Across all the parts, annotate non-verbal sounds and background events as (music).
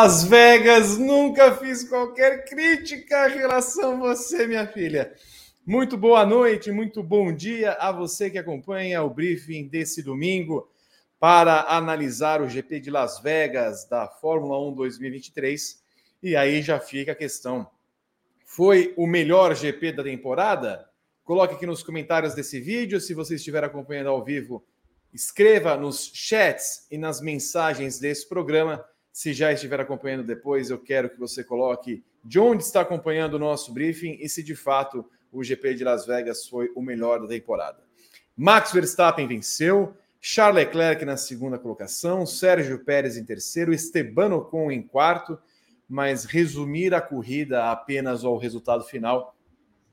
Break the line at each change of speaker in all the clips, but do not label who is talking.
Las Vegas, nunca fiz qualquer crítica em relação a você, minha filha. Muito boa noite, muito bom dia a você que acompanha o briefing desse domingo para analisar o GP de Las Vegas da Fórmula 1 2023. E aí já fica a questão: foi o melhor GP da temporada? Coloque aqui nos comentários desse vídeo. Se você estiver acompanhando ao vivo, escreva nos chats e nas mensagens desse programa se já estiver acompanhando depois, eu quero que você coloque de onde está acompanhando o nosso briefing e se de fato o GP de Las Vegas foi o melhor da temporada. Max Verstappen venceu, Charles Leclerc na segunda colocação, Sérgio Pérez em terceiro, Esteban Ocon em quarto, mas resumir a corrida apenas ao resultado final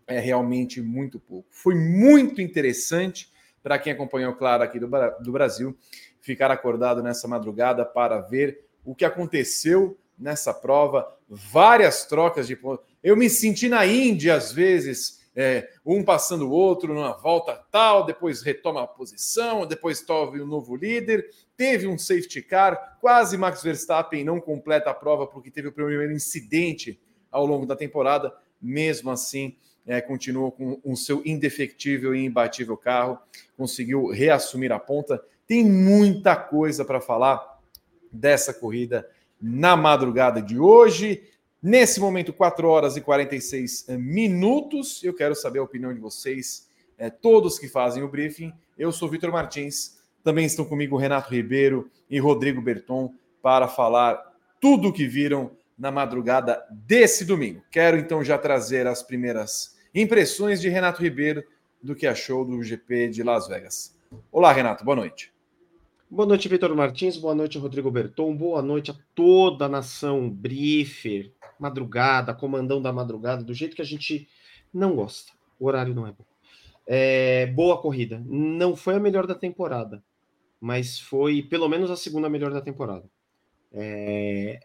é realmente muito pouco. Foi muito interessante para quem acompanhou, claro, aqui do, do Brasil, ficar acordado nessa madrugada para ver o que aconteceu nessa prova, várias trocas de pontos. Eu me senti na Índia às vezes, é, um passando o outro numa volta tal, depois retoma a posição, depois tove um novo líder, teve um safety car, quase Max Verstappen não completa a prova porque teve o primeiro incidente ao longo da temporada, mesmo assim é, continuou com o seu indefectível e imbatível carro, conseguiu reassumir a ponta. Tem muita coisa para falar dessa corrida na madrugada de hoje. Nesse momento, 4 horas e 46 eh, minutos. Eu quero saber a opinião de vocês, é, todos que fazem o briefing. Eu sou Vitor Martins, também estão comigo Renato Ribeiro e Rodrigo Berton para falar tudo o que viram na madrugada desse domingo. Quero então já trazer as primeiras impressões de Renato Ribeiro do que achou do GP de Las Vegas. Olá, Renato, boa noite.
Boa noite, Vitor Martins. Boa noite, Rodrigo Berton. Boa noite a toda a nação briefer, madrugada, comandão da madrugada, do jeito que a gente não gosta. O horário não é bom. É, boa corrida. Não foi a melhor da temporada, mas foi pelo menos a segunda melhor da temporada. É,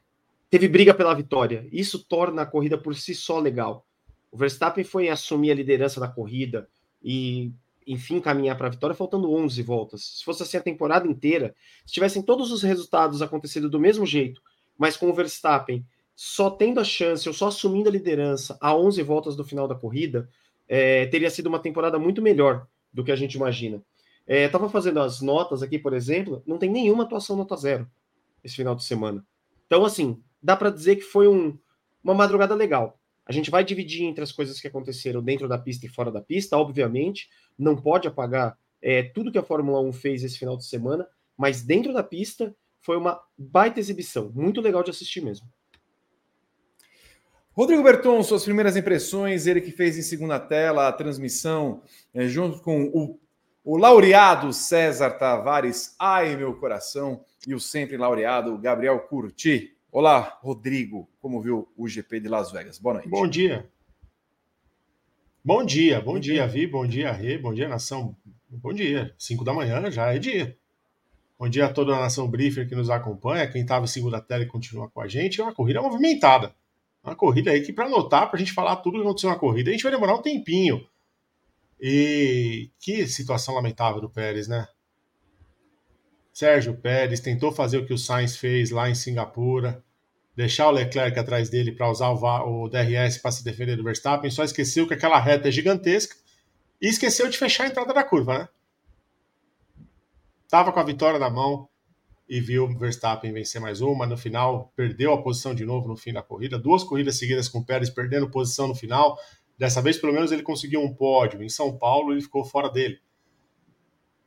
teve briga pela vitória. Isso torna a corrida por si só legal. O Verstappen foi assumir a liderança da corrida e enfim, caminhar para a vitória, faltando 11 voltas. Se fosse assim a temporada inteira, se tivessem todos os resultados acontecendo do mesmo jeito, mas com o Verstappen só tendo a chance ou só assumindo a liderança a 11 voltas do final da corrida, é, teria sido uma temporada muito melhor do que a gente imagina. Estava é, fazendo as notas aqui, por exemplo, não tem nenhuma atuação nota zero esse final de semana. Então, assim, dá para dizer que foi um, uma madrugada legal. A gente vai dividir entre as coisas que aconteceram dentro da pista e fora da pista, obviamente. Não pode apagar é, tudo que a Fórmula 1 fez esse final de semana, mas dentro da pista foi uma baita exibição. Muito legal de assistir mesmo.
Rodrigo Berton, suas primeiras impressões, ele que fez em segunda tela a transmissão é, junto com o, o laureado César Tavares, ai meu coração, e o sempre laureado Gabriel Curti. Olá, Rodrigo, como viu o GP de Las Vegas? Boa noite.
Bom dia. Bom dia, bom dia, Vi, bom dia, Rê, bom dia, nação. Bom dia. 5 da manhã já é dia. Bom dia a toda a nação Briefer que nos acompanha, quem estava em segunda tela e continua com a gente. É uma corrida movimentada. Uma corrida aí que, para anotar, para a gente falar tudo que aconteceu na corrida, a gente vai demorar um tempinho. E que situação lamentável do Pérez, né? Sérgio Pérez tentou fazer o que o Sainz fez lá em Singapura, deixar o Leclerc atrás dele para usar o, o DRS para se defender do Verstappen, só esqueceu que aquela reta é gigantesca e esqueceu de fechar a entrada da curva, né? Tava com a vitória na mão e viu o Verstappen vencer mais uma. No final, perdeu a posição de novo no fim da corrida. Duas corridas seguidas com o Pérez perdendo posição no final. Dessa vez, pelo menos, ele conseguiu um pódio. Em São Paulo, ele ficou fora dele.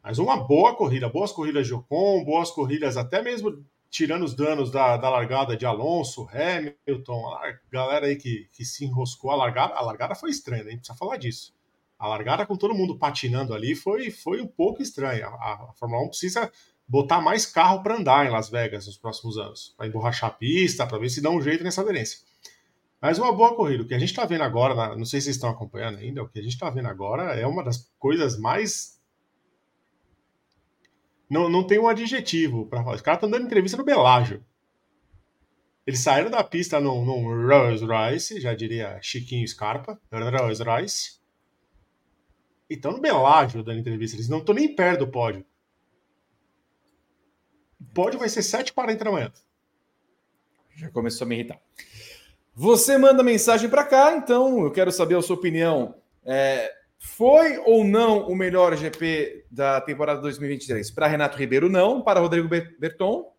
Mas uma boa corrida, boas corridas de Ocon, boas corridas até mesmo tirando os danos da, da largada de Alonso, Hamilton, a galera aí que, que se enroscou. A largada, a largada foi estranha, nem precisa falar disso. A largada com todo mundo patinando ali foi, foi um pouco estranha. A, a Fórmula 1 precisa botar mais carro para andar em Las Vegas nos próximos anos, para emborrachar a pista, para ver se dá um jeito nessa aderência. Mas uma boa corrida. O que a gente está vendo agora, não sei se vocês estão acompanhando ainda, o que a gente está vendo agora é uma das coisas mais não, não tem um adjetivo para falar. Os caras estão dando entrevista no Belágio. Eles saíram da pista num, num Rolls Royce, já diria Chiquinho Scarpa, Rolls Royce. E estão no Belágio dando entrevista. Eles não estão nem perto do pódio. O pódio vai ser 7h40 da manhã.
Já começou a me irritar. Você manda mensagem para cá, então eu quero saber a sua opinião. É, foi ou não o melhor GP da temporada 2023? Para Renato Ribeiro, não. Para Rodrigo Berton?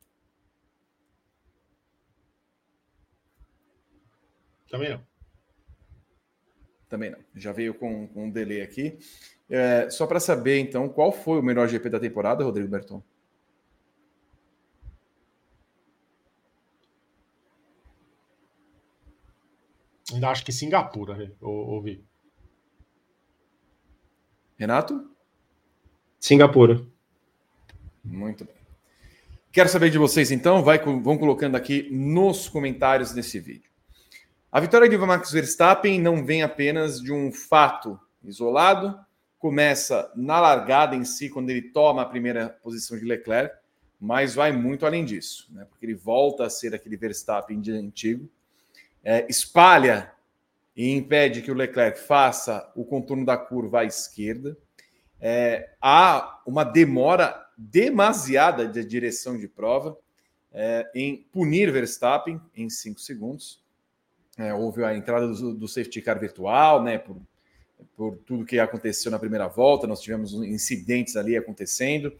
Também não.
Também não. Já veio com, com um delay aqui. É, só para saber, então, qual foi o melhor GP da temporada, Rodrigo Berton?
Ainda acho que Singapura, ouvi.
Renato?
Singapura.
Muito bem. Quero saber de vocês, então. Vai, vão colocando aqui nos comentários desse vídeo. A vitória de Max Verstappen não vem apenas de um fato isolado, começa na largada em si, quando ele toma a primeira posição de Leclerc, mas vai muito além disso, né? porque ele volta a ser aquele Verstappen de antigo, é, espalha e impede que o Leclerc faça o contorno da curva à esquerda. É, há uma demora demasiada de direção de prova é, em punir Verstappen em cinco segundos. É, houve a entrada do, do, safety car virtual, né, por, por tudo que aconteceu na primeira volta, nós tivemos incidentes ali acontecendo,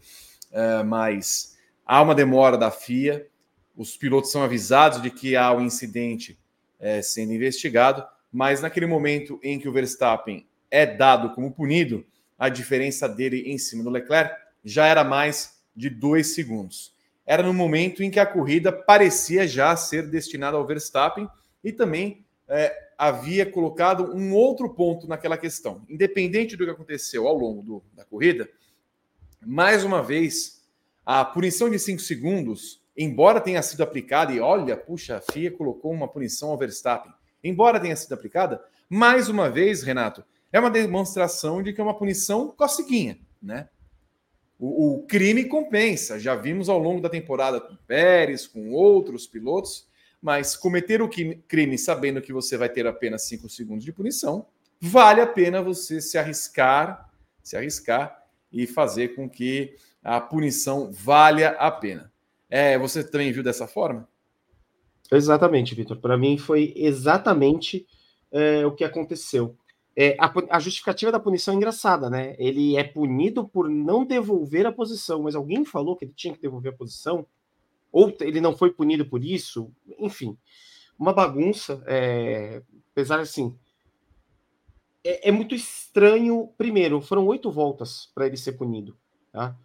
é, mas há uma demora da FIA, os pilotos são avisados de que há um incidente é, sendo investigado, mas naquele momento em que o Verstappen é dado como punido, a diferença dele em cima do Leclerc já era mais de dois segundos. Era no momento em que a corrida parecia já ser destinada ao Verstappen e também é, havia colocado um outro ponto naquela questão. Independente do que aconteceu ao longo do, da corrida, mais uma vez, a punição de cinco segundos embora tenha sido aplicada, e olha, puxa, a FIA colocou uma punição ao Verstappen, embora tenha sido aplicada, mais uma vez, Renato, é uma demonstração de que é uma punição coceguinha, né? O, o, crime compensa, já vimos ao longo da temporada com Pérez, com outros pilotos, mas cometer o crime sabendo que você vai ter apenas cinco segundos de punição, vale a pena você se arriscar, se arriscar e fazer com que a punição valha a pena. É, você também viu dessa forma?
Exatamente, Vitor. Para mim foi exatamente é, o que aconteceu. É, a, a, justificativa da punição é engraçada, né? Ele é punido por não devolver a posição, mas alguém falou que ele tinha que devolver a posição, ou ele não foi punido por isso, enfim, uma bagunça. É, apesar assim, é, é muito estranho. Primeiro, foram oito voltas para ele ser punido, tá?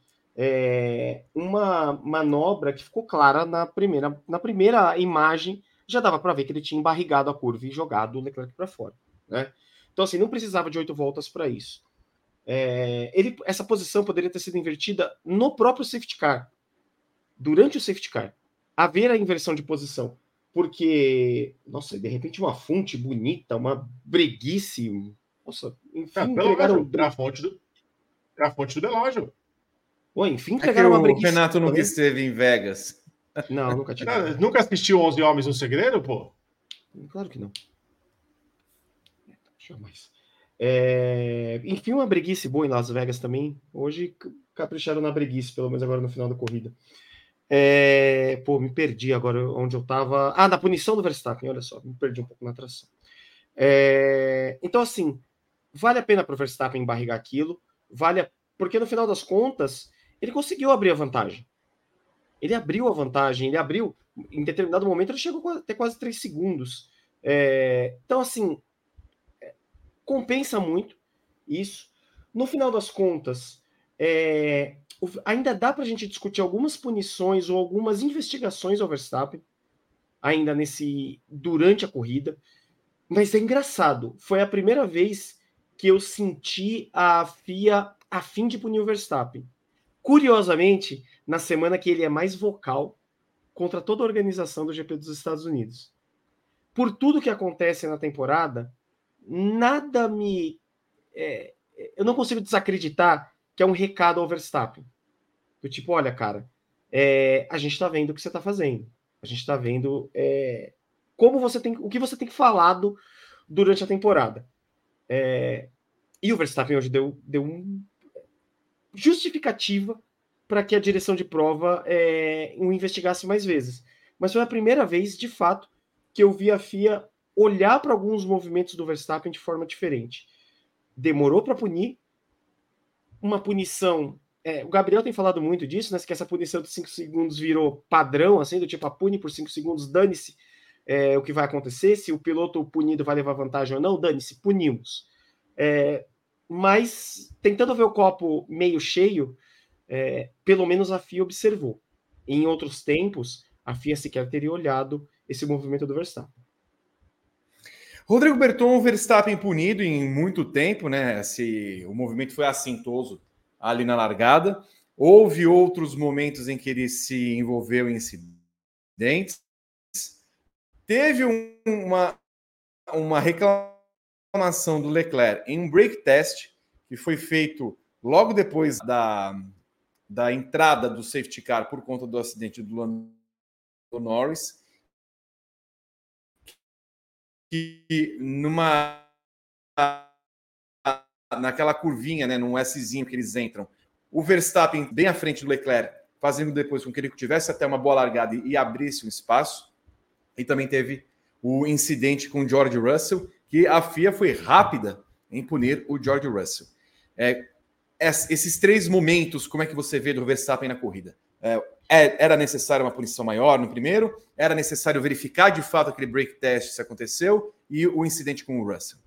É, uma manobra que ficou clara na primeira, na primeira imagem, já dava para ver que ele tinha embarrigado a curva e jogado o Leclerc para fora. Né? Então, assim, não precisava de oito voltas para isso. É, ele, essa posição poderia ter sido invertida no próprio safety car, durante o safety car, haver a inversão de posição, porque, nossa, de repente uma fonte bonita, uma breguice, nossa, enfim,
é, entregaram... a fonte do, a fonte do relógio.
Pô, enfim, é uma O Renato nunca esteve em Vegas.
Não, nunca tive. Não,
nunca assistiu 11 Homens no Segredo, pô?
Claro que não. Jamais. É... Enfim, uma breguice boa em Las Vegas também. Hoje capricharam na breguice, pelo menos agora no final da corrida. É... Pô, me perdi agora onde eu tava. Ah, na punição do Verstappen, olha só, me perdi um pouco na atração. É... Então, assim, vale a pena para o Verstappen barrigar aquilo, vale a... porque no final das contas ele conseguiu abrir a vantagem. Ele abriu a vantagem, ele abriu. Em determinado momento, ele chegou até quase três segundos. É, então, assim, é, compensa muito isso. No final das contas, é, ainda dá para a gente discutir algumas punições ou algumas investigações ao Verstappen, ainda nesse durante a corrida. Mas é engraçado, foi a primeira vez que eu senti a FIA a fim de punir o Verstappen. Curiosamente, na semana que ele é mais vocal contra toda a organização do GP dos Estados Unidos. Por tudo que acontece na temporada, nada me. É, eu não consigo desacreditar que é um recado ao Verstappen. Do tipo, olha, cara, é, a gente está vendo o que você está fazendo. A gente está vendo é, como você tem, o que você tem falado durante a temporada. É, e o Verstappen hoje deu, deu um justificativa para que a direção de prova é, o investigasse mais vezes. mas foi a primeira vez, de fato, que eu vi a FIA olhar para alguns movimentos do Verstappen de forma diferente. Demorou para punir, uma punição. É, o Gabriel tem falado muito disso, né? Que essa punição de 5 segundos virou padrão, assim, do tipo, a pune por 5 segundos, dane-se é, o que vai acontecer, se o piloto punido vai levar vantagem ou não, dane-se, punimos. É, mas, tentando ver o copo meio cheio, é, pelo menos a FIA observou. Em outros tempos, a FIA sequer teria olhado esse movimento do Verstappen.
Rodrigo Berton, Verstappen punido em muito tempo, né? Se o movimento foi assintoso ali na largada. Houve outros momentos em que ele se envolveu em incidentes. Teve uma, uma reclamação do Leclerc em um break test que foi feito logo depois da, da entrada do safety car por conta do acidente do Lando Norris que numa naquela curvinha, né, num Szinho que eles entram, o Verstappen bem à frente do Leclerc, fazendo depois com que ele tivesse até uma boa largada e abrisse um espaço. E também teve o incidente com George Russell, que a FIA foi rápida em punir o George Russell. É, esses três momentos, como é que você vê do Verstappen na corrida? É, é, era necessária uma punição maior no primeiro, era necessário verificar de fato aquele break test se aconteceu e o incidente com o Russell.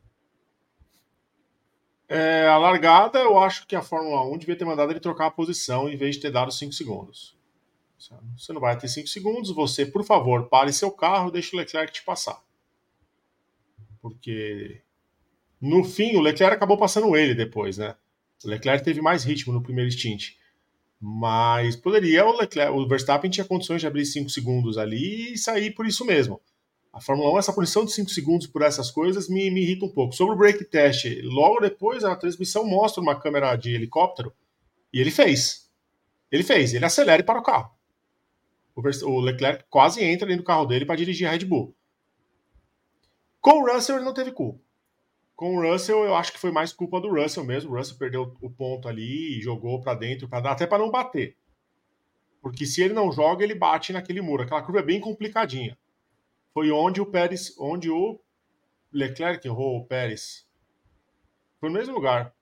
É, a largada, eu acho que a Fórmula 1 devia ter mandado ele trocar a posição em vez de ter dado 5 segundos. Você não vai ter 5 segundos, você, por favor, pare seu carro, deixe o Leclerc te passar. Porque no fim, o Leclerc acabou passando ele depois, né? O Leclerc teve mais ritmo no primeiro stint. Mas poderia o Leclerc, o Verstappen tinha condições de abrir 5 segundos ali e sair por isso mesmo. A Fórmula 1, essa punição de 5 segundos por essas coisas me, me irrita um pouco. Sobre o break test, logo depois a transmissão mostra uma câmera de helicóptero e ele fez. Ele fez, ele acelera e para o carro. O, o Leclerc quase entra dentro do carro dele para dirigir a Red Bull. Com o Russell ele não teve culpa. Com o Russell, eu acho que foi mais culpa do Russell mesmo. O Russell perdeu o ponto ali e jogou para dentro, até para não bater. Porque se ele não joga, ele bate naquele muro. Aquela curva é bem complicadinha. Foi onde o Pérez, onde o Leclerc errou o Pérez. Foi no mesmo lugar.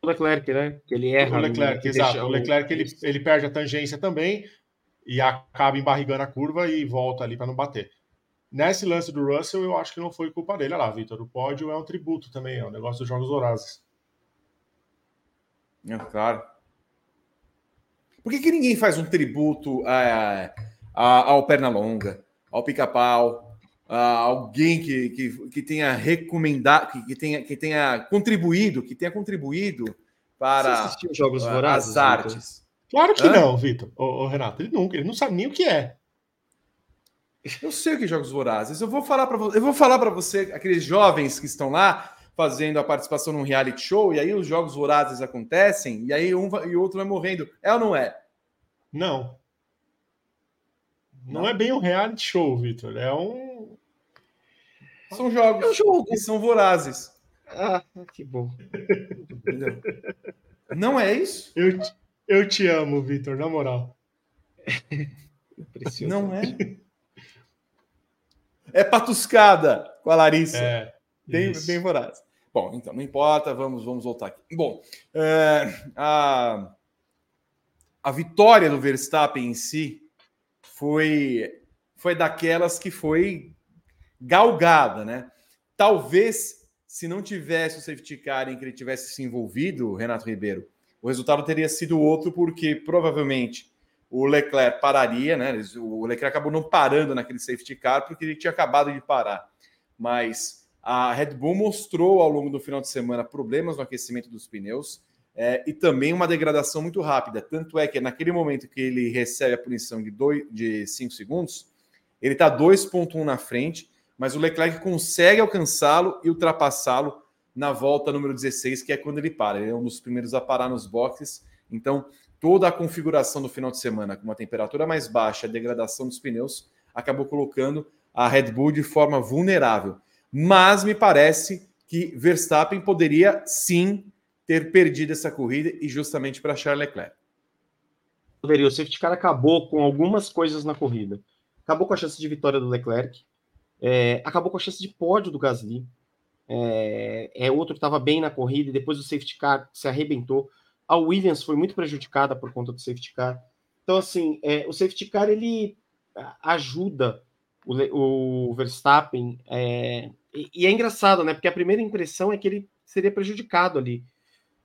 O Leclerc, né? Que ele erra.
O Leclerc, exato. O Leclerc ele, ele perde a tangência também e acaba embarrigando a curva e volta ali para não bater. Nesse lance do Russell, eu acho que não foi culpa dele. Olha lá, Vitor, o pódio é um tributo também, é um negócio dos Jogos Horazes.
É claro. Por que, que ninguém faz um tributo é, a, ao Pernalonga, ao Pica-Pau, a alguém que, que, que tenha recomendado, que, que, tenha, que tenha contribuído, que tenha contribuído para
Você Jogos Vorazes,
as artes?
Claro que Hã? não, Vitor. O, Renato, ele nunca, ele não sabe nem o que é.
Eu sei o que é jogos vorazes. Eu vou falar para você, eu vou falar para você aqueles jovens que estão lá fazendo a participação num reality show e aí os jogos vorazes acontecem e aí um e o outro vai morrendo. É ou não é?
Não. Não, não é bem um reality show, Vitor. É um
são jogos é um jogo. que são vorazes.
Ah, que bom.
Não é isso?
Eu, eu te amo, Vitor, na moral. (laughs)
Não é? (laughs) É patuscada com a Larissa. É, bem, bem voraz. Bom, então, não importa, vamos, vamos voltar aqui. Bom, é, a, a vitória do Verstappen em si foi, foi daquelas que foi galgada, né? Talvez, se não tivesse o safety car em que ele tivesse se envolvido, Renato Ribeiro, o resultado teria sido outro, porque provavelmente o Leclerc pararia, né? O Leclerc acabou não parando naquele safety car porque ele tinha acabado de parar. Mas a Red Bull mostrou ao longo do final de semana problemas no aquecimento dos pneus é, e também uma degradação muito rápida. Tanto é que naquele momento que ele recebe a punição de 5 de segundos, ele está 2,1 na frente, mas o Leclerc consegue alcançá-lo e ultrapassá-lo na volta número 16, que é quando ele para. Ele é um dos primeiros a parar nos boxes. Então, toda a configuração do final de semana com uma temperatura mais baixa, a degradação dos pneus, acabou colocando a Red Bull de forma vulnerável. Mas me parece que Verstappen poderia sim ter perdido essa corrida e justamente para Charles Leclerc.
O safety car acabou com algumas coisas na corrida. acabou com a chance de vitória do Leclerc, é, acabou com a chance de pódio do Gasly. É, é outro que estava bem na corrida e depois do safety car se arrebentou. A Williams foi muito prejudicada por conta do safety car. Então, assim, é, o safety car ele ajuda o, o Verstappen. É, e, e, é engraçado, né? Porque a primeira impressão é que ele seria prejudicado ali.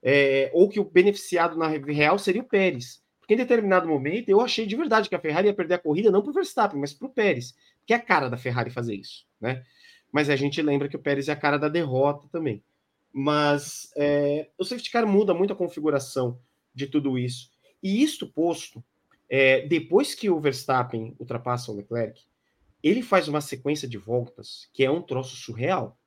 É, ou que o beneficiado na real seria o Pérez. Porque em determinado momento eu achei de verdade que a Ferrari ia perder a corrida não para o Verstappen, mas para o Pérez. Que é a cara da Ferrari fazer isso, né? Mas a gente lembra que o Pérez é a cara da derrota também. Mas é, o safety car muda muito a configuração de tudo isso. E isto posto, é, depois que o Verstappen ultrapassa o Leclerc, ele faz uma sequência de voltas que é um troço surreal.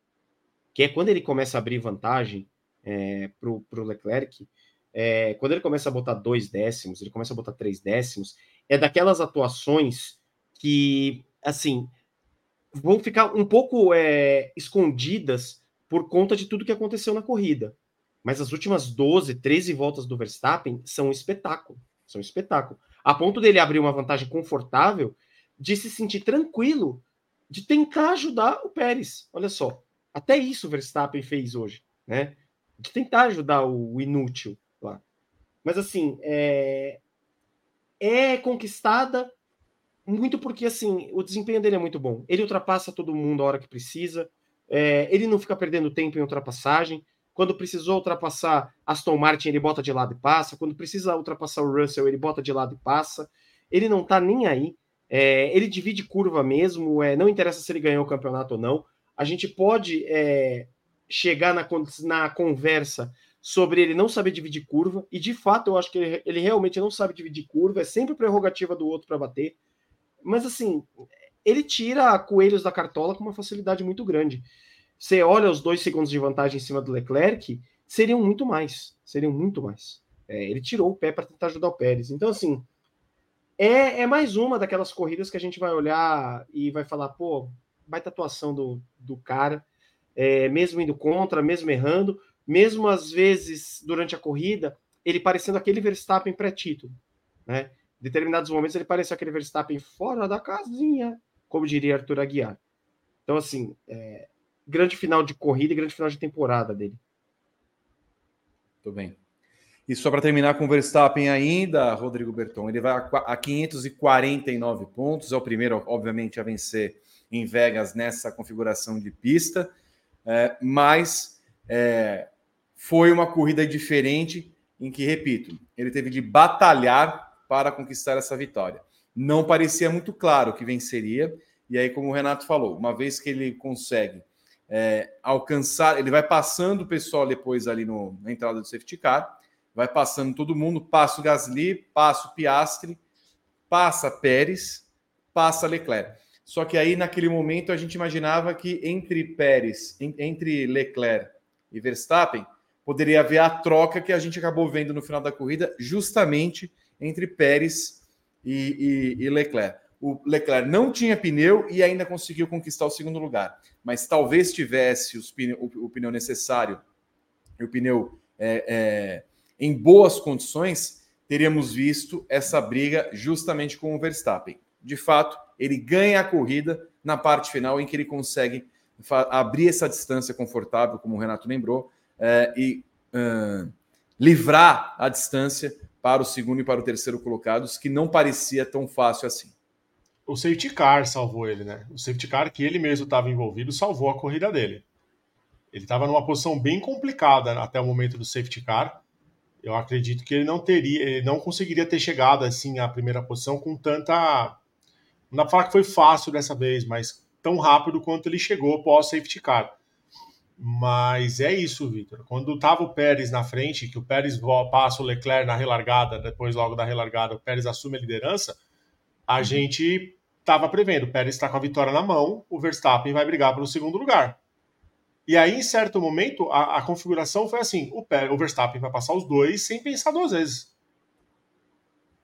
Que é quando ele começa a abrir vantagem é, para o Leclerc, é, quando ele começa a botar dois décimos, ele começa a botar três décimos, é daquelas atuações que, assim, vão ficar um pouco é, escondidas por conta de tudo que aconteceu na corrida. Mas as últimas 12, 13 voltas do Verstappen são um espetáculo. São um espetáculo. A ponto dele abrir uma vantagem confortável de se sentir tranquilo de tentar ajudar o Pérez. Olha só, até isso o Verstappen fez hoje, né? De tentar ajudar o inútil lá. Mas assim, é, é conquistada muito porque assim o desempenho dele é muito bom. Ele ultrapassa todo mundo a hora que precisa. É, ele não fica perdendo tempo em ultrapassagem. Quando precisou ultrapassar Aston Martin, ele bota de lado e passa. Quando precisa ultrapassar o Russell, ele bota de lado e passa. Ele não tá nem aí. É, ele divide curva mesmo, é, não interessa se ele ganhou o campeonato ou não. A gente pode é, chegar na, na conversa sobre ele não saber dividir curva, e de fato eu acho que ele, ele realmente não sabe dividir curva, é sempre prerrogativa do outro para bater. Mas assim, ele tira coelhos da cartola com uma facilidade muito grande. Você olha os dois segundos de vantagem em cima do Leclerc, seriam muito mais. Seriam muito mais. É, ele tirou o pé para tentar ajudar o Pérez. Então, assim, é, é mais uma daquelas corridas que a gente vai olhar e vai falar, pô, baita atuação do, do cara, é, mesmo indo contra, mesmo errando, mesmo às vezes durante a corrida, ele parecendo aquele Verstappen pré-título, né? Em determinados momentos ele parece aquele Verstappen fora da casinha, como diria Arthur Aguiar. Então, assim, é, grande final de corrida e grande final de temporada dele.
Muito bem. E só para terminar com o Verstappen ainda, Rodrigo Berton, ele vai a 549 pontos, é o primeiro, obviamente, a vencer em Vegas nessa configuração de pista, é, mas é, foi uma corrida diferente em que, repito, ele teve de batalhar para conquistar essa vitória. Não parecia muito claro que venceria, e aí, como o Renato falou, uma vez que ele consegue é, alcançar, ele vai passando o pessoal depois ali no, na entrada do safety car, vai passando todo mundo, passa o Gasly, passa o Piastri, passa Pérez, passa Leclerc. Só que aí, naquele momento, a gente imaginava que entre Pérez, entre Leclerc e Verstappen, poderia haver a troca que a gente acabou vendo no final da corrida, justamente entre Pérez e, e, e Leclerc. O Leclerc não tinha pneu e ainda conseguiu conquistar o segundo lugar. Mas talvez tivesse o, o, pneu necessário e o pneu é, é, em boas condições, teríamos visto essa briga justamente com o Verstappen. De fato, ele ganha a corrida na parte final, em que ele consegue abrir essa distância confortável, como o Renato lembrou, é, e livrar a distância para o segundo e para o terceiro colocados, que não parecia tão fácil assim.
O safety car salvou ele, né? O safety car que ele mesmo estava envolvido salvou a corrida dele. Ele estava numa posição bem complicada até o momento do safety car eu acredito que ele não teria, ele não conseguiria ter chegado assim à primeira posição com tanta. Não dá pra falar que foi fácil dessa vez, mas tão rápido quanto ele chegou pós safety car. Mas é isso, Vitor. Quando tava o Pérez na frente, que o Pérez passa o Leclerc na relargada, depois logo da relargada o Pérez assume a liderança, a gente estava prevendo. O Pérez está com a vitória na mão, o Verstappen vai brigar pelo segundo lugar. E aí, em certo momento, a, a configuração foi assim: o, Pérez, o Verstappen vai passar os dois sem pensar duas vezes.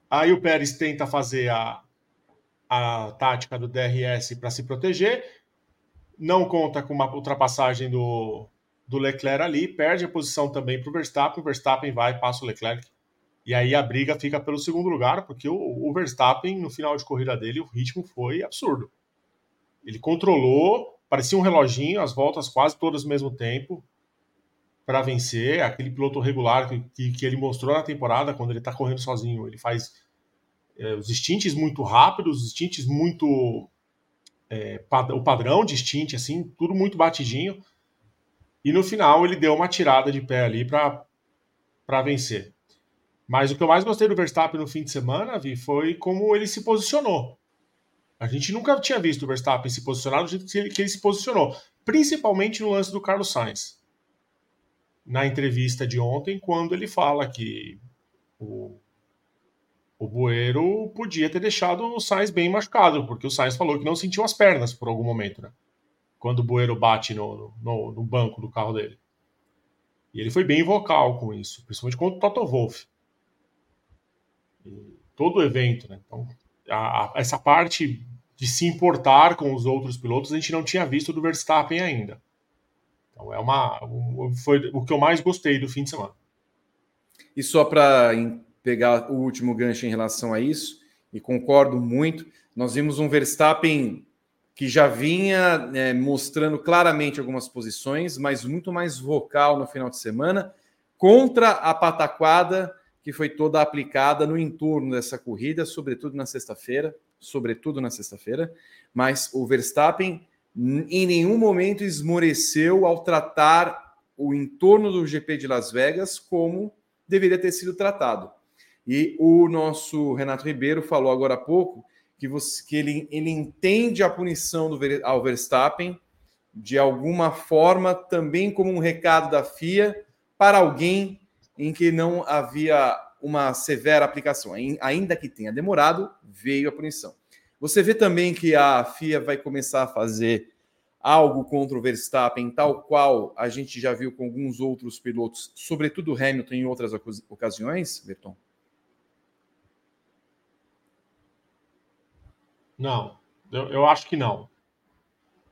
Aí o Pérez tenta fazer a, a tática do DRS para se proteger, não conta com uma ultrapassagem do, do Leclerc ali, perde a posição também para o Verstappen, o Verstappen vai passa o Leclerc. E aí a briga fica pelo segundo lugar, porque o, o Verstappen, no final de corrida dele, o ritmo foi absurdo. Ele controlou, parecia um reloginho, as voltas quase todas ao mesmo tempo para vencer. Aquele piloto regular que, que, que, ele mostrou na temporada, quando ele está correndo sozinho, ele faz é, os stints muito rápidos, os stints muito. É, pad o padrão de stint, assim, tudo muito batidinho. E no final ele deu uma tirada de pé ali para vencer. Mas o que eu mais gostei do Verstappen no fim de semana, Vi, foi como ele se posicionou. A gente nunca tinha visto o Verstappen se posicionar do jeito que ele, que ele se posicionou, principalmente no lance do Carlos Sainz. Na entrevista de ontem, quando ele fala que o, o Bueiro podia ter deixado o Sainz bem machucado, porque o Sainz falou que não sentiu as pernas por algum momento, né? Quando o Bueiro bate no, no, no banco do carro dele. E ele foi bem vocal com isso, principalmente contra o Toto Wolff. Todo o evento, né? Então, a, a, essa parte de se importar com os outros pilotos, a gente não tinha visto do Verstappen ainda. Então é uma um, foi o que eu mais gostei do fim de semana.
E só para pegar o último gancho em relação a isso, e concordo muito, nós vimos um Verstappen que já vinha é, mostrando claramente algumas posições, mas muito mais vocal no final de semana, contra a pataquada que foi toda aplicada no entorno dessa corrida, sobretudo na sexta-feira sobretudo na sexta-feira, mas o Verstappen em nenhum momento esmoreceu ao tratar o entorno do GP de Las Vegas como deveria ter sido tratado. E o nosso Renato Ribeiro falou agora há pouco que, você, que ele, ele entende a punição do, ao Verstappen de alguma forma também como um recado da FIA para alguém em que não havia uma severa aplicação. Ainda que tenha demorado, veio a punição. Você vê também que a FIA vai começar a fazer algo contra o Verstappen, tal qual a gente já viu com alguns outros pilotos, sobretudo Hamilton em outras ocasiões, Berton?
Não, eu, eu acho que não.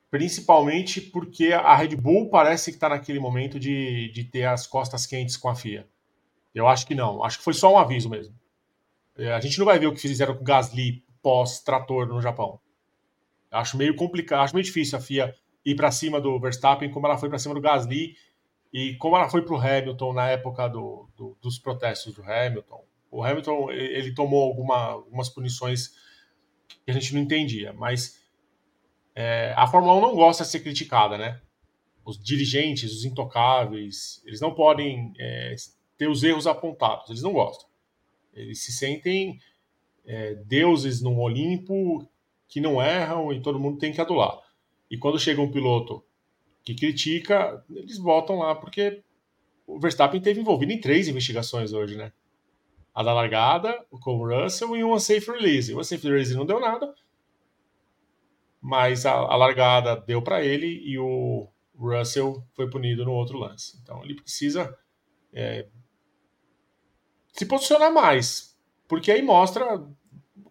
Principalmente porque a Red Bull parece que está naquele momento de, de ter as costas quentes com a FIA. Eu acho que não. Acho que foi só um aviso mesmo. É, a gente não vai ver o que fizeram com o Gasly pós-trator no Japão. Acho meio complicado, acho meio difícil a FIA ir para cima do Verstappen como ela foi para cima do Gasly e como ela foi para o Hamilton na época do, do, dos protestos do Hamilton. O Hamilton ele tomou alguma, algumas punições que a gente não entendia, mas é, a Fórmula 1 não gosta de ser criticada, né? Os dirigentes, os intocáveis, eles não podem é, ter os erros apontados, eles não gostam. Eles se sentem é, deuses no Olimpo que não erram e todo mundo tem que adular. E quando chega um piloto que critica, eles botam lá, porque o Verstappen teve envolvido em três investigações hoje, né? A da largada, com o Russell e uma safe release. Uma safe release não deu nada, mas a, a largada deu para ele e o Russell foi punido no outro lance. Então ele precisa é, se posicionar mais, porque aí mostra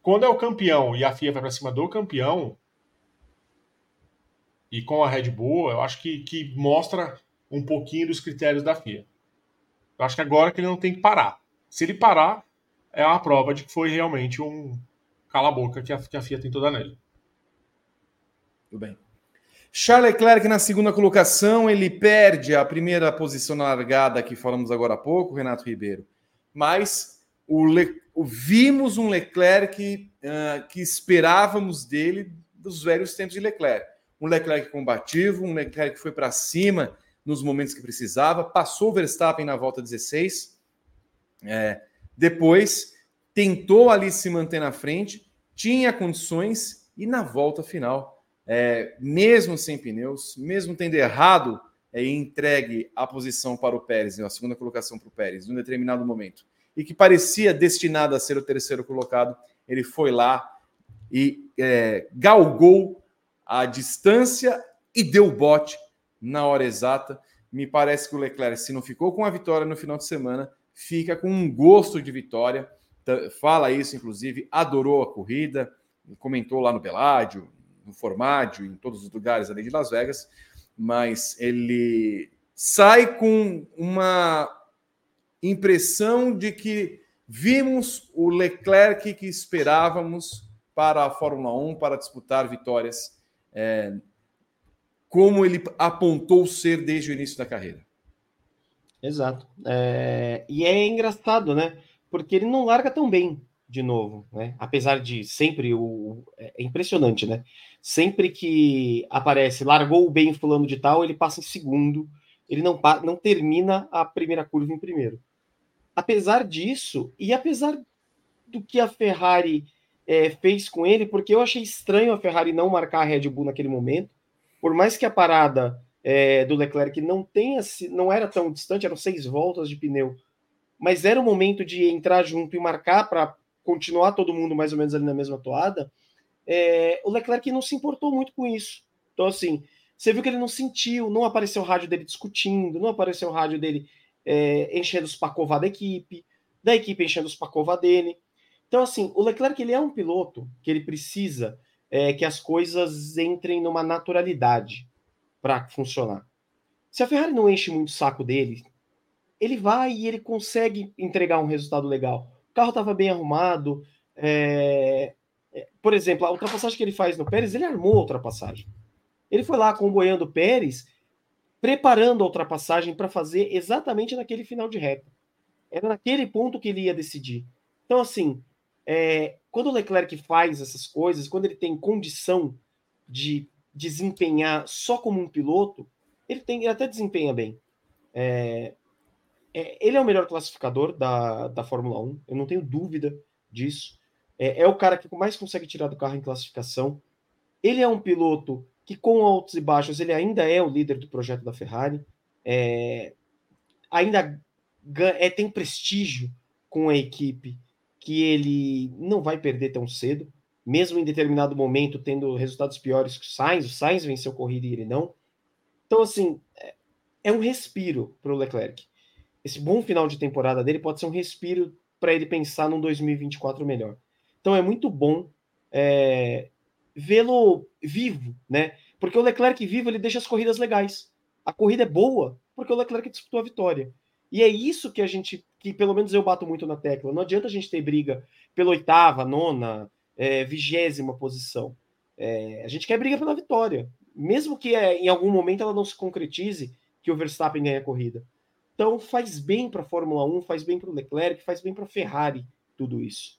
quando é o campeão e a FIA vai para cima do campeão e com a Red Bull, eu acho que, que mostra um pouquinho dos critérios da FIA. Eu acho que agora que ele não tem que parar. Se ele parar, é uma prova de que foi realmente um cala-boca que a, que a FIA tentou dar nele.
Tudo bem. Charles Leclerc na segunda colocação, ele perde a primeira posição na largada que falamos agora há pouco, Renato Ribeiro. Mas o Le vimos um Leclerc uh, que esperávamos dele dos velhos tempos de Leclerc. Um Leclerc combativo, um Leclerc que foi para cima nos momentos que precisava, passou o Verstappen na volta 16. É, depois tentou ali se manter na frente, tinha condições e na volta final, é, mesmo sem pneus, mesmo tendo errado, é, entregue a posição para o Pérez, a segunda colocação para o Pérez, em um determinado momento e que parecia destinado a ser o terceiro colocado, ele foi lá e é, galgou a distância e deu bote na hora exata. Me parece que o Leclerc, se não ficou com a vitória no final de semana, fica com um gosto de vitória. Fala isso, inclusive, adorou a corrida, comentou lá no Beládio, no Formádio, em todos os lugares ali de Las Vegas, mas ele sai com uma impressão de que Vimos o Leclerc que esperávamos para a Fórmula 1 para disputar vitórias, é, como ele apontou ser desde o início da carreira.
Exato. É, e é engraçado, né? Porque ele não larga tão bem de novo, né? Apesar de sempre o. É impressionante, né? Sempre que aparece, largou bem fulano de tal, ele passa em segundo, ele não, não termina a primeira curva em primeiro. Apesar disso, e apesar do que a Ferrari é, fez com ele, porque eu achei estranho a Ferrari não marcar a Red Bull naquele momento, por mais que a parada é, do Leclerc não tenha, não era tão distante, eram seis voltas de pneu, mas era o momento de entrar junto e marcar para continuar todo mundo mais ou menos ali na mesma toada, é, o Leclerc não se importou muito com isso. Então, assim, você viu que ele não sentiu, não apareceu o rádio dele discutindo, não apareceu o rádio dele é, enchendo os pacová da equipe, da equipe enchendo os pacová dele. Então, assim, o Leclerc ele é um piloto que ele precisa é, que as coisas entrem numa naturalidade para funcionar. Se a Ferrari não enche muito o saco dele, ele vai e ele consegue entregar um resultado legal carro estava bem arrumado. É... Por exemplo, a ultrapassagem que ele faz no Pérez, ele armou a ultrapassagem. Ele foi lá comboiando o Pérez, preparando a ultrapassagem para fazer exatamente naquele final de reta. Era naquele ponto que ele ia decidir. Então, assim, é, quando o Leclerc faz essas coisas, quando ele tem condição de desempenhar só como um piloto, ele, tem, ele até desempenha bem. É, é, ele é o melhor classificador da, da Fórmula 1, eu não tenho dúvida disso. É, é, o cara que mais consegue tirar do carro em classificação. Ele é um piloto que, com altos e baixos, ele ainda é o líder do projeto da Ferrari. É, ainda é, tem prestígio com a equipe que ele não vai perder tão cedo, mesmo em determinado momento tendo resultados piores que o Sainz. O Sainz venceu a corrida e ele não. Então, assim, é, é um respiro para o Leclerc esse bom final de temporada dele pode ser um respiro para ele pensar num 2024 melhor. Então é muito bom é, vê-lo vivo, né? Porque o Leclerc vivo ele deixa as corridas legais. A corrida é boa porque o Leclerc disputou a vitória. E é isso que a gente, que pelo menos eu bato muito na tecla. Não adianta a gente ter briga pela oitava, nona, é, vigésima posição. É, a gente quer briga pela vitória. Mesmo que é, em algum momento ela não se concretize, que o Verstappen ganhe a corrida. Então faz bem para a Fórmula 1, faz bem para o Leclerc, faz bem para a Ferrari tudo isso.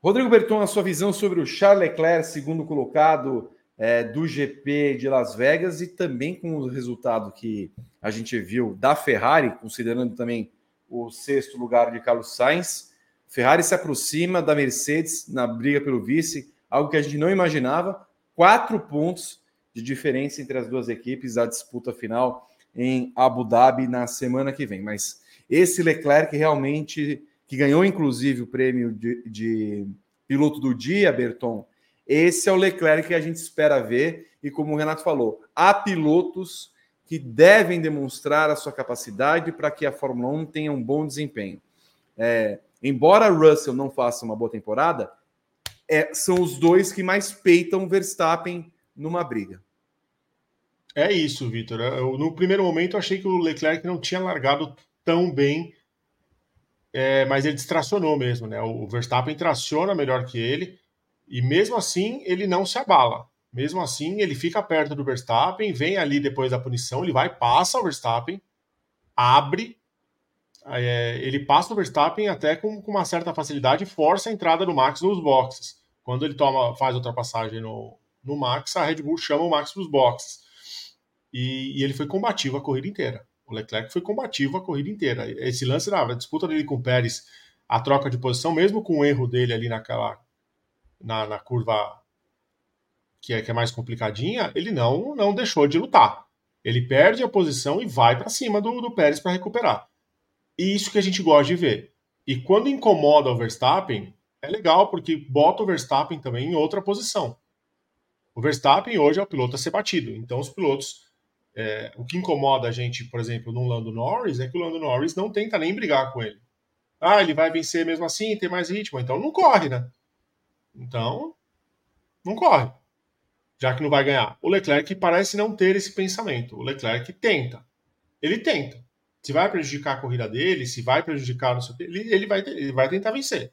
Rodrigo Berton, a sua visão sobre o Charles Leclerc, segundo colocado é, do GP de Las Vegas e também com o resultado que a gente viu da Ferrari, considerando também o sexto lugar de Carlos Sainz. Ferrari se aproxima da Mercedes na briga pelo vice, algo que a gente não imaginava. Quatro pontos de diferença entre as duas equipes, a disputa final em Abu Dhabi na semana que vem. Mas esse Leclerc realmente, que ganhou inclusive o prêmio de, de piloto do dia, Berton, esse é o Leclerc que a gente espera ver. E como o Renato falou, há pilotos que devem demonstrar a sua capacidade para que a Fórmula 1 tenha um bom desempenho. É, embora Russell não faça uma boa temporada, é, são os dois que mais peitam Verstappen numa briga.
É isso, Vitor. No primeiro momento, eu achei que o Leclerc não tinha largado tão bem, é, mas ele distracionou mesmo, né? O Verstappen traciona melhor que ele, e mesmo assim ele não se abala. Mesmo assim, ele fica perto do Verstappen, vem ali depois da punição, ele vai, passa o Verstappen, abre, é, ele passa o Verstappen até com, com, uma certa facilidade força a entrada do Max nos boxes. Quando ele toma, faz ultrapassagem no, no Max, a Red Bull chama o Max para os boxes. E, e, ele foi combativo a corrida inteira. O Leclerc foi combativo a corrida inteira. Esse lance na disputa dele com o Pérez, a troca de posição, mesmo com o erro dele ali naquela na, na curva que é, que é mais complicadinha, ele não, não deixou de lutar. Ele perde a posição e vai para cima do, do Pérez para recuperar. E isso que a gente gosta de ver. E quando incomoda o Verstappen, é legal porque bota o Verstappen também em outra posição. O Verstappen hoje é o piloto a ser batido. Então, os pilotos. É, o que incomoda a gente, por exemplo, no Lando Norris é que o Lando Norris não tenta nem brigar com ele. Ah, ele vai vencer mesmo assim, tem mais ritmo. Então, não corre, né? Então, não corre. Já que não vai ganhar. O Leclerc parece não ter esse pensamento. O Leclerc tenta. Ele tenta. se vai prejudicar a corrida dele, se vai prejudicar, o ele, ele, vai, ele vai tentar vencer.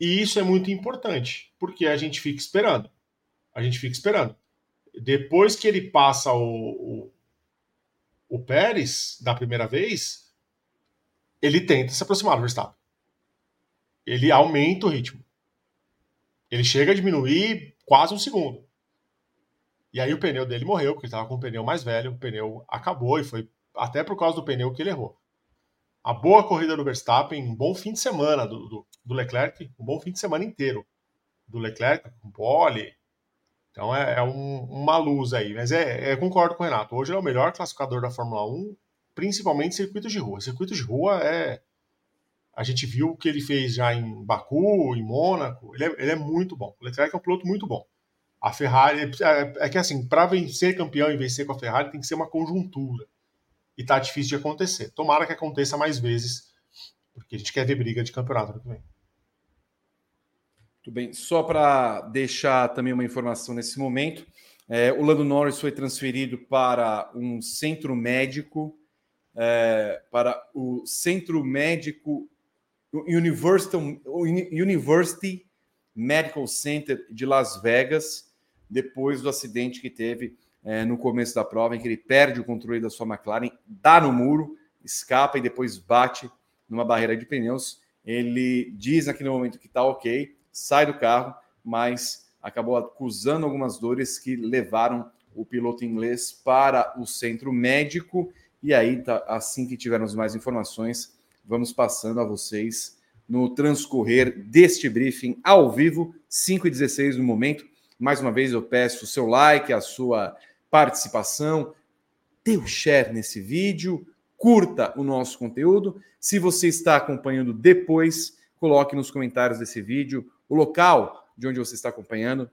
E isso é muito importante, porque a gente fica esperando. A gente fica esperando. Depois que ele passa o, o, o Pérez da primeira vez, ele tenta se aproximar do Verstappen. Ele aumenta o ritmo. Ele chega a diminuir quase um segundo. E aí o pneu dele morreu, porque ele estava com o pneu mais velho, o pneu acabou e foi até por causa do pneu que ele errou. A boa corrida do Verstappen, um bom fim de semana do, do, do Leclerc, um bom fim de semana inteiro do Leclerc, com pole. Então é, é um, uma luz aí. Mas é, é, concordo com o Renato. Hoje ele é o melhor classificador da Fórmula 1, principalmente circuitos de rua. Circuitos de rua é. A gente viu o que ele fez já em Baku, em Mônaco. Ele é, ele é muito bom. O Leclerc é um piloto muito bom. A Ferrari. É, é que assim, para vencer campeão e vencer com a Ferrari tem que ser uma conjuntura e tá difícil de acontecer. Tomara que aconteça mais vezes, porque a gente quer ver briga de campeonato ano que vem.
Muito bem. Só para deixar também uma informação nesse momento, é, o Lando Norris foi transferido para um centro médico, é, para o Centro Médico University, University Medical Center de Las Vegas, depois do acidente que teve é, no começo da prova, em que ele perde o controle da sua McLaren, dá no muro, escapa e depois bate numa barreira de pneus. Ele diz naquele momento que está ok, sai do carro, mas acabou acusando algumas dores que levaram o piloto inglês para o centro médico. E aí, tá, assim que tivermos mais informações, vamos passando a vocês no transcorrer deste briefing ao vivo, 5 e 16 no momento. Mais uma vez eu peço o seu like, a sua participação, dê o share nesse vídeo, curta o nosso conteúdo. Se você está acompanhando depois, coloque nos comentários desse vídeo o local de onde você está acompanhando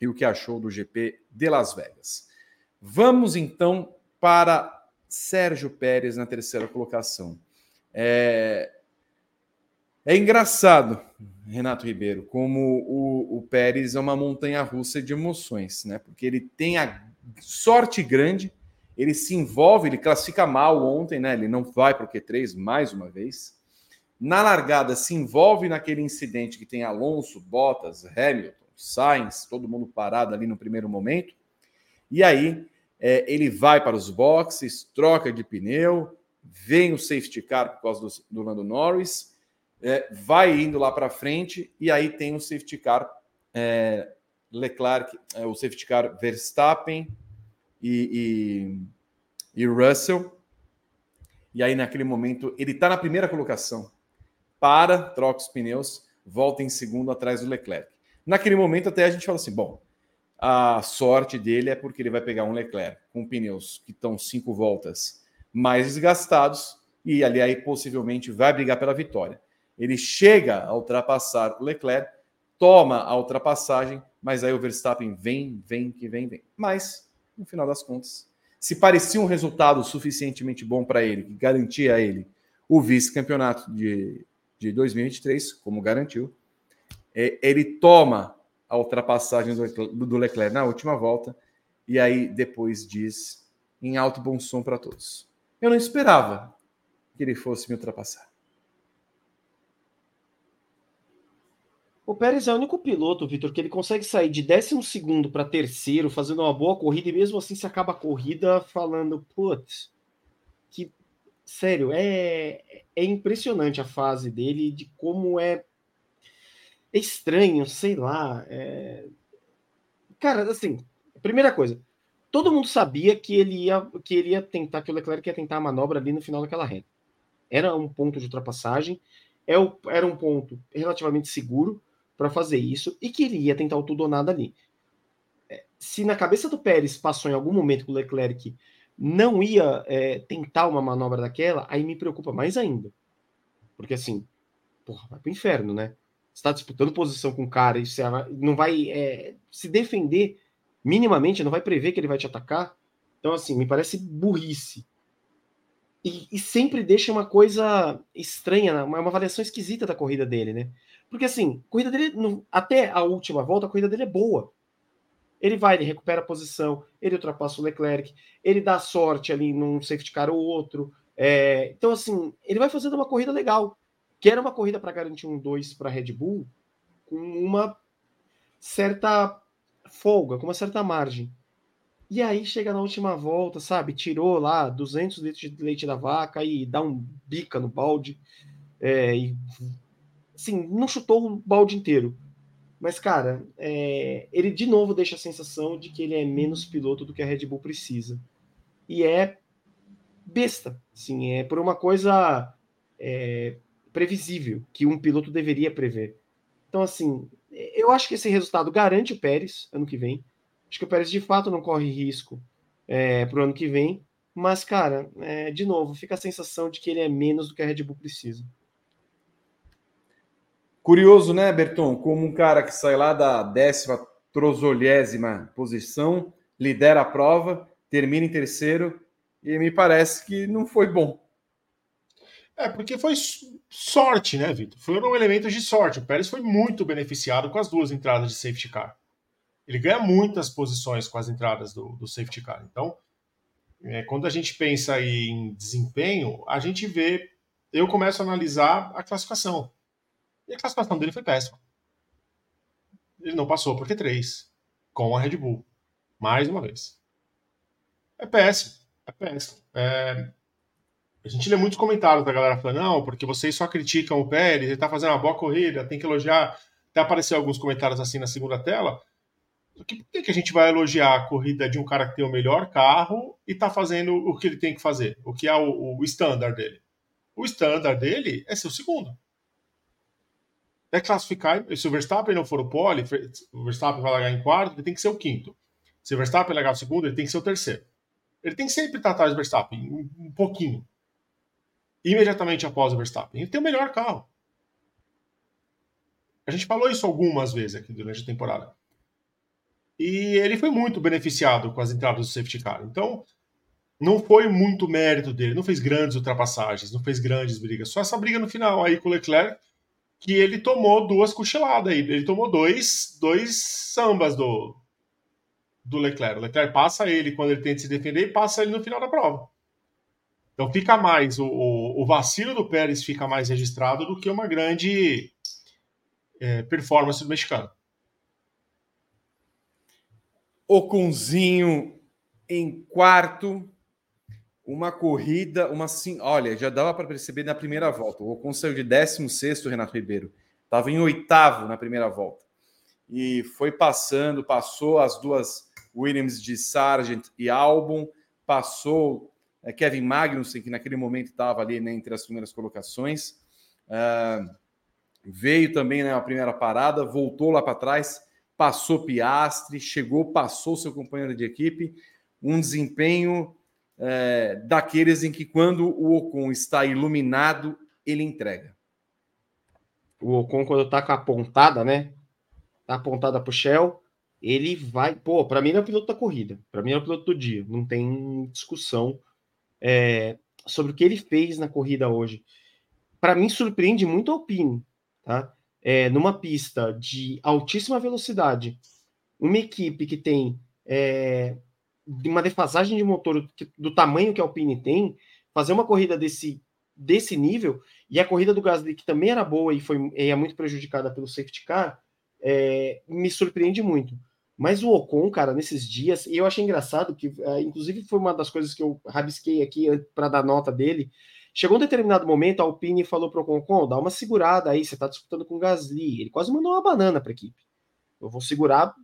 e o que achou do GP de Las Vegas. Vamos então para Sérgio Pérez na terceira colocação. É, é engraçado, Renato Ribeiro, como o, o Pérez é uma montanha russa de emoções, né? Porque ele tem a sorte grande, ele se envolve, ele classifica mal ontem, né? Ele não vai para o Q3 mais uma vez. Na largada, se envolve naquele incidente que tem Alonso, Bottas, Hamilton, Sainz, todo mundo parado ali no primeiro momento. E aí é, ele vai para os boxes, troca de pneu, vem o safety car por causa do, do Lando Norris, é, vai indo lá para frente e aí tem o safety car é, Leclerc, é, o safety car Verstappen e, e, e Russell. E aí, naquele momento, ele está na primeira colocação. Para, troca os pneus, volta em segundo atrás do Leclerc. Naquele momento, até a gente fala assim: bom, a sorte dele é porque ele vai pegar um Leclerc com pneus que estão cinco voltas mais desgastados e ali aí possivelmente vai brigar pela vitória. Ele chega a ultrapassar o Leclerc, toma a ultrapassagem, mas aí o Verstappen vem, vem, que vem, vem. Mas, no final das contas, se parecia um resultado suficientemente bom para ele, que garantia a ele o vice-campeonato de, de 2023, como garantiu, é, ele toma a ultrapassagem do, do Leclerc na última volta e aí depois diz em alto bom som para todos. Eu não esperava que ele fosse me ultrapassar.
O Pérez é o único piloto, Vitor, que ele consegue sair de 12 para terceiro, fazendo uma boa corrida, e mesmo assim se acaba a corrida falando, putz, sério, é, é impressionante a fase dele, de como é, é estranho, sei lá. É... Cara, assim, primeira coisa, todo mundo sabia que ele ia que ele ia tentar, que o Leclerc ia tentar a manobra ali no final daquela reta. Era um ponto de ultrapassagem, é era um ponto relativamente seguro para fazer isso e que ele ia tentar o tudo ou nada ali. É, se na cabeça do Pérez passou em algum momento que o Leclerc não ia é, tentar uma manobra daquela, aí me preocupa mais ainda. Porque assim, porra, vai pro inferno, né? Você está disputando posição com o cara e você não vai é, se defender minimamente, não vai prever que ele vai te atacar. Então, assim, me parece burrice. E, e sempre deixa uma coisa estranha, uma, uma avaliação esquisita da corrida dele, né? Porque assim, corrida dele, até a última volta, a corrida dele é boa. Ele vai, ele recupera a posição, ele ultrapassa o Leclerc, ele dá sorte ali num safety car ou outro, É, então, assim, ele vai fazendo uma corrida legal, que era uma corrida para garantir um 2 para Red Bull, com uma certa folga, com uma certa margem. E aí chega na última volta, sabe? Tirou lá 200 litros de leite da vaca e dá um bica no balde. É, e, assim, não chutou o balde inteiro. Mas, cara, é, ele de novo deixa a sensação de que ele é menos piloto do que a Red Bull precisa. E é besta, assim, é por uma coisa é, previsível que um piloto deveria prever. Então, assim, eu acho que esse resultado garante o Pérez ano que vem. Acho que o Pérez de fato não corre risco é, para o ano que vem. Mas, cara, é, de novo, fica a sensação de que ele é menos do que a Red Bull precisa.
Curioso, né, Berton? Como um cara que sai lá da décima trozolhésima posição, lidera a prova, termina em terceiro, e me parece que não foi bom.
É, porque foi sorte, né, Vitor? Foram elementos de sorte. O Pérez foi muito beneficiado com as duas entradas de safety car. Ele ganha muitas posições com as entradas do, do safety car. Então, é, quando a gente pensa em desempenho, a gente vê. Eu começo a analisar a classificação. E a classificação dele foi péssima. Ele não passou por Q3 com a Red Bull. Mais uma vez. É péssimo. É péssimo. É, a gente lê muitos comentários da galera falando, não, porque vocês só criticam o Pérez, ele tá fazendo uma boa corrida, tem que elogiar. Até apareceu alguns comentários assim na segunda tela. Por que, que a gente vai elogiar a corrida de um cara que tem o melhor carro e tá fazendo o que ele tem que fazer? O que é o, o standard dele? O standard dele é ser o segundo. É classificar. Se o Verstappen não for o pole, o Verstappen vai largar em quarto, ele tem que ser o quinto. Se o Verstappen largar o segundo, ele tem que ser o terceiro. Ele tem que sempre estar atrás do Verstappen, um, pouquinho imediatamente após o Verstappen. Ele tem o melhor carro. A gente falou isso algumas vezes aqui durante a temporada. E ele foi muito beneficiado com as entradas do safety car. Então, não foi muito mérito dele, não fez grandes ultrapassagens, não fez grandes brigas. Só essa briga no final aí com o Leclerc, que ele tomou duas cochiladas aí. Ele tomou dois, dois sambas do, do Leclerc. O Leclerc passa ele quando ele tenta se defender e passa ele no final da prova. Então fica mais, o, o, vacilo do Pérez fica mais registrado do que uma grande é, performance do mexicano.
Oconzinho em quarto, uma corrida, uma sim, olha, já dava para perceber na primeira volta. O Ocon saiu de 16 Renato Ribeiro. Estava em oitavo na primeira volta. E foi passando, passou as duas Williams de Sargent e Albon, passou é, Kevin Magnussen, que naquele momento estava ali né, entre as primeiras colocações. Uh, veio também na né, primeira parada, voltou lá para trás, passou Piastre, chegou, passou seu companheiro de equipe. Um desempenho é, daqueles em que, quando o Ocon está iluminado, ele entrega.
O Ocon, quando está com a pontada, né? Tá apontada para o Shell, ele vai. Pô, para mim ele é o piloto da corrida. Para mim é o piloto do dia. Não tem discussão é, sobre o que ele fez na corrida hoje. Para mim, surpreende muito a Alpine, tá? É, numa pista de altíssima velocidade, uma equipe que tem é, uma defasagem de motor do tamanho que a Alpine tem, fazer uma corrida desse, desse nível, e a corrida do Gasly, que também era boa e foi é muito prejudicada pelo safety car, é, me surpreende muito. Mas o Ocon, cara, nesses dias, e eu achei engraçado que, uh, inclusive, foi uma das coisas que eu rabisquei aqui para dar nota dele. Chegou um determinado momento, a Alpine falou para o Ocon: dá uma segurada aí, você está disputando com o Gasly. Ele quase mandou uma banana para a equipe. Eu vou segurar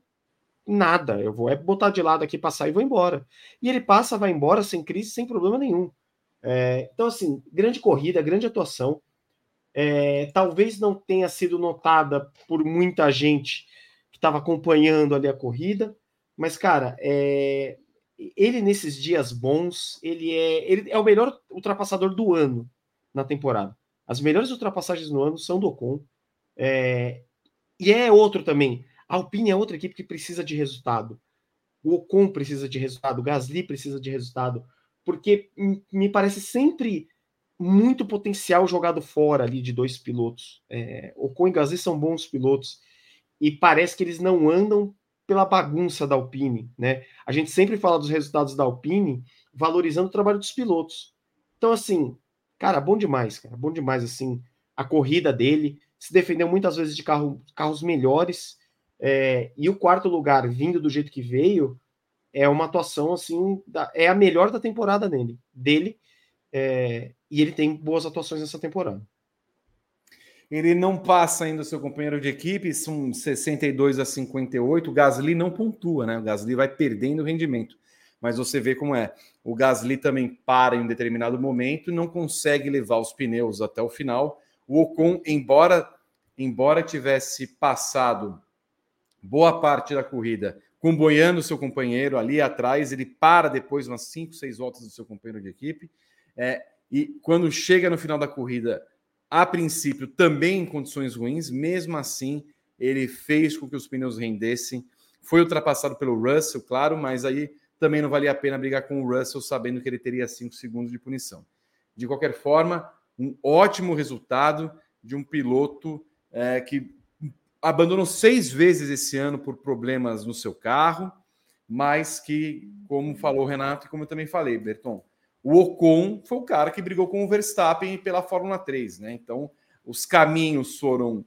nada, eu vou é botar de lado aqui, passar e vou embora. E ele passa, vai embora sem crise, sem problema nenhum. É, então, assim, grande corrida, grande atuação. É, talvez não tenha sido notada por muita gente estava acompanhando ali a corrida. Mas, cara, é... ele nesses dias bons, ele é, ele é o melhor ultrapassador do ano na temporada. As melhores ultrapassagens no ano são do Ocon. É... E é outro também. A Alpine é outra equipe que precisa de resultado. O Ocon precisa de resultado, o Gasly precisa de resultado, porque me parece sempre muito potencial jogado fora ali de dois pilotos. É, Ocon e Gasly são bons pilotos e parece que eles não andam pela bagunça da Alpine, né? A gente sempre fala dos resultados da Alpine valorizando o trabalho dos pilotos. Então, assim, cara, bom demais, cara, bom demais, assim, a corrida dele, se defendeu muitas vezes de carro, carros melhores, é, e o quarto lugar vindo do jeito que veio, é uma atuação, assim, da, é a melhor da temporada dele, dele é, e ele tem boas atuações nessa temporada.
Ele não passa ainda o seu companheiro de equipe, são 62 a 58. O Gasly não pontua, né? O Gasly vai perdendo rendimento. Mas você vê como é. O Gasly também para em um determinado momento, não consegue levar os pneus até o final. O Ocon, embora embora tivesse passado boa parte da corrida comboiando seu companheiro ali atrás, ele para depois umas 5, 6 voltas do seu companheiro de equipe. É, e quando chega no final da corrida, a princípio também em condições ruins, mesmo assim ele fez com que os pneus rendessem. Foi ultrapassado pelo Russell, claro, mas aí também não valia a pena brigar com o Russell, sabendo que ele teria 5 segundos de punição. De qualquer forma, um ótimo resultado de um piloto é, que abandonou seis vezes esse ano por problemas no seu carro, mas que, como falou o Renato e como eu também falei, Berton, o Ocon foi o cara que brigou com o Verstappen pela Fórmula 3, né? Então, os caminhos foram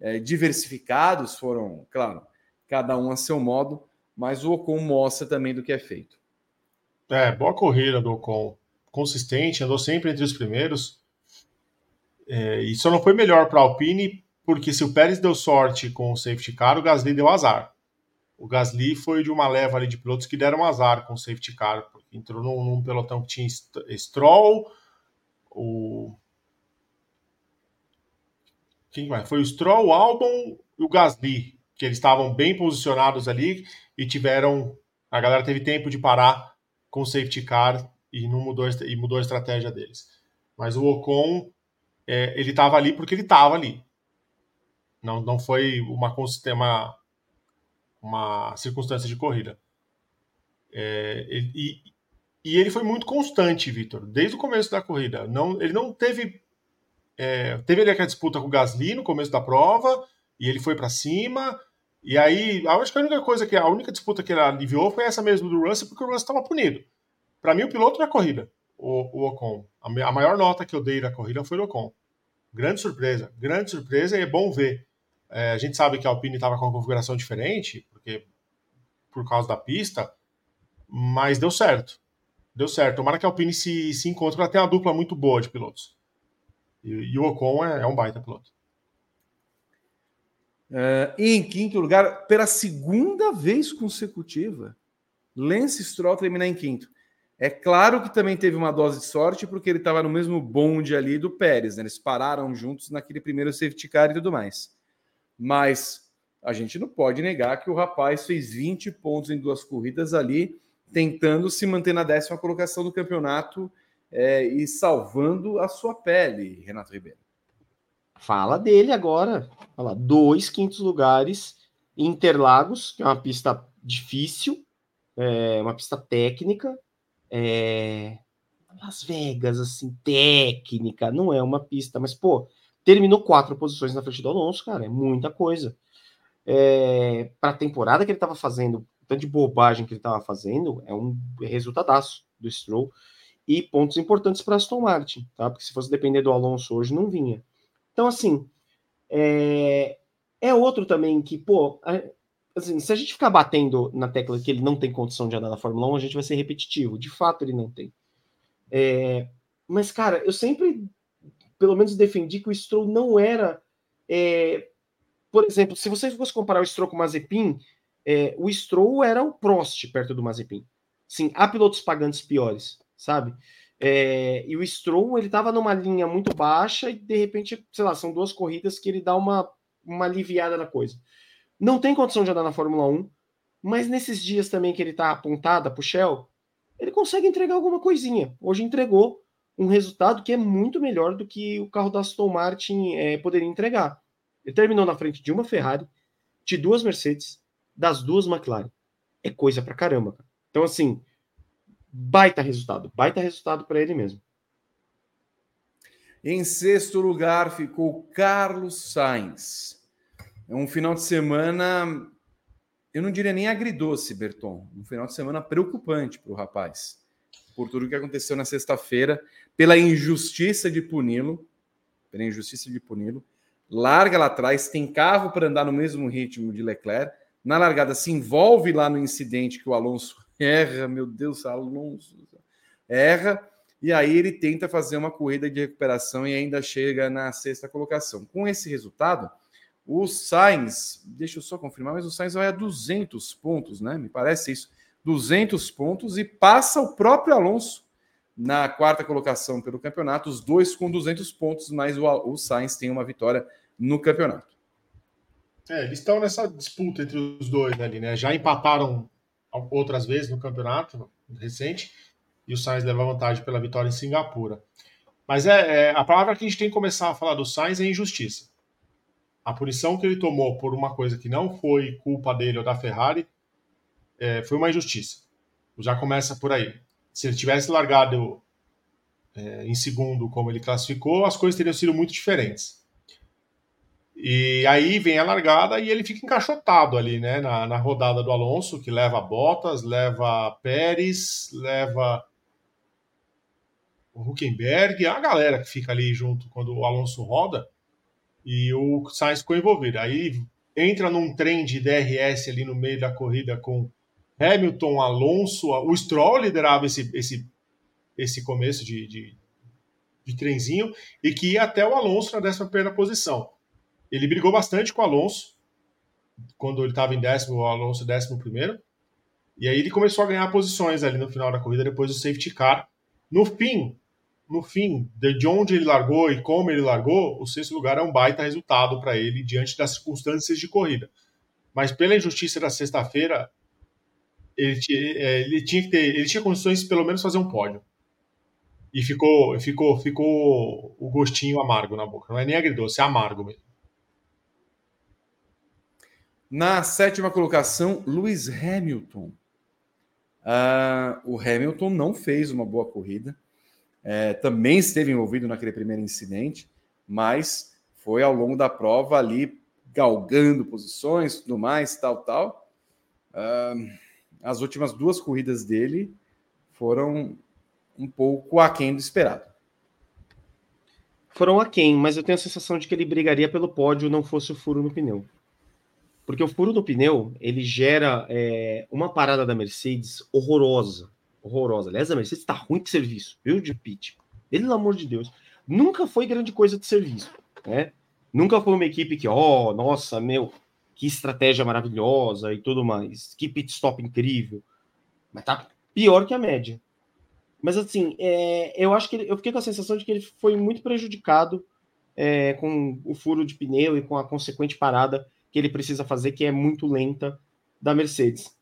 é, diversificados, foram, claro, cada um a seu modo, mas o Ocon mostra também do que é feito.
É, boa corrida do Ocon. Consistente, andou sempre entre os primeiros. É, e só não foi melhor para a Alpine, porque se o Pérez deu sorte com o safety car, o Gasly deu azar. O Gasly foi de uma leva ali de pilotos que deram azar com o safety car, porque entrou num, num pelotão que tinha Stroll, o. Quem mais? Foi o Stroll, o Albon e o Gasly, que eles estavam bem posicionados ali e tiveram. A galera teve tempo de parar com o safety car e não mudou, e mudou a estratégia deles. Mas o Ocon, é, ele estava ali porque ele estava ali. Não, não foi uma, uma, uma circunstância de corrida. É, e, e ele foi muito constante, Vitor, desde o começo da corrida. Não, ele não teve. É, teve ali aquela disputa com o Gasly no começo da prova, e ele foi para cima. E aí, acho que a única coisa que a única disputa que ele aliviou foi essa mesmo do Russell, porque o Russell estava punido. Para mim, o piloto da corrida, o, o Ocon. A, a, maior nota que eu dei na corrida foi o Ocon. Grande surpresa, grande surpresa, e é bom ver. É, a gente sabe que a Alpine estava com uma configuração diferente, porque por causa da pista, mas deu certo. Deu certo. Tomara que a Alpine se, se encontre para ter uma dupla muito boa de pilotos. E, e o Ocon é, é, um baita piloto.
Uh, e em quinto lugar, pela segunda vez consecutiva, Lance Stroll terminar em quinto. É claro que também teve uma dose de sorte, porque ele estava no mesmo bonde ali do Pérez, né? Eles pararam juntos naquele primeiro safety car e tudo mais. Mas a gente não pode negar que o rapaz fez 20 pontos em duas corridas ali, tentando se manter na décima colocação do campeonato é, e salvando a sua pele, Renato Ribeiro.
Fala dele agora. Fala, dois quintos lugares Interlagos, que é uma pista difícil, é uma pista técnica. É... Las Vegas, assim, técnica, não é uma pista, mas, pô, terminou quatro posições na frente do Alonso, cara, é muita coisa. É, para a temporada que ele estava fazendo, tanto de bobagem que ele estava fazendo, é um resultadaço do Stroll e pontos importantes para Aston Martin, tá? Porque se fosse depender do Alonso hoje, não vinha. Então, assim, é, é outro também que, pô, assim, se a gente ficar batendo na tecla que ele não tem condição de andar na Fórmula 1, a gente vai ser repetitivo. De fato, ele não tem. É, mas, cara, eu sempre pelo menos defendi que o Stroll não era. É, por exemplo, se você fosse comparar o Stroll com o Mazepin, é, o Stroll era o Prost perto do Mazepin. Sim, há pilotos pagantes piores, sabe? É, e o Stroll, ele estava numa linha muito baixa e de repente, sei lá, são duas corridas que ele dá uma, uma aliviada na coisa. Não tem condição de andar na Fórmula 1, mas nesses dias também que ele está apontada para o Shell, ele consegue entregar alguma coisinha. Hoje entregou, um resultado que é muito melhor do que o carro da Aston Martin é, poderia entregar. Ele terminou na frente de uma Ferrari, de duas Mercedes, das duas McLaren. É coisa pra caramba. Então, assim, baita resultado. Baita resultado para ele mesmo.
Em sexto lugar ficou Carlos Sainz. É um final de semana, eu não diria nem agridoce, Berton. Um final de semana preocupante para o rapaz por tudo que aconteceu na sexta-feira. Pela injustiça de puni-lo, pela injustiça de puni-lo, larga lá atrás, tem carro para andar no mesmo ritmo de Leclerc, na largada se envolve lá no incidente que o Alonso (laughs) erra, meu Deus, Alonso erra, e aí ele tenta fazer uma corrida de recuperação e ainda chega na sexta colocação. Com esse resultado, o Sainz, deixa eu só confirmar, mas o Sainz vai a 200 pontos, né? Me parece isso. 200 pontos e passa o próprio Alonso na quarta colocação pelo campeonato, os dois com 200 pontos, mas o, o Sainz tem uma vitória no campeonato.
É, eles estão nessa disputa entre os dois ali, né? Já empataram outras vezes no campeonato recente e o Sainz leva vantagem pela vitória em Singapura. Mas é, é, a palavra que a gente tem que começar a falar do Sainz é injustiça. A punição que ele tomou por uma coisa que não foi culpa dele ou da Ferrari é, foi uma injustiça. Já começa por aí. Se ele tivesse largado é, em segundo, como ele classificou, as coisas teriam sido muito diferentes. E aí vem a largada e ele fica encaixotado ali, né? Na, na rodada do Alonso, que leva Bottas, leva Pérez, leva o Huckenberg, a galera que fica ali junto quando o Alonso roda e o Sainz ficou envolvido. Aí entra num trem de DRS ali no meio da corrida com Hamilton, Alonso, o Stroll liderava esse, esse, esse começo de, de, de trenzinho e que ia até o Alonso na 11 posição. Ele brigou bastante com o Alonso quando ele estava em décimo, o Alonso décimo primeiro. E aí ele começou a ganhar posições ali no final da corrida depois do safety car. No fim, no fim, de onde ele largou e como ele largou, o sexto lugar é um baita resultado para ele diante das circunstâncias de corrida. Mas pela injustiça da sexta-feira, ele, é, ele, tinha que ter, ele tinha condições de pelo menos fazer um pódio. E ficou, ficou, ficou o gostinho amargo na boca. Não é nem agridoce, é amargo mesmo.
Na sétima colocação, Lewis Hamilton. Uh, o Hamilton não fez uma boa corrida é, também esteve envolvido naquele primeiro incidente, mas foi ao longo da prova ali galgando posições, tudo mais, tal, tal. Uh, as últimas duas corridas dele foram um pouco aquém do esperado.
Foram aquém, mas eu tenho a sensação de que ele brigaria pelo pódio não fosse o furo no pneu. Porque o furo no pneu, ele gera é, uma parada da Mercedes horrorosa horrorosa. Aliás, a Mercedes está ruim de serviço, viu, de pit. Pelo amor de Deus. Nunca foi grande coisa de serviço, né? Nunca foi uma equipe que, ó, oh, nossa, meu, que estratégia maravilhosa e tudo mais. Que pit stop incrível. Mas tá pior que a média. Mas assim, é, eu acho que ele, eu fiquei com a sensação de que ele foi muito prejudicado é, com o furo de pneu e com a consequente parada que ele precisa fazer, que é muito lenta da Mercedes.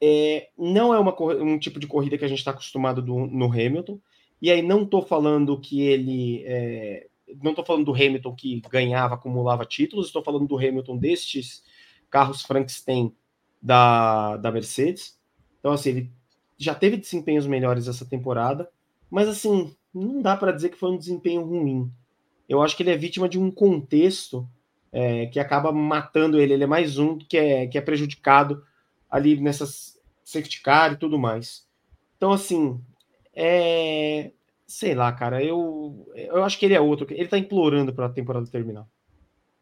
É, não é uma, um tipo de corrida que a gente está acostumado do, no Hamilton. E aí não estou falando que ele. É, não estou falando do Hamilton que ganhava, acumulava títulos, estou falando do Hamilton destes carros Frankenstein da, da Mercedes. Então, assim, ele já teve desempenhos melhores essa temporada, mas assim, não dá para dizer que foi um desempenho ruim. Eu acho que ele é vítima de um contexto é, que acaba matando ele. Ele é mais um que é, que é prejudicado ali nessas safety car e tudo mais. Então, assim, é. Sei lá, cara, eu, eu acho que ele é outro. Ele tá implorando para a temporada terminar.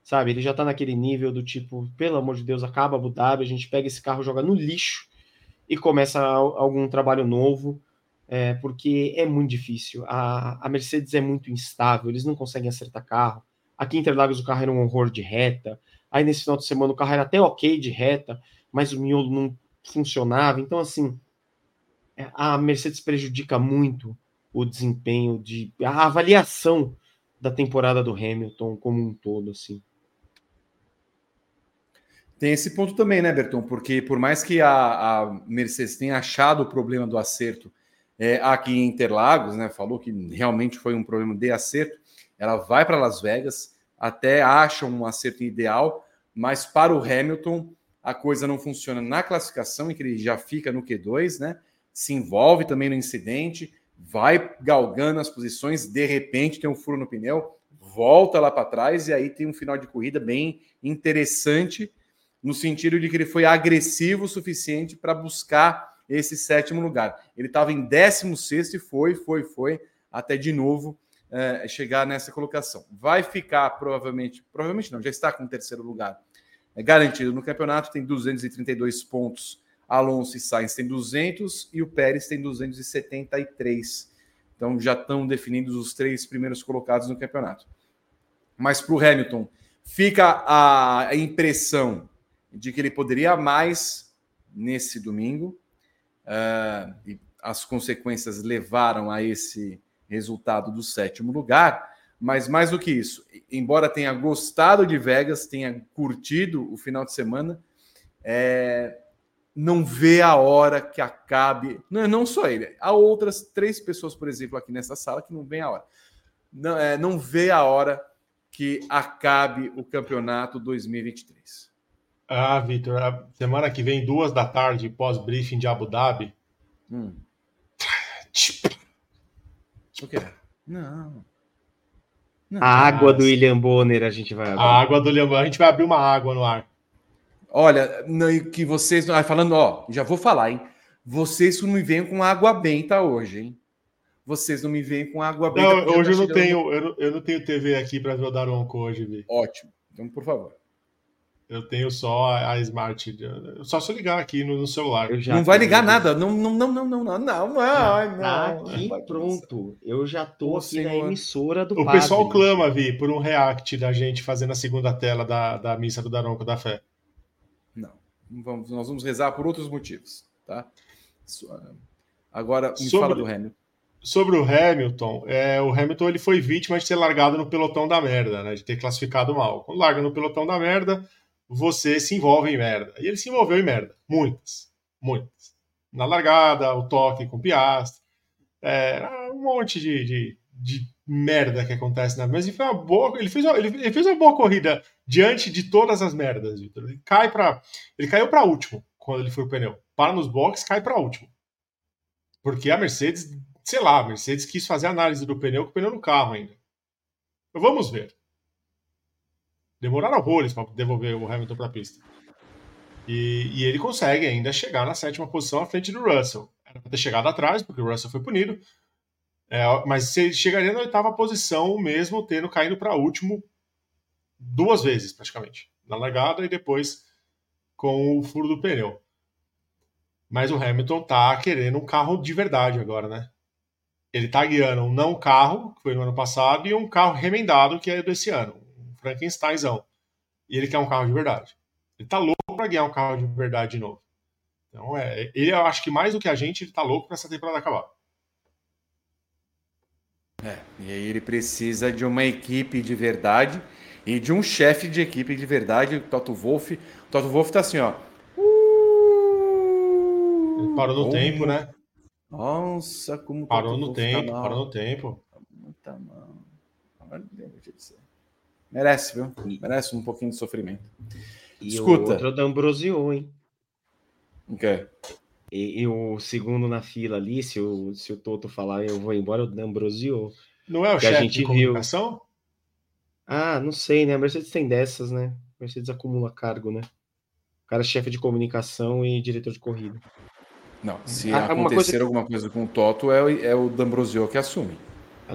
Sabe? Ele já tá naquele nível do tipo, pelo amor de Deus, acaba Abu Dhabi, a gente pega esse carro, joga no lixo e começa algum trabalho novo, é, porque é muito difícil. A, a Mercedes é muito instável, eles não conseguem acertar carro. Aqui em Interlagos o carro era um horror de reta. Aí nesse final de semana o carro era até ok de reta, mas o miolo não funcionava. Então, assim, é, a Mercedes prejudica muito o desempenho de a avaliação da temporada do Hamilton como um todo, assim.
Tem esse ponto também, né, Berton? Porque por mais que a, a Mercedes tenha achado o problema do acerto é, aqui em Interlagos, né, falou que realmente foi um problema de acerto, ela vai para Las Vegas, até acha um acerto ideal, mas para o Hamilton a coisa não funciona na classificação, em que ele já fica no Q2, né? Se envolve também no incidente, vai galgando as posições, de repente tem um furo no pneu, volta lá para trás e aí tem um final de corrida bem interessante, no sentido de que ele foi agressivo o suficiente para buscar esse sétimo lugar. Ele estava em 16 e foi, foi, foi, até de novo é, chegar nessa colocação. Vai ficar provavelmente, provavelmente não, já está com o terceiro lugar é garantido no campeonato, tem 232 pontos. Alonso e Sainz têm 200 e o Pérez tem 273. Então já estão definidos os três primeiros colocados no campeonato. Mas para o Hamilton, fica a impressão de que ele poderia mais nesse domingo. Uh, e as consequências levaram a esse resultado do sétimo lugar. Mas mais do que isso, embora tenha gostado de Vegas, tenha curtido o final de semana, é, não vê a hora que acabe. Não, não só ele, há outras três pessoas, por exemplo, aqui nessa sala que não vê a hora. Não, é, não vê a hora que acabe o campeonato 2023.
Ah, Vitor, semana que vem, duas da tarde, pós-briefing de Abu Dhabi. Hum.
O que é? Não.
Não, a água do William Bonner a gente vai
abrir. A água do William Bonner, a gente vai abrir uma água no ar.
Olha, que vocês. Falando, ó, já vou falar, hein? Vocês não me venham com água benta hoje, hein? Vocês não me veem com água benta.
Não, hoje tá eu não, tenho, eu, não, eu não tenho TV aqui para ver o Daronco hoje, Vi.
Ótimo. Então, por favor.
Eu tenho só a, a Smart. Só se eu ligar aqui no, no celular.
Não vai ligar nada. Não, não, não, não, não, não, não, não.
Tá aqui, pronto. Eu já tô aqui na emissora do
O padre. pessoal clama, Vi, por um react da gente fazendo a segunda tela da, da missa do Daronco da Fé.
Vamos, nós vamos rezar por outros motivos, tá? Agora, me sobre, fala do Hamilton.
Sobre o Hamilton, é, o Hamilton ele foi vítima de ter largado no pelotão da merda, né? De ter classificado mal. Quando larga no pelotão da merda, você se envolve em merda. E ele se envolveu em merda. Muitas. Muitas. Na largada, o toque com o Piastri. É, um monte de, de, de, merda que acontece na mas ele fez uma boa ele fez uma, ele, fez uma boa corrida diante de todas as merdas Victor. ele cai para ele caiu para último quando ele foi o pneu para nos boxes cai para último porque a Mercedes sei lá a Mercedes quis fazer análise do pneu com o pneu no carro ainda vamos ver Demoraram horrores para devolver o Hamilton para a pista. E, e, ele consegue ainda chegar na sétima posição à frente do Russell. Era para ter chegado atrás, porque o Russell foi punido. É, mas ele chegaria na oitava posição, mesmo tendo caído para último duas vezes, praticamente. Na largada e depois com o furo do pneu. Mas o Hamilton tá querendo um carro de verdade agora, né? Ele tá guiando um não carro, que foi no ano passado, e um carro remendado, que é desse ano. Frankensteinzão. E ele quer um carro de verdade. Ele tá louco para ganhar um carro de verdade de novo. Então, é, ele, eu acho que mais do que a gente, ele tá louco para essa temporada acabar.
É, e aí ele precisa de uma equipe de verdade e de um chefe de equipe de verdade, o Toto Wolff. O Toto Wolff tá assim, ó.
Ele parou no como... tempo, né?
Nossa, como
parou no tá tempo, tá parou no tempo. Tá mal.
Merece, viu? Merece um pouquinho de sofrimento.
E Escuta. o outro da Ambrosio, hein?
O quê?
E, e, o segundo na fila ali, se o, se o Toto falar eu vou embora, o Ambrosio.
Não é o chefe de comunicação? Viu.
Ah, não sei, né? A Mercedes tem dessas, né? A Mercedes acumula cargo, né? O cara é chefe de comunicação e diretor de corrida.
Não, se ah, acontecer coisa... alguma coisa com o Toto, é, é o D'Ambrosio que assume.
É,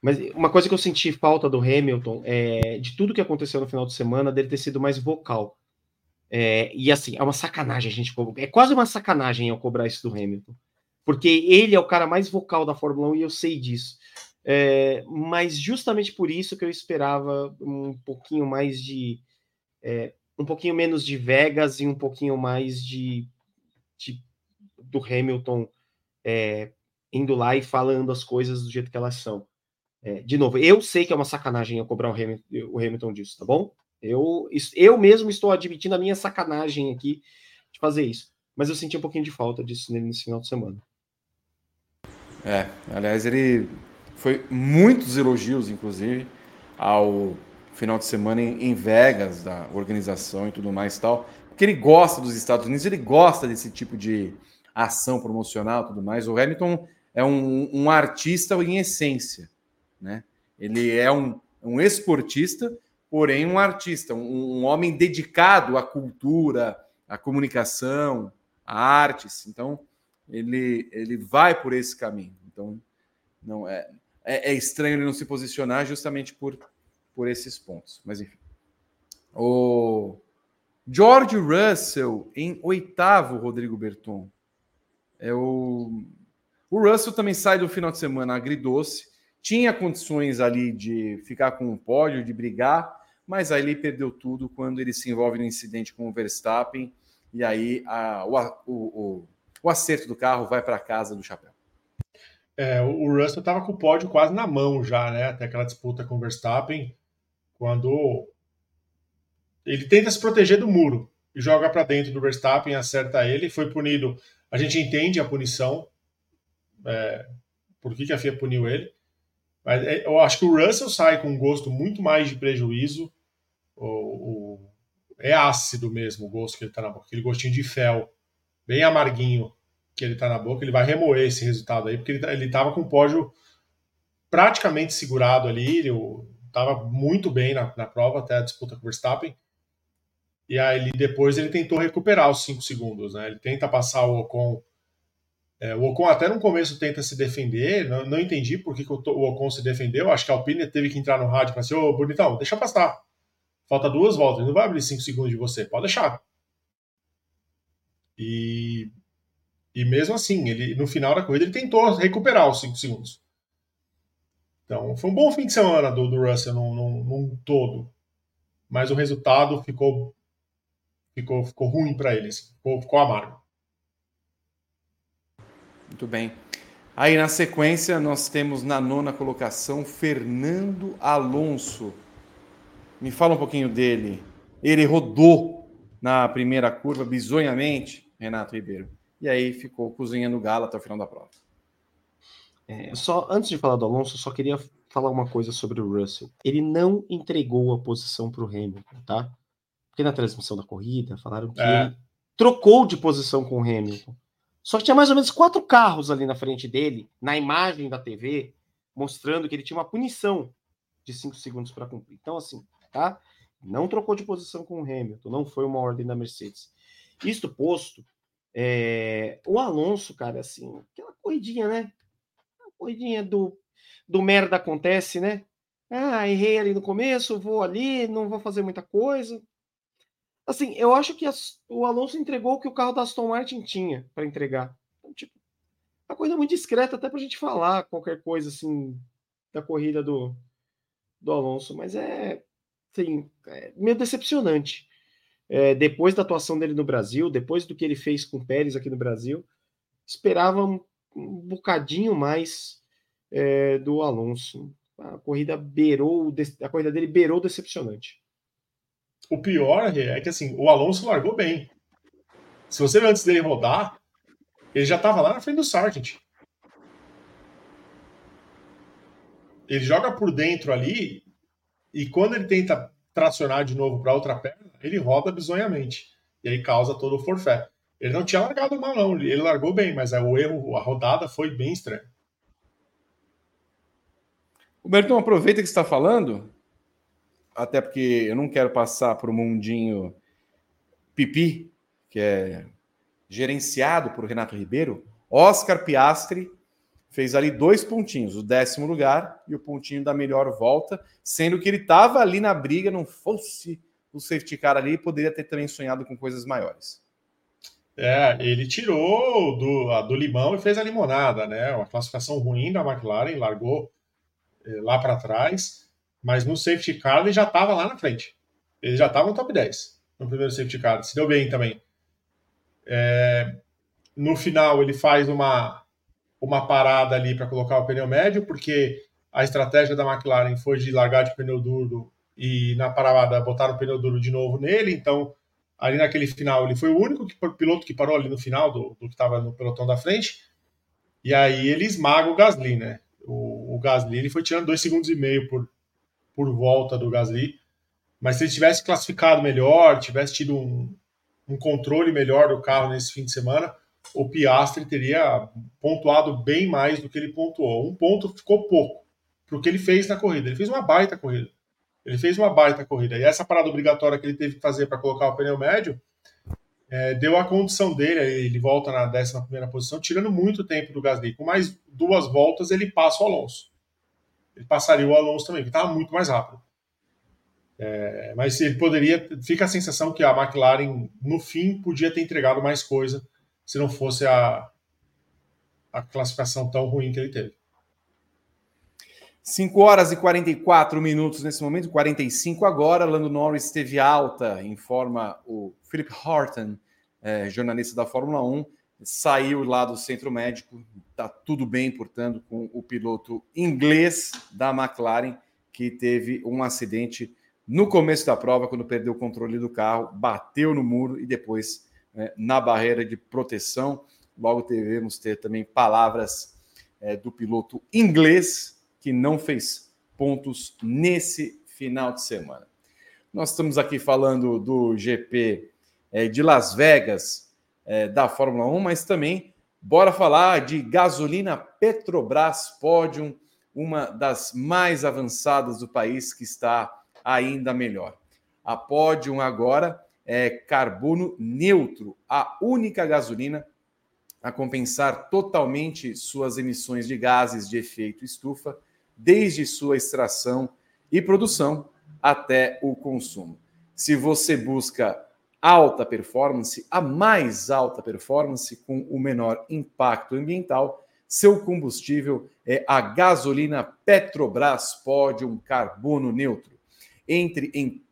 Mas uma coisa que eu senti falta do Hamilton é de tudo que aconteceu no final de semana, dele ter sido mais vocal. É, e assim, é uma sacanagem a gente. É quase uma sacanagem eu cobrar isso do Hamilton. Porque ele é o cara mais vocal da Fórmula 1 e eu sei disso. É, mas justamente por isso que eu esperava um pouquinho mais de. É, um pouquinho menos de Vegas e um pouquinho mais de, de do Hamilton é, indo lá e falando as coisas do jeito que elas são. É, de novo, eu sei que é uma sacanagem eu cobrar o Hamilton, o Hamilton disso, tá bom? Eu, eu mesmo estou admitindo a minha sacanagem aqui de fazer isso. Mas eu senti um pouquinho de falta disso nesse final de semana.
É, aliás, ele foi muitos elogios, inclusive, ao final de semana em Vegas, da organização e tudo mais e tal. Porque ele gosta dos Estados Unidos, ele gosta desse tipo de ação promocional e tudo mais. O Hamilton é um, um artista em essência, né? Ele é um, um esportista, porém um artista, um, um homem dedicado à cultura, à comunicação, à artes. Então, ele, ele vai por esse caminho. Então, não é, é, é estranho ele não se posicionar justamente por, por esses pontos. Mas enfim. O George Russell em oitavo, Rodrigo Berton. É o, o Russell também sai do final de semana agridoce. Tinha condições ali de ficar com um pódio, de brigar, mas aí ele perdeu tudo quando ele se envolve no incidente com o Verstappen. E aí a, o, o, o, acerto do carro vai para casa do chapéu.
É, o Russell estava com o pódio quase na mão já, né? Até aquela disputa com o Verstappen, quando ele tenta se proteger do muro e joga para dentro do Verstappen, acerta ele, foi punido. A gente entende a punição, é, por que, que a FIA puniu ele, mas é, eu acho que o Russell sai com um gosto muito mais de prejuízo. O, o, é ácido mesmo o gosto que ele está na boca, aquele gostinho de fel, bem amarguinho que ele está na boca. Ele vai remoer esse resultado aí, porque ele estava com o pódio praticamente segurado ali, ele estava muito bem na, na prova até a disputa com o Verstappen e aí depois ele tentou recuperar os 5 segundos, né? Ele tenta passar o Ocon. É, o Ocon até no começo tenta se defender, não, não entendi por que, que, o Ocon se defendeu. Acho que a Alpine teve que entrar no rádio falar assim: Ô, bonitão, deixa passar. Falta duas voltas, ele não vai abrir 5 segundos de você, pode deixar. E, e mesmo assim, ele no final da corrida ele tentou recuperar os 5 segundos. Então, foi um bom fim de semana do, do Russell num, num, num todo. Mas o resultado ficou ficou, ficou ruim para eles, ficou, ficou amargo.
Muito bem. Aí na sequência nós temos na nona colocação Fernando Alonso. Me fala um pouquinho dele. Ele rodou na primeira curva bizonhamente, Renato Ribeiro. E aí ficou cozinhando galo até o final da prova.
É, só antes de falar do Alonso, só queria falar uma coisa sobre o Russell. Ele não entregou a posição para o Hamilton, tá? Porque na transmissão da corrida falaram que é. ele trocou de posição com o Hamilton. Só que tinha mais ou menos quatro carros ali na frente dele, na imagem da TV, mostrando que ele tinha uma punição de cinco segundos para cumprir. Então, assim, tá? Não trocou de posição com o Hamilton, não foi uma ordem da Mercedes. Isto posto, é... o Alonso, cara, assim, aquela corridinha, né? A corridinha do, do merda acontece, né? Ah, errei ali no começo, vou ali, não vou fazer muita coisa. Assim, eu acho que as, o Alonso entregou o que o carro da Aston Martin tinha para entregar. Então, tipo, uma coisa muito discreta até para a gente falar qualquer coisa assim da corrida do, do Alonso, mas é, assim, é meio decepcionante. É, depois da atuação dele no Brasil, depois do que ele fez com o Pérez aqui no Brasil, esperava um, um bocadinho mais é, do Alonso. A corrida beirou, a corrida dele beirou decepcionante.
O pior é que assim, o Alonso largou bem. Se você ver antes dele rodar, ele já estava lá na frente do Sargent. Ele joga por dentro ali e quando ele tenta tracionar de novo para outra perna, ele roda bizonhamente. E aí causa todo o forfé. Ele não tinha largado mal, não. Ele largou bem, mas o erro, a rodada foi bem estranha.
O Bertão, aproveita que está falando até porque eu não quero passar para o mundinho pipi, que é gerenciado por Renato Ribeiro, Oscar Piastri fez ali dois pontinhos, o décimo lugar e o pontinho da melhor volta, sendo que ele estava ali na briga, não fosse o safety car ali, poderia ter também sonhado com coisas maiores.
É, ele tirou do, do limão e fez a limonada, né? Uma classificação ruim da McLaren, largou eh, lá para trás mas no safety car ele já estava lá na frente. Ele já estava no top 10 no primeiro safety car. Se deu bem também. É, no final ele faz uma, uma parada ali para colocar o pneu médio, porque a estratégia da McLaren foi de largar de pneu duro e na parada botar o pneu duro de novo nele. Então, ali naquele final, ele foi o único que, piloto que parou ali no final do, do que estava no pelotão da frente. E aí ele esmaga o Gasly, né? O, o Gasly ele foi tirando dois segundos e meio por, por volta do Gasly. Mas se ele tivesse classificado melhor, tivesse tido um, um controle melhor do carro nesse fim de semana, o Piastri teria pontuado bem mais do que ele pontuou. Um ponto ficou pouco para o que ele fez na corrida. Ele fez uma baita corrida. Ele fez uma baita corrida. E essa parada obrigatória que ele teve que fazer para colocar o pneu médio é, deu a condição dele, ele volta na 11 posição, tirando muito tempo do Gasly. Com mais duas voltas, ele passa o Alonso. Ele passaria o Alonso também, que estava muito mais rápido. É, mas ele poderia. Fica a sensação que a McLaren, no fim, podia ter entregado mais coisa se não fosse a, a classificação tão ruim que ele teve.
5 horas e 44 minutos nesse momento, 45 agora. Lando Norris esteve alta, informa o Philip Horton, é, jornalista da Fórmula 1. Saiu lá do centro médico, está tudo bem, portanto, com o piloto inglês da McLaren, que teve um acidente no começo da prova, quando perdeu o controle do carro, bateu no muro e depois é, na barreira de proteção. Logo devemos ter também palavras é, do piloto inglês que não fez pontos nesse final de semana. Nós estamos aqui falando do GP é, de Las Vegas é, da Fórmula 1, mas também bora falar de gasolina Petrobras Podium, uma das mais avançadas do país que está ainda melhor. A Podium agora é carbono neutro, a única gasolina a compensar totalmente suas emissões de gases de efeito estufa, desde sua extração e produção até o consumo. Se você busca alta performance, a mais alta performance com o menor impacto ambiental, seu combustível é a gasolina Petrobras Podium Carbono Neutro entre em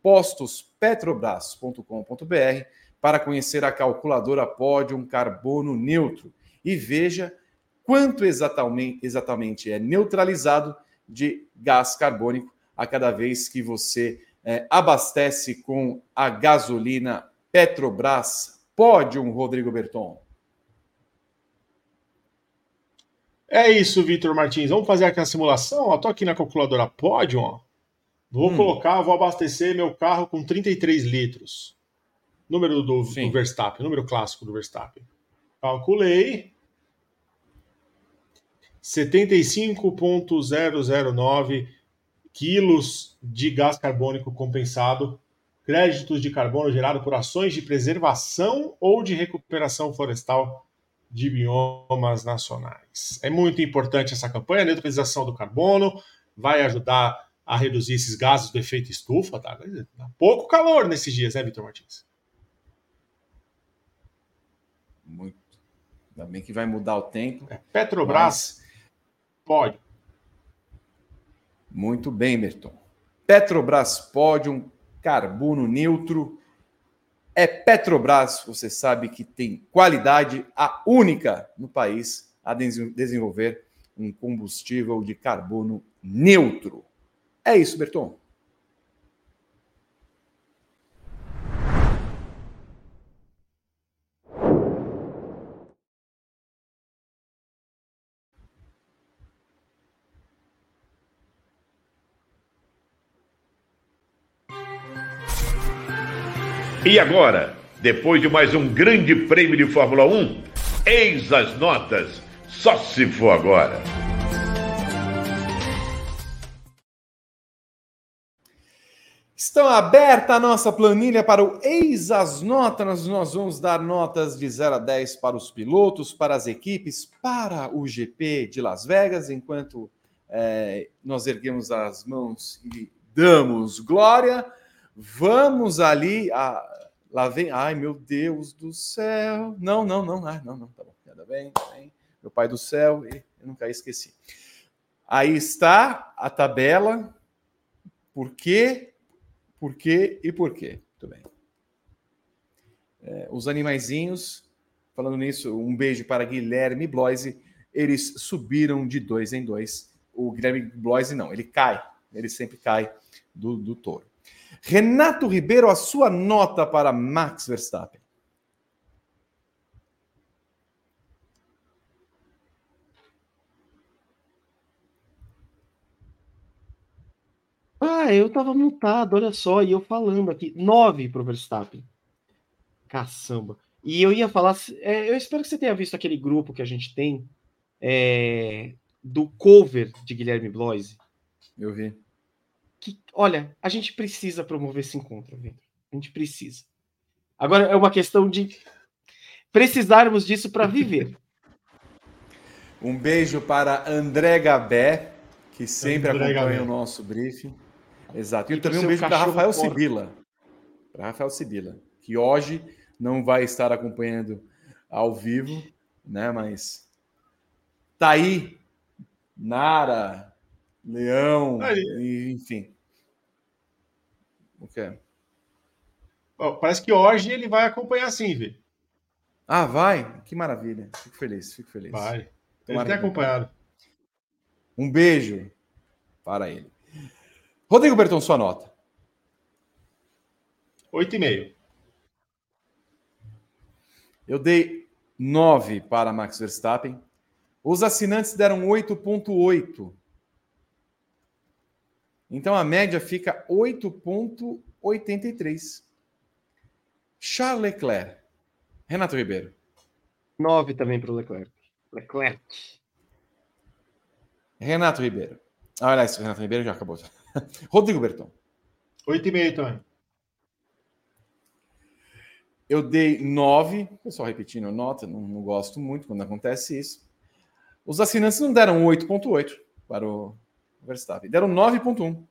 postospetrobras.com.br para conhecer a calculadora Podium Carbono Neutro e veja quanto exatamente, exatamente é neutralizado de gás carbônico a cada vez que você é, abastece com a gasolina Petrobras Podium, Rodrigo Berton.
É isso, Vitor Martins. Vamos fazer aqui a simulação? Estou aqui na calculadora Podium. Ó. Vou hum. colocar, vou abastecer meu carro com 33 litros. Número do, do Verstappen, número clássico do Verstappen. Calculei. 75,009 quilos de gás carbônico compensado, créditos de carbono gerado por ações de preservação ou de recuperação florestal de biomas nacionais. É muito importante essa campanha, a neutralização do carbono, vai ajudar a reduzir esses gases do efeito estufa, tá? tá? Pouco calor nesses dias, né, Vitor Martins?
Muito. Ainda bem que vai mudar o tempo.
É, Petrobras mas... pode.
Muito bem, Berton. Petrobras pode um carbono neutro. É Petrobras, você sabe que tem qualidade, a única no país a desenvolver um combustível de carbono neutro. É isso, Berton.
E agora, depois de mais um grande prêmio de Fórmula 1, eis as notas, só se for agora.
Estão aberta a nossa planilha para o Eis as Notas. Nós vamos dar notas de 0 a 10 para os pilotos, para as equipes, para o GP de Las Vegas, enquanto é, nós erguemos as mãos e damos glória. Vamos ali. A, lá vem. Ai, meu Deus do céu. Não, não, não. Ai, não, não. Tá bom. Ainda bem, bem. Meu pai do céu. Eu nunca esqueci. Aí está a tabela. Por quê? Por quê e por quê? Muito bem. É, os animaizinhos, falando nisso, um beijo para Guilherme Bloise. Eles subiram de dois em dois. O Guilherme Bloise não, ele cai. Ele sempre cai do, do touro. Renato Ribeiro, a sua nota para Max Verstappen.
Ah, eu tava mutado, olha só, e eu falando aqui. Nove pro Verstappen. Caçamba. E eu ia falar. É, eu espero que você tenha visto aquele grupo que a gente tem é, do cover de Guilherme Bloise.
Eu vi.
Que, olha, a gente precisa promover esse encontro, Vitor. A gente precisa. Agora é uma questão de precisarmos disso para viver. (laughs)
Um beijo para André Gabé, que sempre
André
acompanha
Gabé.
o nosso briefing. Exato. E,
E
também um beijo para Rafael. Sibila. Para Rafael Sibila, que hoje não vai estar acompanhando ao vivo, né? Mas tá aí, Nara, Leão,
Aí.
e- enfim. O quê?
Ó, Parece que hoje ele vai acompanhar sim, Vê.
Ah, vai? Que maravilha. Fico feliz, fico feliz.
Vai. Ele
Tomara
tem
que-
acompanhado.
Um beijo para ele. Rodrigo Berton, sua nota.
8,5.
Eu dei 9 para Max Verstappen. Os assinantes deram 8,8. Então a média fica 8,83. Charles Leclerc. Renato Ribeiro.
9 também para o Leclerc. Leclerc.
Renato Ribeiro. Ah, olha isso, Renato Ribeiro já acabou. (laughs) Rodrigo Berton.
8,5 também.
Eu dei 9, pessoal repetindo nota, não, não gosto muito quando acontece isso. Os assinantes não deram 8,8 para o Verstappen, deram 9,1.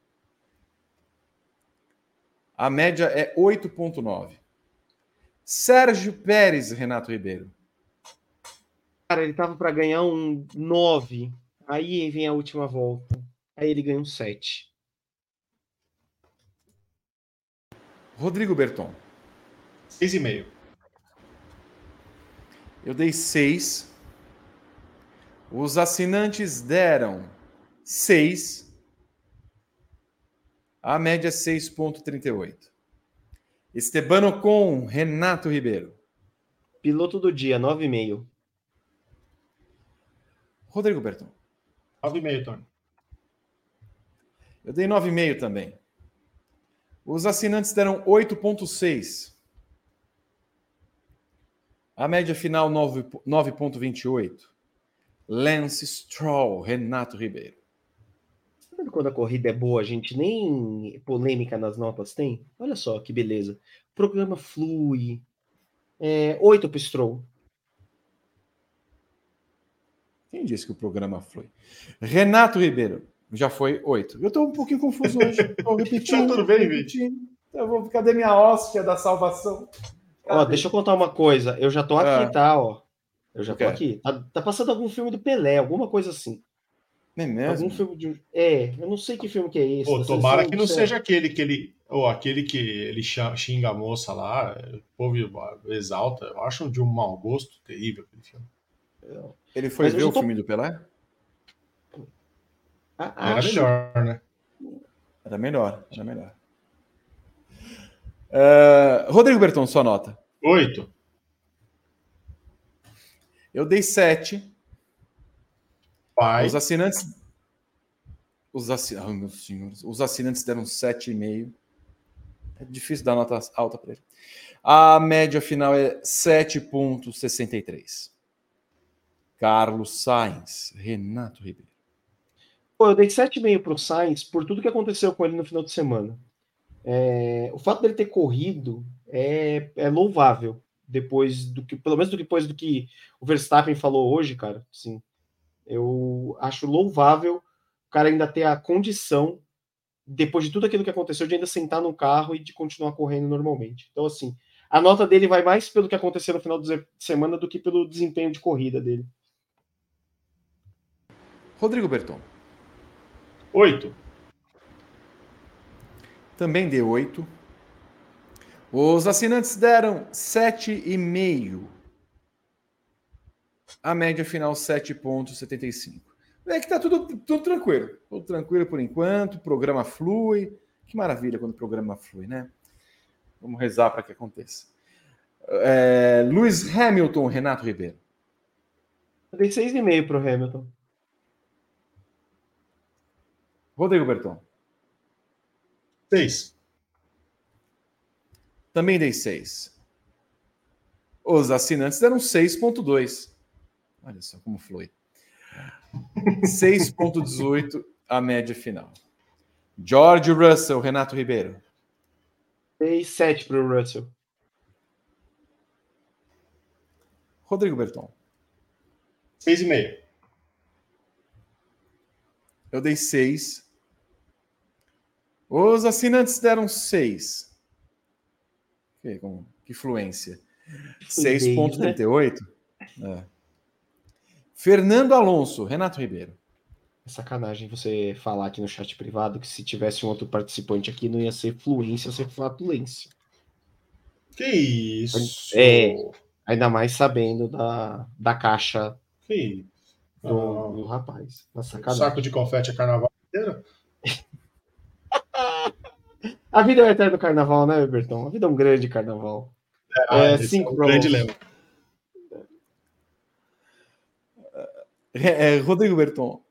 A média é 8,9. Sérgio Pérez, Renato Ribeiro.
Cara, ele tava para ganhar um 9. Aí vem a última volta. Aí ele ganha um 7.
Rodrigo Berton.
6,5.
Eu dei 6. Os assinantes deram 6. A média é 6,38. Estebano com Renato Ribeiro.
Piloto do dia, 9,5.
Rodrigo Berton.
9,5, Tony.
Eu dei 9,5 também. Os assinantes deram 8,6. A média final 9 9,28. Lance Stroll, Renato Ribeiro.
Sabe quando a corrida é boa, a gente nem polêmica nas notas tem? Olha só que beleza. O programa flui. É, 8 pro Stroll.
Quem disse que o programa flui? Renato Ribeiro. Já foi 8. Eu estou um pouquinho confuso hoje. Estou (laughs) repetindo.
Tá tudo bem, Vitor?
repetindo. Eu vou, cadê minha hóstia da salvação?
Ó,
Cadê?
deixa eu contar uma coisa. Eu já tô aqui,
Ah.
tá? Ó. Eu já tô aqui. Tá, tá passando algum filme do Pelé, alguma coisa assim.
É mesmo?
Algum filme de. É, eu não sei que filme que é esse.
Pô, tomara que não seja aquele que ele. Ou aquele que ele xinga a moça lá, o povo exalta. Eu acho de um mau gosto terrível aquele filme.
Ele foi
Mas
ver o
tô-
filme do Pelé?
Ah,
Era
acho.
melhor, né?
Era melhor, era melhor. É, Rodrigo Berton, sua nota.
Oito.
Eu dei 7.
Pai.
Os assinantes. Os, assi... Ai, meus senhores. Os assinantes deram 7,5. É difícil dar nota alta para ele. A média final é 7,63. Carlos Sainz, Renato Ribeiro.
Pô, eu dei 7,5 pro Sainz por tudo que aconteceu com ele no final de semana. É, o fato dele ter corrido é, é louvável. Depois do que, pelo menos depois do que o Verstappen falou hoje, cara. Sim, eu acho louvável o cara ainda ter a condição, depois de tudo aquilo que aconteceu, de ainda sentar no carro e de continuar correndo normalmente. Então, assim, a nota dele vai mais pelo que aconteceu no final de semana do que pelo desempenho de corrida dele.
Rodrigo Berton.
Oito.
Também deu 8. Os assinantes deram 7,5. A média final 7,75. É que tá tudo, tudo tranquilo. Tudo tranquilo por enquanto. O programa flui. Que maravilha quando o programa flui, né? Vamos rezar para que aconteça. É, Lewis Hamilton, Renato Ribeiro.
Eu dei 6,5 pro Hamilton.
Rodrigo Berton.
Seis.
Também dei 6. Os assinantes deram 6,2. Olha só como flui. (laughs) 6,18 a média final. George Russell, Renato Ribeiro.
Dei 7 pro Russell.
Rodrigo Berton.
6,5.
Eu dei 6. Os assinantes deram 6. Que, com, que fluência. 6,38. É. Fernando Alonso, Renato Ribeiro.
É sacanagem você falar aqui no chat privado que se tivesse um outro participante aqui não ia ser fluência, ia ser flatulência.
Que isso?
É, ainda mais sabendo da, da caixa
Que isso?
do,
Ah,
do rapaz. Sacanagem.
saco de confete é carnaval inteiro?
A vida é o eterno carnaval, né, Bertão? A vida é um grande carnaval. É,
esse
cinco
um
pra
grande.
É, é, Rodrigo Berton.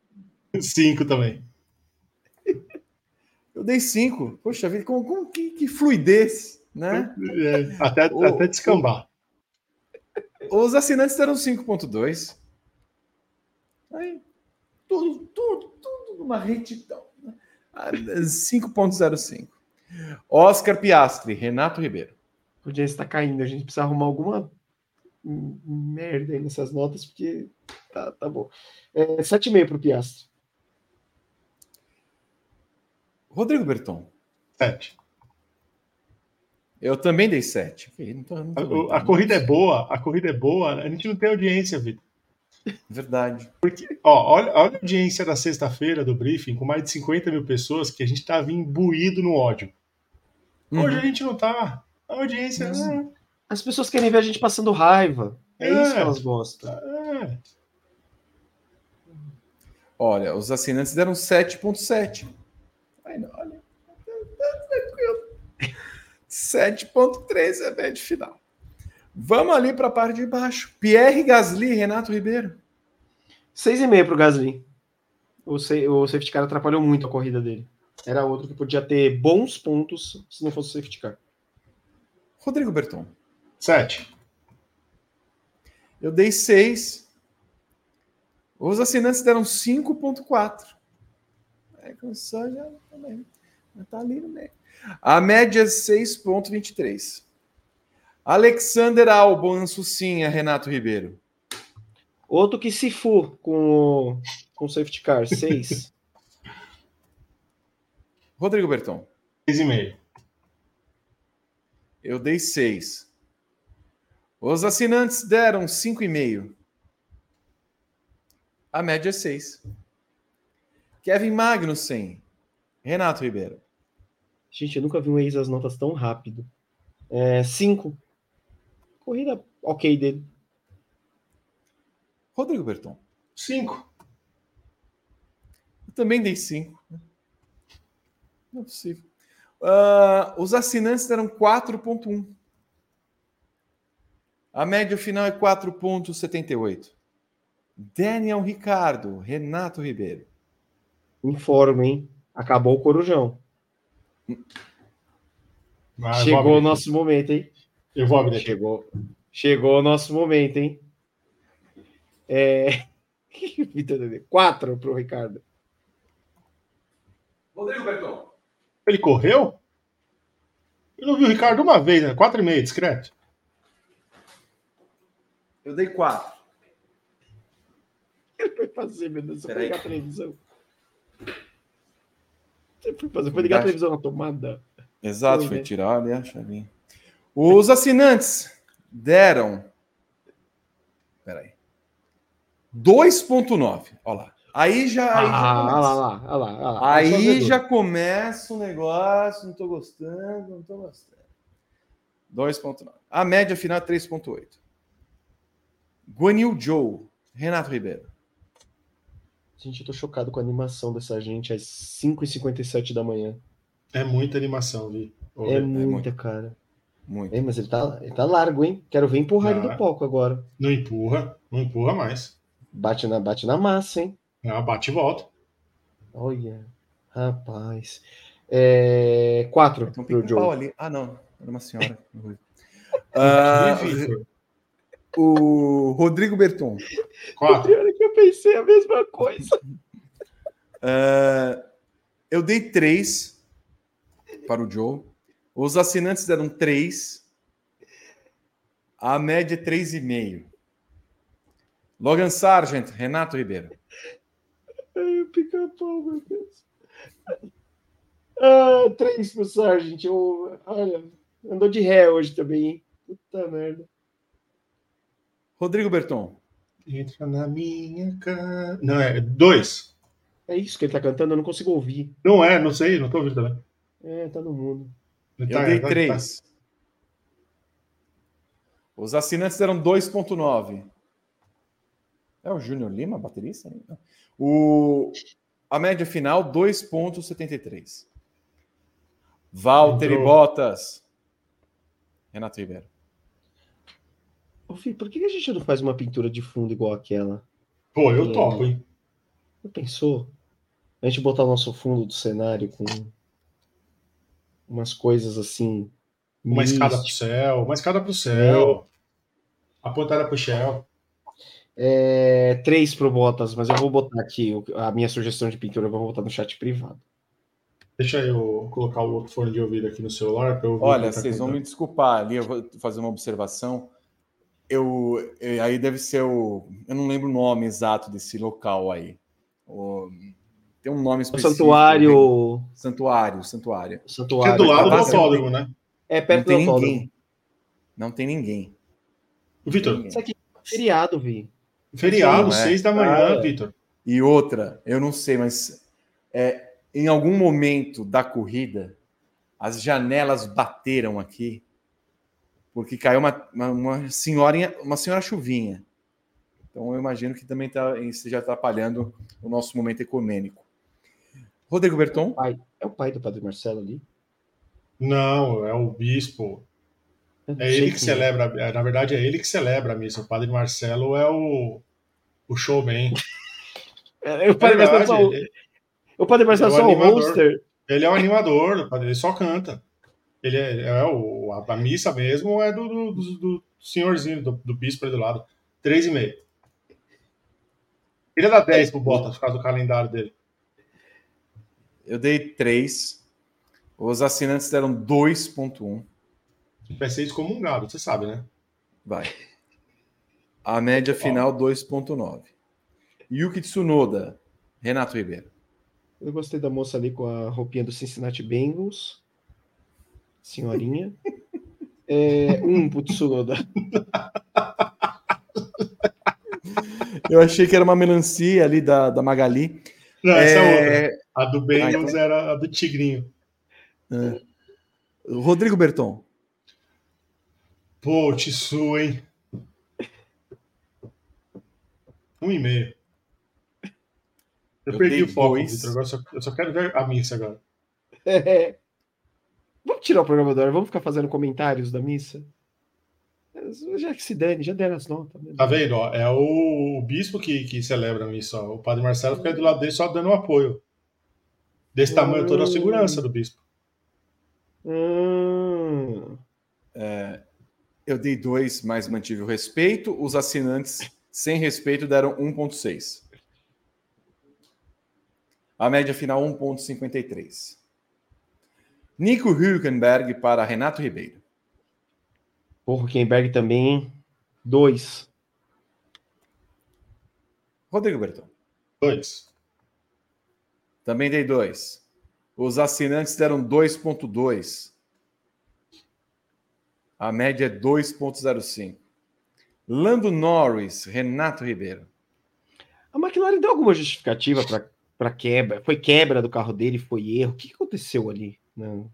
5 também.
Eu dei 5. Poxa vida, com, com que, que fluidez, né?
É, até,
O-
até descambar.
Os assinantes deram 5.2. Aí, tudo, tudo, tudo numa retidão. né? Ah, 5.05. Oscar Piastri, Renato Ribeiro.
O dia está caindo, a gente precisa arrumar alguma merda aí nessas notas, porque tá, tá bom. É, 7,5 pro Piastri.
Rodrigo Berton.
7.
Eu também dei 7. Não tô- não tô
A, a corrida é boa, a corrida é boa, a gente não tem audiência, Vitor.
Verdade.
Ó, olha, olha a audiência da sexta-feira do briefing, com mais de 50 mil pessoas, que a gente tava imbuído no ódio. Hoje
Uhum.
a gente não tá. A audiência.
Uhum.
As pessoas querem ver a gente passando raiva. É,
É.
isso que elas gostam.
É.
Olha, os assinantes deram 7.7. Ai, não, olha. Tá tranquilo. 7.3 é a média final. Vamos ali para a parte de baixo. Pierre Gasly, Renato Ribeiro.
6,5 pro Gasly. O, o safety car atrapalhou muito a corrida dele. Era outro que podia ter bons pontos se não fosse o safety car.
Rodrigo Berton.
7.
Eu dei 6. Os assinantes deram 5.4. É, começou já também. Já tá ali no meio. A média é 6.23. Alexander Albon, Sucinha, Renato Ribeiro.
Outro que se for com o, com o safety car, 6. (laughs)
Rodrigo Berton.
6,5.
Eu dei 6. Os assinantes deram 5,5. A média é 6. Kevin Magnussen, Renato Ribeiro.
Gente, eu nunca vi um ex as notas tão rápido. 5. Corrida ok dele.
Rodrigo Berton.
5.
Eu também dei 5. Não é possível. Ah, os assinantes deram 4,1. A média final é 4,78. Daniel Ricardo, Renato Ribeiro.
Informo, hein? Acabou o corujão.
Ah, eu vou
Chegou o nosso momento, hein?
Eu vou abrir.
Chegou. Chegou o nosso momento, hein? É... (laughs) Quatro pro Ricardo.
Rodrigo Berton.
Ele correu? Eu não vi o Ricardo uma vez, né? 4,5, discreto.
Eu dei 4.
Ele foi fazer, meu Deus, foi
Peraí.
ligar a televisão. Você foi fazer, foi ligar a televisão na tomada.
Exato,
Foi,
foi
né?
tirar ali a chavinha. Os assinantes deram. Peraí. 2,9. Olha lá. Aí já. Aí já
Ah,
começa.
lá, lá, lá, olha lá.
Aí já começa o negócio. Não tô gostando, não tô gostando. 2,9. A média final é 3,8. Guanil Joe, Renato Ribeiro.
Gente, eu tô chocado com a animação dessa gente às 5h57 da manhã.
É muita animação, Vi. Ô,
É
Vi.
muita,
muito.
cara.
Muito.
É, mas ele tá, ele tá largo, hein? Quero ver empurrar ele
Ah.
do palco agora.
Não empurra, não empurra mais.
Bate na, bate na massa, hein?
Ah, bate e volta.
Olha, rapaz. É, quatro
Tem um
pro Joe.
ali. Ah, não. Era uma senhora. (laughs) Ah,
Vi, Vitor.
o Rodrigo Berton.
4.
Pior é que eu pensei a mesma coisa. (laughs)
Ah, eu dei 3 para o Joe. Os assinantes deram 3. A média é 3,5. Logan Sargent, Renato Ribeiro.
Ai, o pica-pau, meu Deus. Ah, três pro Sargent. Eu, olha, andou de ré hoje também, hein? Puta merda.
Rodrigo Berton.
Entra na minha cara. Não, é dois.
É isso que ele tá cantando, eu não consigo ouvir.
Não é, não sei, não tô ouvindo também.
É, tá no mundo.
Eu
Tá-
dei
tá-
três. Os assinantes deram 2,9. É o Júnior Lima, baterista? O, a média final, 2,73. Walter e. Bottas. Renato Ribeiro.
Ô, Fih, por que a gente não faz uma pintura de fundo igual aquela?
Pô, eu topo, hein?
Já pensou? A gente botar o nosso fundo do cenário com umas coisas assim.
Uma escada pro céu, uma escada pro céu. Apontada pro céu.
É, três pro Bottas, mas eu vou botar aqui a minha sugestão de pintura, eu vou botar no chat privado.
Deixa eu colocar o outro fone de ouvido aqui no celular para eu
Olha,
tá
vocês vão me desculpar ali, eu vou fazer uma observação. Eu, eu- aí deve ser o. Eu não lembro o nome exato desse local aí. O- tem um nome
O
específico.
santuário.
Santuário, santuário.
Que
Santuário.
é do lado do
Tá
autódromo, né?
É
Não
perto do
tem
autódromo.
ninguém. Não tem ninguém.
Vitor.
Isso aqui é feriado, Vi.
Feriado,
Não, é.
seis da manhã,
Ah, é.
Vitor.
E outra, eu não sei, mas é, em algum momento da corrida, as janelas bateram aqui, porque caiu uma, uma, uma senhorinha, uma senhora chuvinha. Então eu imagino que também tá, esteja atrapalhando o nosso momento ecumênico. Rodrigo Berton,
Pai, é o pai do Padre Marcelo ali?
Não, é o bispo. É ele que
é.
celebra. é, Na verdade, é ele que celebra a missa. O padre Marcelo é o, o showman.
É, o Padre
Verdade,
Marcelo só,
ele-
o Padre Marcelo
ele é o animador.
hoster.
Ele é o animador, o padre, ele só canta. Ele é, é o, a, a missa mesmo é do, do, do- do senhorzinho, do, do bispo ali do lado. Três e meio. Ele dá 10 pro Bottas por causa do calendário dele.
eu dei 3. Os assinantes deram 2.1.
Vai ser excomungado, você sabe, né?
Vai. A média final 2.9. Yuki Tsunoda, Renato Ribeiro.
Eu gostei da moça ali com a roupinha do Cincinnati Bengals. Senhorinha. (laughs) É, um pro Tsunoda. (laughs)
Eu achei que era uma melancia ali da, da Magali.
Não, essa é outra.
É,
A do Bengals
Ah, então.
era a do Tigrinho.
Rodrigo Berton.
Pô, Tissu, hein? Um e meio. Eu,
Eu
perdi o foco. Vitor. Agora eu só, eu só quero ver a missa agora.
É. (laughs) Vamos tirar o programa do ar, vamos ficar fazendo comentários da missa? Já que se dane, já deram as notas. né?
Tá vendo? Ó, é o, bispo que, que celebra a missa. Ó. O padre Marcelo fica do lado dele só dando um apoio. Desse tamanho, toda a segurança do bispo.
Hum,
Eu dei dois, mas mantive o respeito. Os assinantes sem respeito deram 1.6. A média final 1.53. Nico Hülkenberg para Renato Ribeiro.
o Kenberg também, hein? Dois.
Rodrigo Berton.
Dois.
Também dei dois. Os assinantes deram 2.2. A média é 2.05. Lando Norris, Renato Ribeiro.
A McLaren deu alguma justificativa para quebra? Foi quebra do carro dele? Foi erro? O que aconteceu ali? Não.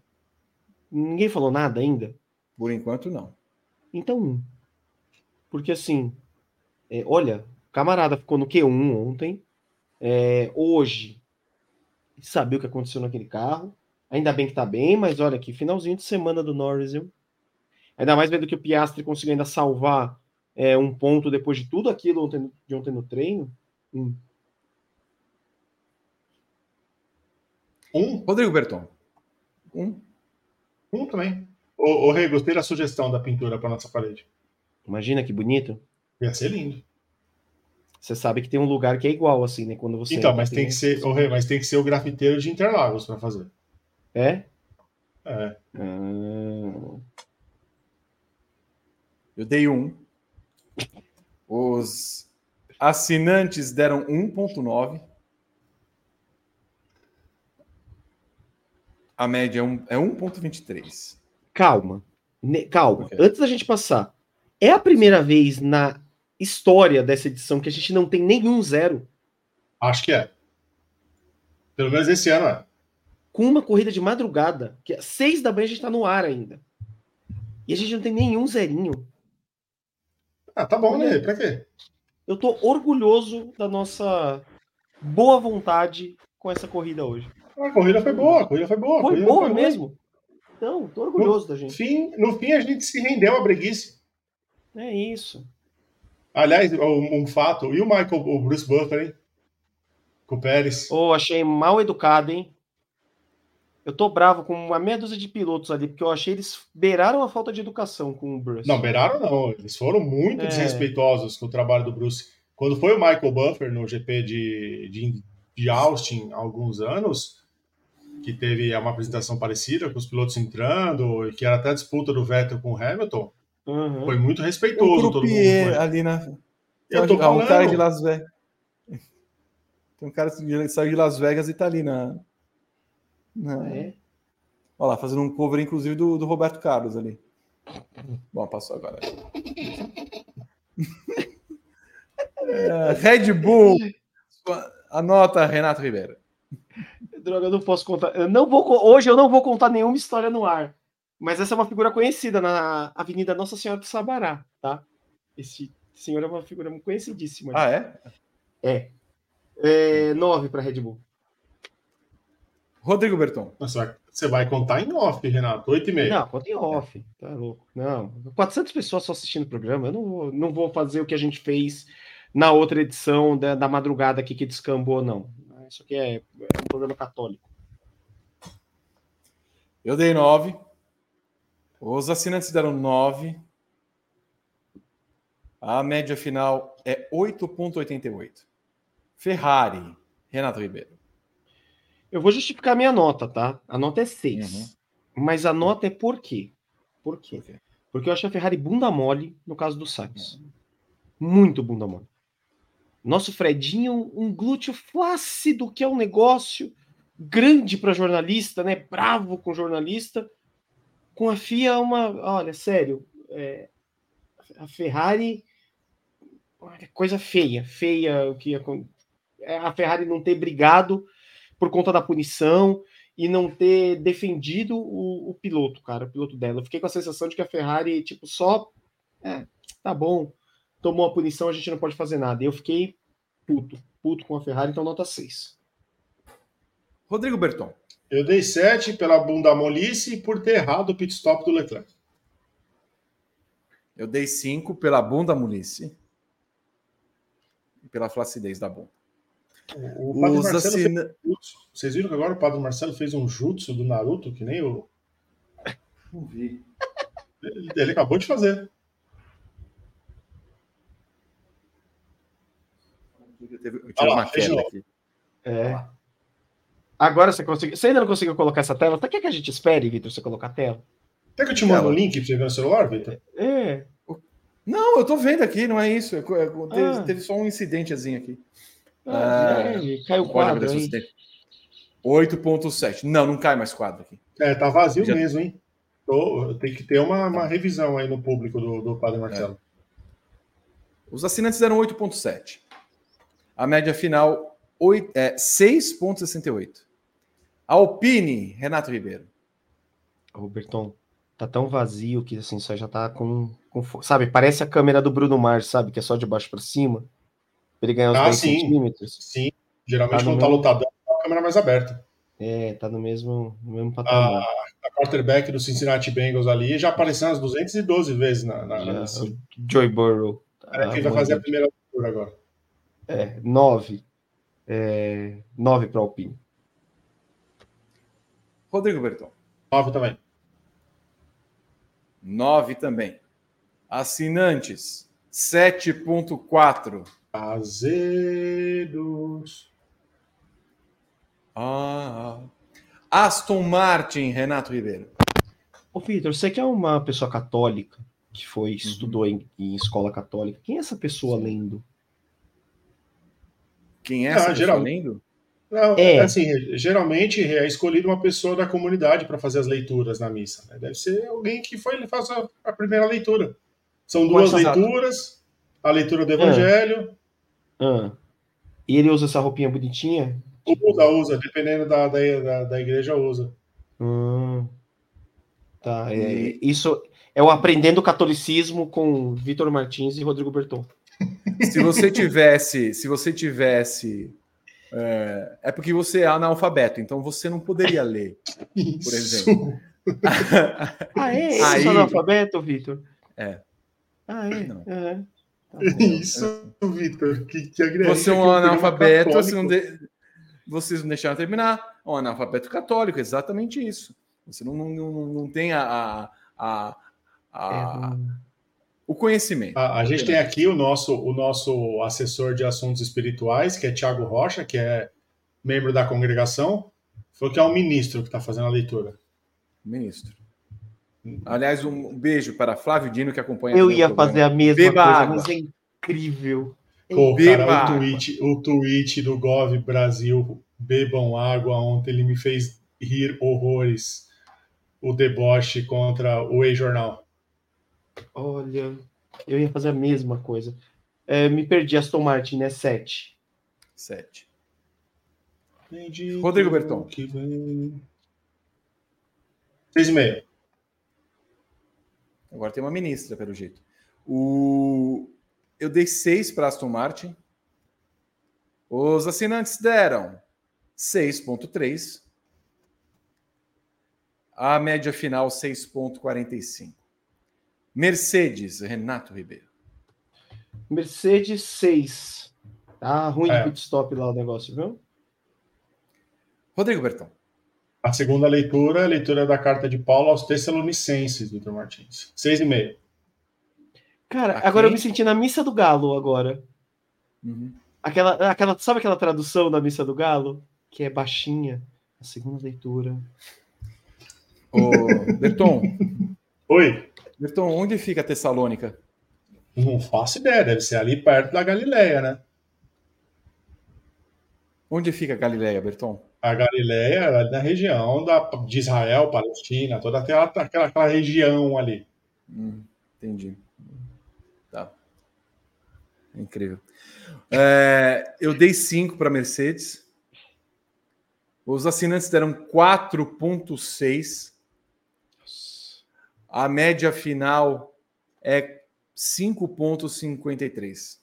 Ninguém falou nada ainda?
Por enquanto, não.
Então, porque assim, é, olha, o camarada ficou no Q1 ontem, é, hoje, sabe o que aconteceu naquele carro, ainda bem que tá bem, mas olha que finalzinho de semana do Norris, viu? Ainda mais vendo que o Piastri conseguiu ainda salvar é, um ponto depois de tudo aquilo ontem, de ontem no treino. Hum.
Um?
Rodrigo Berton. Um.
Um também. Ô, ô Rei, gostei da sugestão da pintura para nossa parede.
Imagina que bonito.
Ia ser lindo.
Você sabe que tem um lugar que é igual, assim, né? Quando você.
Então, mas tem que ser, ô Rei, mas tem que ser o grafiteiro de Interlagos para fazer.
É?
É.
Ah,
Eu dei um. Os Assinantes deram 1,9. A média é, um, é 1,23.
Calma. Ne- calma.
Ok.
Antes da gente passar, é a primeira vez na história dessa edição que a gente não tem nenhum zero
Acho que é. Pelo menos esse ano é.
com uma corrida de madrugada, que às seis da manhã a gente tá no ar ainda. E a gente não tem nenhum zerinho.
Ah, tá bom, né? Pra quê?
Eu tô orgulhoso da nossa boa vontade com essa corrida hoje.
A corrida foi boa, a corrida foi boa.
Foi boa
foi
mesmo? Então, tô orgulhoso da
No
gente.
fim, no fim, a gente se rendeu à breguice.
É isso.
Aliás, um, um fato, e o Michael, o Bruce Buffer, hein? Com o Pérez.
Ô, achei mal educado, hein? Eu tô bravo com uma meia dúzia de pilotos ali, porque eu achei eles beiraram a falta de educação com o Bruce.
Não, beiraram não. Eles foram muito
É.
desrespeitosos com o trabalho do Bruce. Quando foi o Michael Buffer no GP de, de, de Austin há alguns anos, que teve uma apresentação parecida, com os pilotos entrando, e que era até a disputa do Vettel com o Hamilton,
Uhum.
foi muito
O
respeitoso todo mundo.
ali na.
Eu tô
Ah, um cara de
falando.
Las Vegas. Tem um cara que saiu de Las Vegas e tá ali na. Na...
É.
Olha lá, fazendo um cover, inclusive, do, do Roberto Carlos ali. Bom, passou agora. É, Red Bull. Anota, Renato Ribeiro.
Droga, eu não posso contar. Eu não vou, hoje eu não vou contar nenhuma história no ar. Mas essa é uma figura conhecida na Avenida Nossa Senhora do Sabará, tá? Esse senhor é uma figura conhecidíssima.
Ah, é?
É, nove para Red Bull.
Rodrigo Berton.
Nossa, você vai contar em off, Renato, 8 e meia.
Não, conta em off. Tá louco. Não, 400 pessoas só assistindo o programa. Eu não vou, não vou fazer o que a gente fez na outra edição da, da madrugada aqui que descambou, não. Isso aqui é, é um programa católico.
Eu dei 9. Os assinantes deram 9. A média final é 8,88. Ferrari, Renato Ribeiro.
Eu vou justificar minha nota, tá? A nota é 6. Mas a nota é por quê? Por quê?
Por quê?
Porque eu achei a Ferrari bunda mole no caso do Sainz. Muito bunda mole. Nosso Fredinho, um glúteo flácido, que é um negócio grande para jornalista, né? Bravo com jornalista. Com a FIA, uma. Olha, sério. é, a Ferrari. olha, Coisa feia. Feia o que acon- é a Ferrari não ter brigado por conta da punição e não ter defendido o, o piloto, cara, o piloto dela. Eu fiquei com a sensação de que a Ferrari, tipo, só. É, tá bom, tomou a punição, a gente não pode fazer nada. E eu fiquei puto, puto com a Ferrari, então nota 6.
Rodrigo Berton.
Eu dei 7 pela bunda molice e por ter errado o pit stop do Leclerc.
Eu dei 5 pela bunda mulice. E pela flacidez da bunda.
O Padre
Os
Marcelo fez um jutsu. Vocês viram que agora o Padre Marcelo fez um jutsu do Naruto, que nem o.
Não vi.
Ele, ele acabou de fazer.
Eu eu
lá,
uma
novo.
aqui.
É. Agora você conseguiu. Você ainda não conseguiu colocar essa tela? Tá que a gente espere, Vitor, você colocar a tela?
Quer que eu te mando o link pra você ver no celular, Vitor?
É.
Não, eu tô vendo aqui, não é isso. É é teve,
Ah.
teve só um incidentezinho aqui.
Ah, é, caiu o quadro
abrir
aí.
esse acidente. 8.7. Não, não cai mais quadro aqui.
É, tá vazio
Já-
mesmo, hein? Tô, tem que ter uma, uma revisão aí no público do, do Padre Marcelo.
Os assinantes deram 8.7. A média final é 6.68. Alpine, Renato Ribeiro.
Roberton, tá tão vazio que assim, só já tá com, com Sabe, parece a câmera do Bruno Mars, sabe? Que é só de baixo para cima. Ele ganhar uns
Ah,
10
sim.
centímetros.
Sim, geralmente
Tá no
quando tá
meu-
lotadão, tá a câmera mais aberta.
É, tá no mesmo, no mesmo patamar.
A quarterback do Cincinnati Bengals ali já apareceu umas 212 vezes na. na,
Já,
na
Joy Burrow. Ah,
quem vai fazer a primeira leitura agora?
É, 9. É, 9 para Alpine.
Rodrigo Berton.
9 também.
9 também. Assinantes, 7.4.
Azedos.
Ah, Aston Martin, Renato Ribeiro.
Ô, Vitor, você que é uma pessoa católica que foi, estudou em, em escola católica, quem é essa pessoa lendo?
Quem é
Ah,
essa
geral-
pessoa lendo?
Não,
É.
assim, geralmente é escolhido uma pessoa da comunidade para fazer as leituras na missa. né? Deve ser alguém que foi faz a, a primeira leitura. São duas leituras, a leitura do Evangelho,
Ah. E ele usa essa roupinha bonitinha?
usa, usa, dependendo da, da, da, da igreja, usa.
Hum. Tá, é, isso é o Aprendendo Catolicismo com Vitor Martins e Rodrigo Berton.
Se você tivesse, se você tivesse, é, é porque você é analfabeto, então você não poderia ler.
Por
exemplo.
Ah, é? Esse
Aí-
é analfabeto, Vitor?
É.
Ah, é?
Não.
É. (laughs)
Isso, Vitor, que, que
Você é um
o
analfabeto,
católico-
você não de- vocês não deixaram terminar. Um analfabeto católico, exatamente isso. Você não, não, não, não tem a, a, a- a- o conhecimento.
A, a gente tem aqui o nosso, o nosso assessor de assuntos espirituais, que é Tiago Rocha, que é membro da congregação, falou que é um ministro que está fazendo a leitura.
Ministro. Aliás, um beijo para Flávio Dino que acompanha.
Eu ia
programa.
fazer a mesma
Beba
coisa,
água.
mas é incrível.
Pô,
Beba
cara, o tweet, o tweet do Gov Brasil, bebam água, ontem ele me fez rir horrores. O deboche contra o E-Jornal.
Olha, eu ia fazer a mesma coisa. É, me perdi, Aston Martin, né? 7.
7.
Rodrigo Berton.
6,5.
Agora tem uma ministra, pelo jeito. O... Eu dei seis para Aston Martin. Os assinantes deram 6,3. A média final, 6,45. Mercedes, Renato Ribeiro.
Mercedes 6. Tá ruim
É.
de pit stop lá o negócio, viu?
Rodrigo Bertão.
A segunda leitura é a leitura da carta de Paulo aos Tessalonicenses, Vitor Martins. Seis e meio.
Cara,
Aqui-
agora eu me senti na missa do Galo agora.
Uhum.
Aquela, aquela, sabe aquela tradução da missa do Galo? Que é baixinha. A segunda leitura.
Ô, Berton, (laughs)
Oi?
Berton, onde fica Tessalônica?
Não faço ideia, deve ser ali perto da Galileia, né?
Onde fica Galileia, Berton?
A Galileia é ali na região da, de Israel, Palestina, toda aquela, aquela, aquela região ali.
Hum, entendi. Tá. Incrível. É, eu dei 5 para Mercedes. Os assinantes deram 4,6. A média final é 5,53.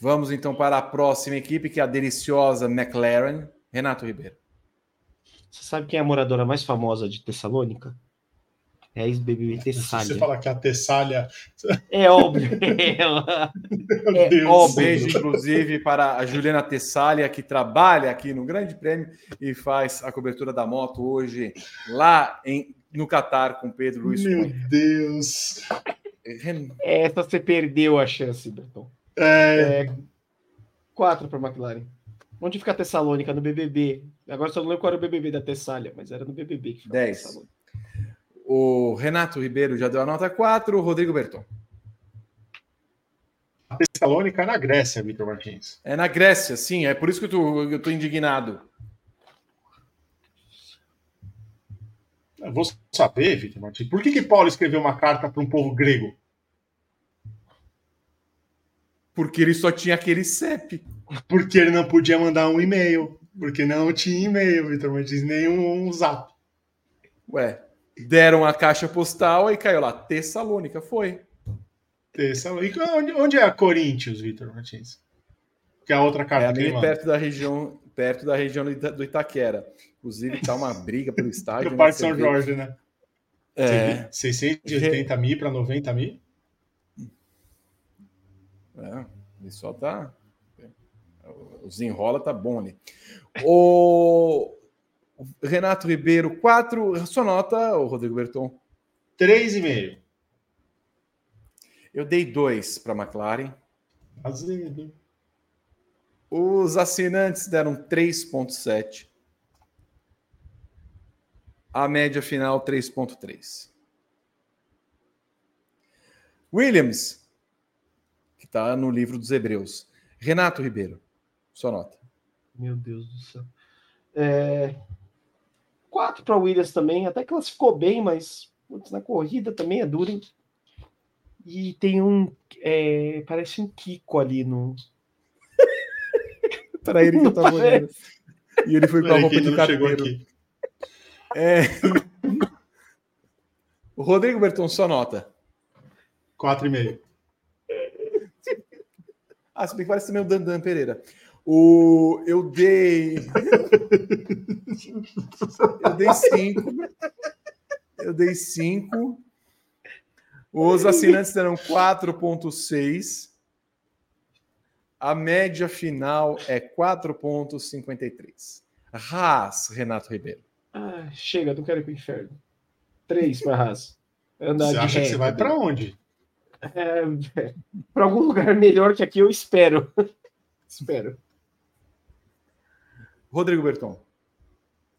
Vamos então para a próxima equipe, que é a deliciosa McLaren. Renato Ribeiro.
Você sabe quem é a moradora mais famosa de Tessalônica? É a ex-BBB
Se
Tessália.
você falar que a Tessália. (laughs)
É óbvio. (laughs) Ela...
Meu
É
Deus.
óbvio.
Beijo, inclusive, para a Juliana Tessália, que trabalha aqui no Grande Prêmio e faz a cobertura da moto hoje lá em, no Catar com Pedro Luiz
Meu
Cunha.
Deus.
Essa você perdeu a chance, Berton.
É,
Quatro para McLaren. Onde fica a Tessalônica? No BBB. Agora só não lembro qual era o BBB da Tessália, mas era no BBB que ficava a
Dez.
Tessalônica.
O Renato Ribeiro já deu a nota 4, o Rodrigo Berton.
a Tessalônica é na Grécia, Vitor Martins.
É na Grécia, sim, é por isso que eu tô, eu tô indignado.
Eu vou saber, Vitor Martins, por que, que Paulo escreveu uma carta para um povo grego?
Porque ele só tinha aquele CEP.
Porque ele não podia mandar um e-mail. Porque não tinha e-mail, Vitor Martins, nenhum zap.
Ué, deram a caixa postal e caiu lá, Tessalônica, foi.
Tessalônica. Onde, onde é a Corinthians, Vitor Martins? Que é a outra
É
carta ele
ali
manda.
perto da região, perto da região do Ita- do Itaquera. Inclusive, tá uma briga pelo (laughs) estádio.
Do
né?
Parque
Você
São
vê-
Jorge, né?
É,
680 mil para 90 mil.
É, ele só tá. O desenrola tá bom ali. O Renato Ribeiro, 4. Sua nota, o Rodrigo Berton.
3,5.
Eu dei 2 para a McLaren.
Azedo.
Os assinantes deram 3,7. A média final, 3,3. Williams, está no livro dos Hebreus. Renato Ribeiro, sua nota.
Meu Deus do céu. É... Quatro para o Williams também, até classificou bem, mas putz, na corrida também é duro. Hein? E tem um. É... Parece um Kiko ali no. (laughs)
para ele que eu tava olhando. E ele foi com a roupa de carteiro. É... (laughs) Rodrigo Berton, sua nota.
4,5.
Ah, se bem que parece também o Dandan Pereira. O, eu dei. eu dei 5. Eu dei 5. Os assinantes deram 4,6. A média final é 4,53. Haas, Renato Ribeiro.
Ah, chega, não quero ir para o inferno. 3 para Haas.
Andar você acha que você vai para onde?
É, para algum lugar melhor que aqui, eu espero. (laughs) espero.
Rodrigo Berton.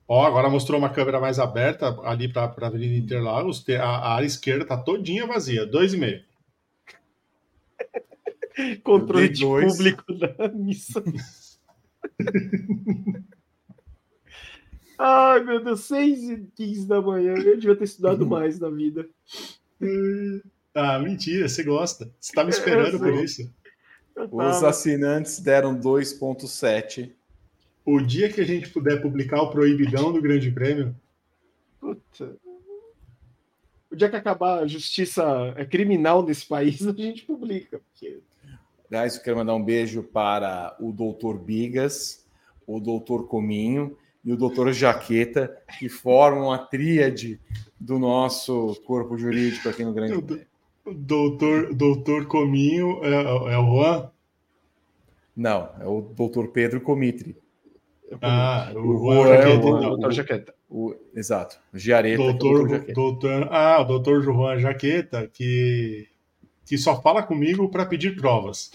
Ó, agora mostrou uma câmera mais aberta ali para a Avenida Interlagos. A, a área esquerda tá todinha vazia, dois e meio. (laughs)
Controle de público da missa. (laughs) Ai, meu Deus, 6 e 15 da manhã. Eu devia ter estudado mais na vida.
Ah, mentira, você gosta. Você tá me (laughs) esperando por isso.
Os assinantes deram 2,7.
O dia que a gente puder publicar o proibidão do Grande Prêmio.
Puta. O dia que acabar a justiça é criminal nesse país, (laughs) a gente publica. Porque...
Aliás, eu quero mandar um beijo para o doutor Bigas, o doutor Cominho e o doutor Jaqueta, que formam a tríade do nosso corpo jurídico aqui no Grande Prêmio.
Doutor, doutor Cominho é, é o Juan?
Não, é o doutor Pedro Comitri.
Ah, o, o Juan Jaqueta. É o,
então. doutor Jaqueta.
O, exato, o Giareta.
Doutor, doutor, doutor, ah, o doutor Juan Jaqueta, que, que só fala comigo para pedir provas.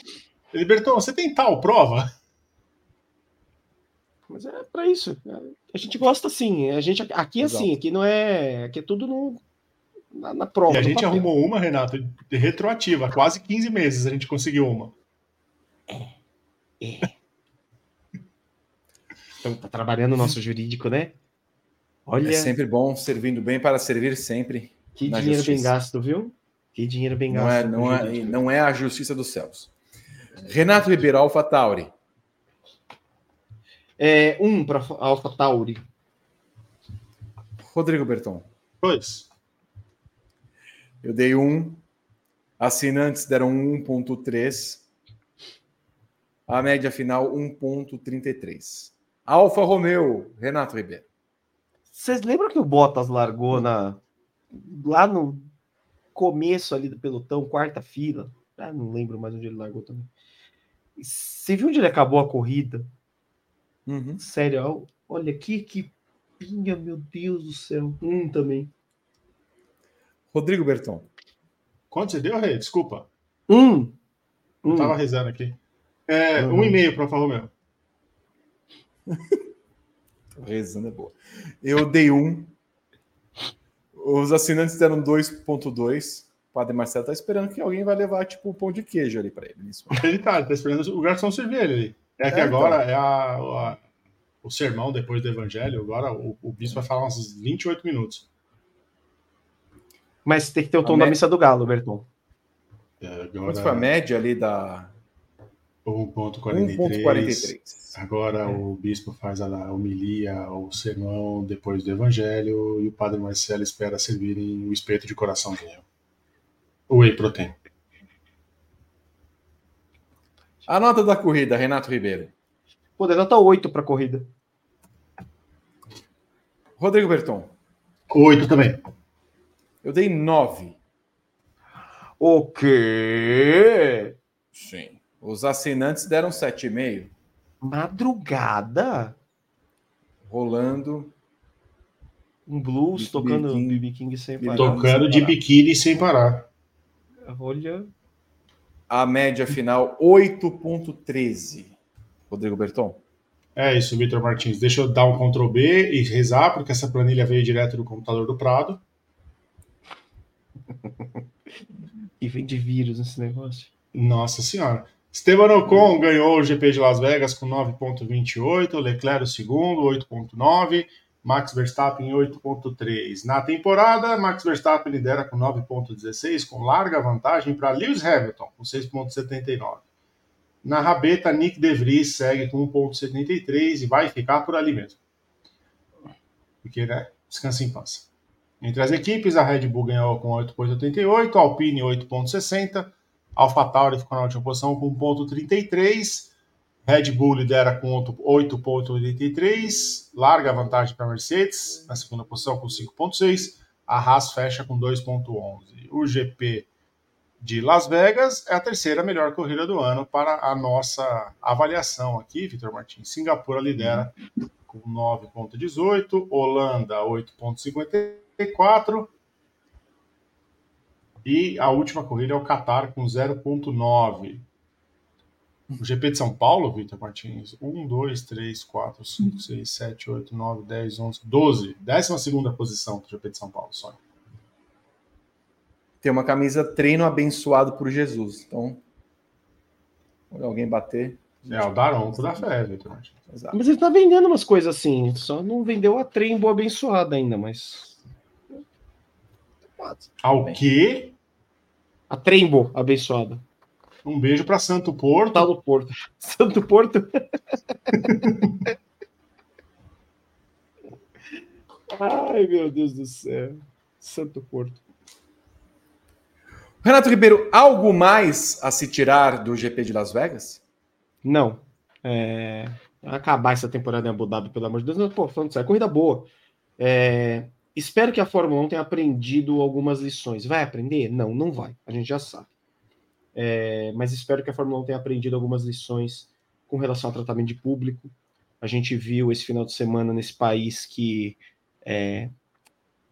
Liberton, você tem tal prova?
Mas é para isso. A gente gosta assim. A gente aqui é assim, aqui não é, aqui é tudo no, na, na prova.
E a gente papel. arrumou uma, Renato, de retroativa. Quase 15 meses a gente conseguiu uma.
É. É. (laughs) então tá trabalhando o nosso jurídico, né?
Olha. É sempre bom servindo bem para servir sempre.
Que dinheiro justiça. bem gasto, viu? Que dinheiro bem
não
gasto.
É, não, é, não é a justiça dos céus. Renato Ribeiro, Alfa Tauri.
É, um para Alfa Tauri.
Rodrigo Berton.
Dois.
Eu dei um. Assinantes deram 1,3. A média final, 1,33. Alfa Romeo, Renato Ribeiro.
Vocês lembram que o Bottas largou na lá no começo ali do pelotão, quarta fila? Ah, não lembro mais onde ele largou também. Você viu onde ele acabou a corrida? Uhum. Sério, olha que equipinha, meu Deus do céu. Um também.
Rodrigo Berton.
Quanto você deu, Rei? Desculpa.
Um.
um. Tava rezando aqui. É, uhum. Um e meio para Alfa Romeo.
rezando é boa. Eu dei um. Os assinantes deram 2.2. O Padre Marcelo tá esperando que alguém vai levar, tipo, o pão de queijo ali para ele. Nisso.
Ele tá, ele tá esperando o garçom servir ele ali. É que é, agora então. é a, a, o sermão depois do evangelho. Agora o, o bispo vai falar uns 28 minutos.
Mas tem que ter o tom da missa do Galo, Berton.
É, Quanto foi a média ali da.
1.43. Agora é. o bispo faz a homilia, o sermão depois do evangelho e o padre Marcelo espera servirem o espeto de coração dele. O whey protein.
A nota da corrida, Renato Ribeiro.
Pô, dá nota 8 para a corrida.
Rodrigo Berton.
8 também.
Eu dei 9.
O quê?
Sim. Os assinantes deram 7,5.
Madrugada?
Rolando.
Um blues, tocando BB King sem parar.
Tocando de biquíni sem parar.
Olha.
A média final, 8,13. Rodrigo Berton.
É isso, Vitor Martins. Deixa eu dar um Ctrl B e rezar, porque essa planilha veio direto do computador do Prado. (laughs)
e vem de vírus esse negócio.
Nossa senhora. Esteban Ocon ganhou o GP de Las Vegas com 9.28, Leclerc o segundo, 8.9, Max Verstappen 8.3. Na temporada, Max Verstappen lidera com 9.16, com larga vantagem para Lewis Hamilton, com 6.79. Na rabeta, Nick De Vries segue com 1.73 e vai ficar por ali mesmo. Porque, né, descansa em paz. Entre as equipes, a Red Bull ganhou com 8.88, Alpine 8.60, AlphaTauri ficou na última posição com 1.33, Red Bull lidera com 8.83, larga a vantagem para a Mercedes, na segunda posição com 5.6, a Haas fecha com 2.11. O GP de Las Vegas é a terceira melhor corrida do ano para a nossa avaliação aqui, Vitor Martins. Singapura lidera com 9.18, Holanda 8.54, e a última corrida é o Qatar com 0,9. O GP de São Paulo, Vitor Martins, 1, 2, 3, 4, 5, 6, 7, 8, 9, 10, 11, 12. Décima segunda posição do GP de São Paulo, só.
Tem uma camisa treino abençoado por Jesus. Então, alguém bater.
É o Daronco da fé, Vitor Martins.
Exato. Mas ele tá vendendo umas coisas assim. Só não vendeu a trem abençoada ainda, mas.
Ao quê?
A Trembo abençoada.
Um beijo para Santo Porto.
Tá no Porto. (laughs) Santo Porto. (laughs) Ai, meu Deus do céu. Santo Porto.
Renato Ribeiro, algo mais a se tirar do GP de Las Vegas?
Não. É... Acabar essa temporada em Abu Dhabi, pelo amor de Deus. Pô, falando sério, corrida boa. É... Espero que a Fórmula 1 tenha aprendido algumas lições. Vai aprender? Não, não vai. A gente já sabe. É, mas espero que a Fórmula 1 tenha aprendido algumas lições com relação ao tratamento de público. A gente viu esse final de semana nesse país que é,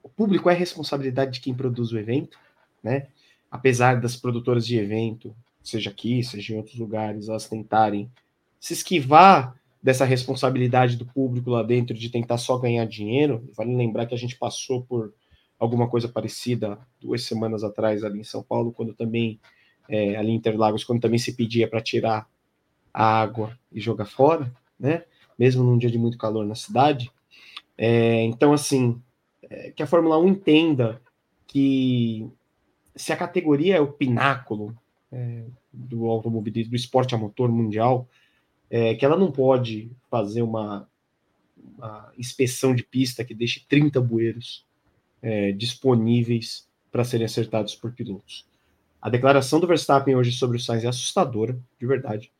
o público é responsabilidade de quem produz o evento, né? Apesar das produtoras de evento, seja aqui, seja em outros lugares, elas tentarem se esquivar dessa responsabilidade do público lá dentro de tentar só ganhar dinheiro. Vale lembrar que a gente passou por alguma coisa parecida duas semanas atrás ali em São Paulo, quando também, é, ali em Interlagos, quando também se pedia para tirar a água e jogar fora, né? Mesmo num dia de muito calor na cidade. É, então, assim, é, que a Fórmula 1 entenda que se a categoria é o pináculo é, do automobilismo, do esporte a motor mundial, é, que ela não pode fazer uma, uma, inspeção de pista que deixe 30 bueiros é, disponíveis para serem acertados por pilotos. A declaração do Verstappen hoje sobre o Sainz é assustadora, de verdade.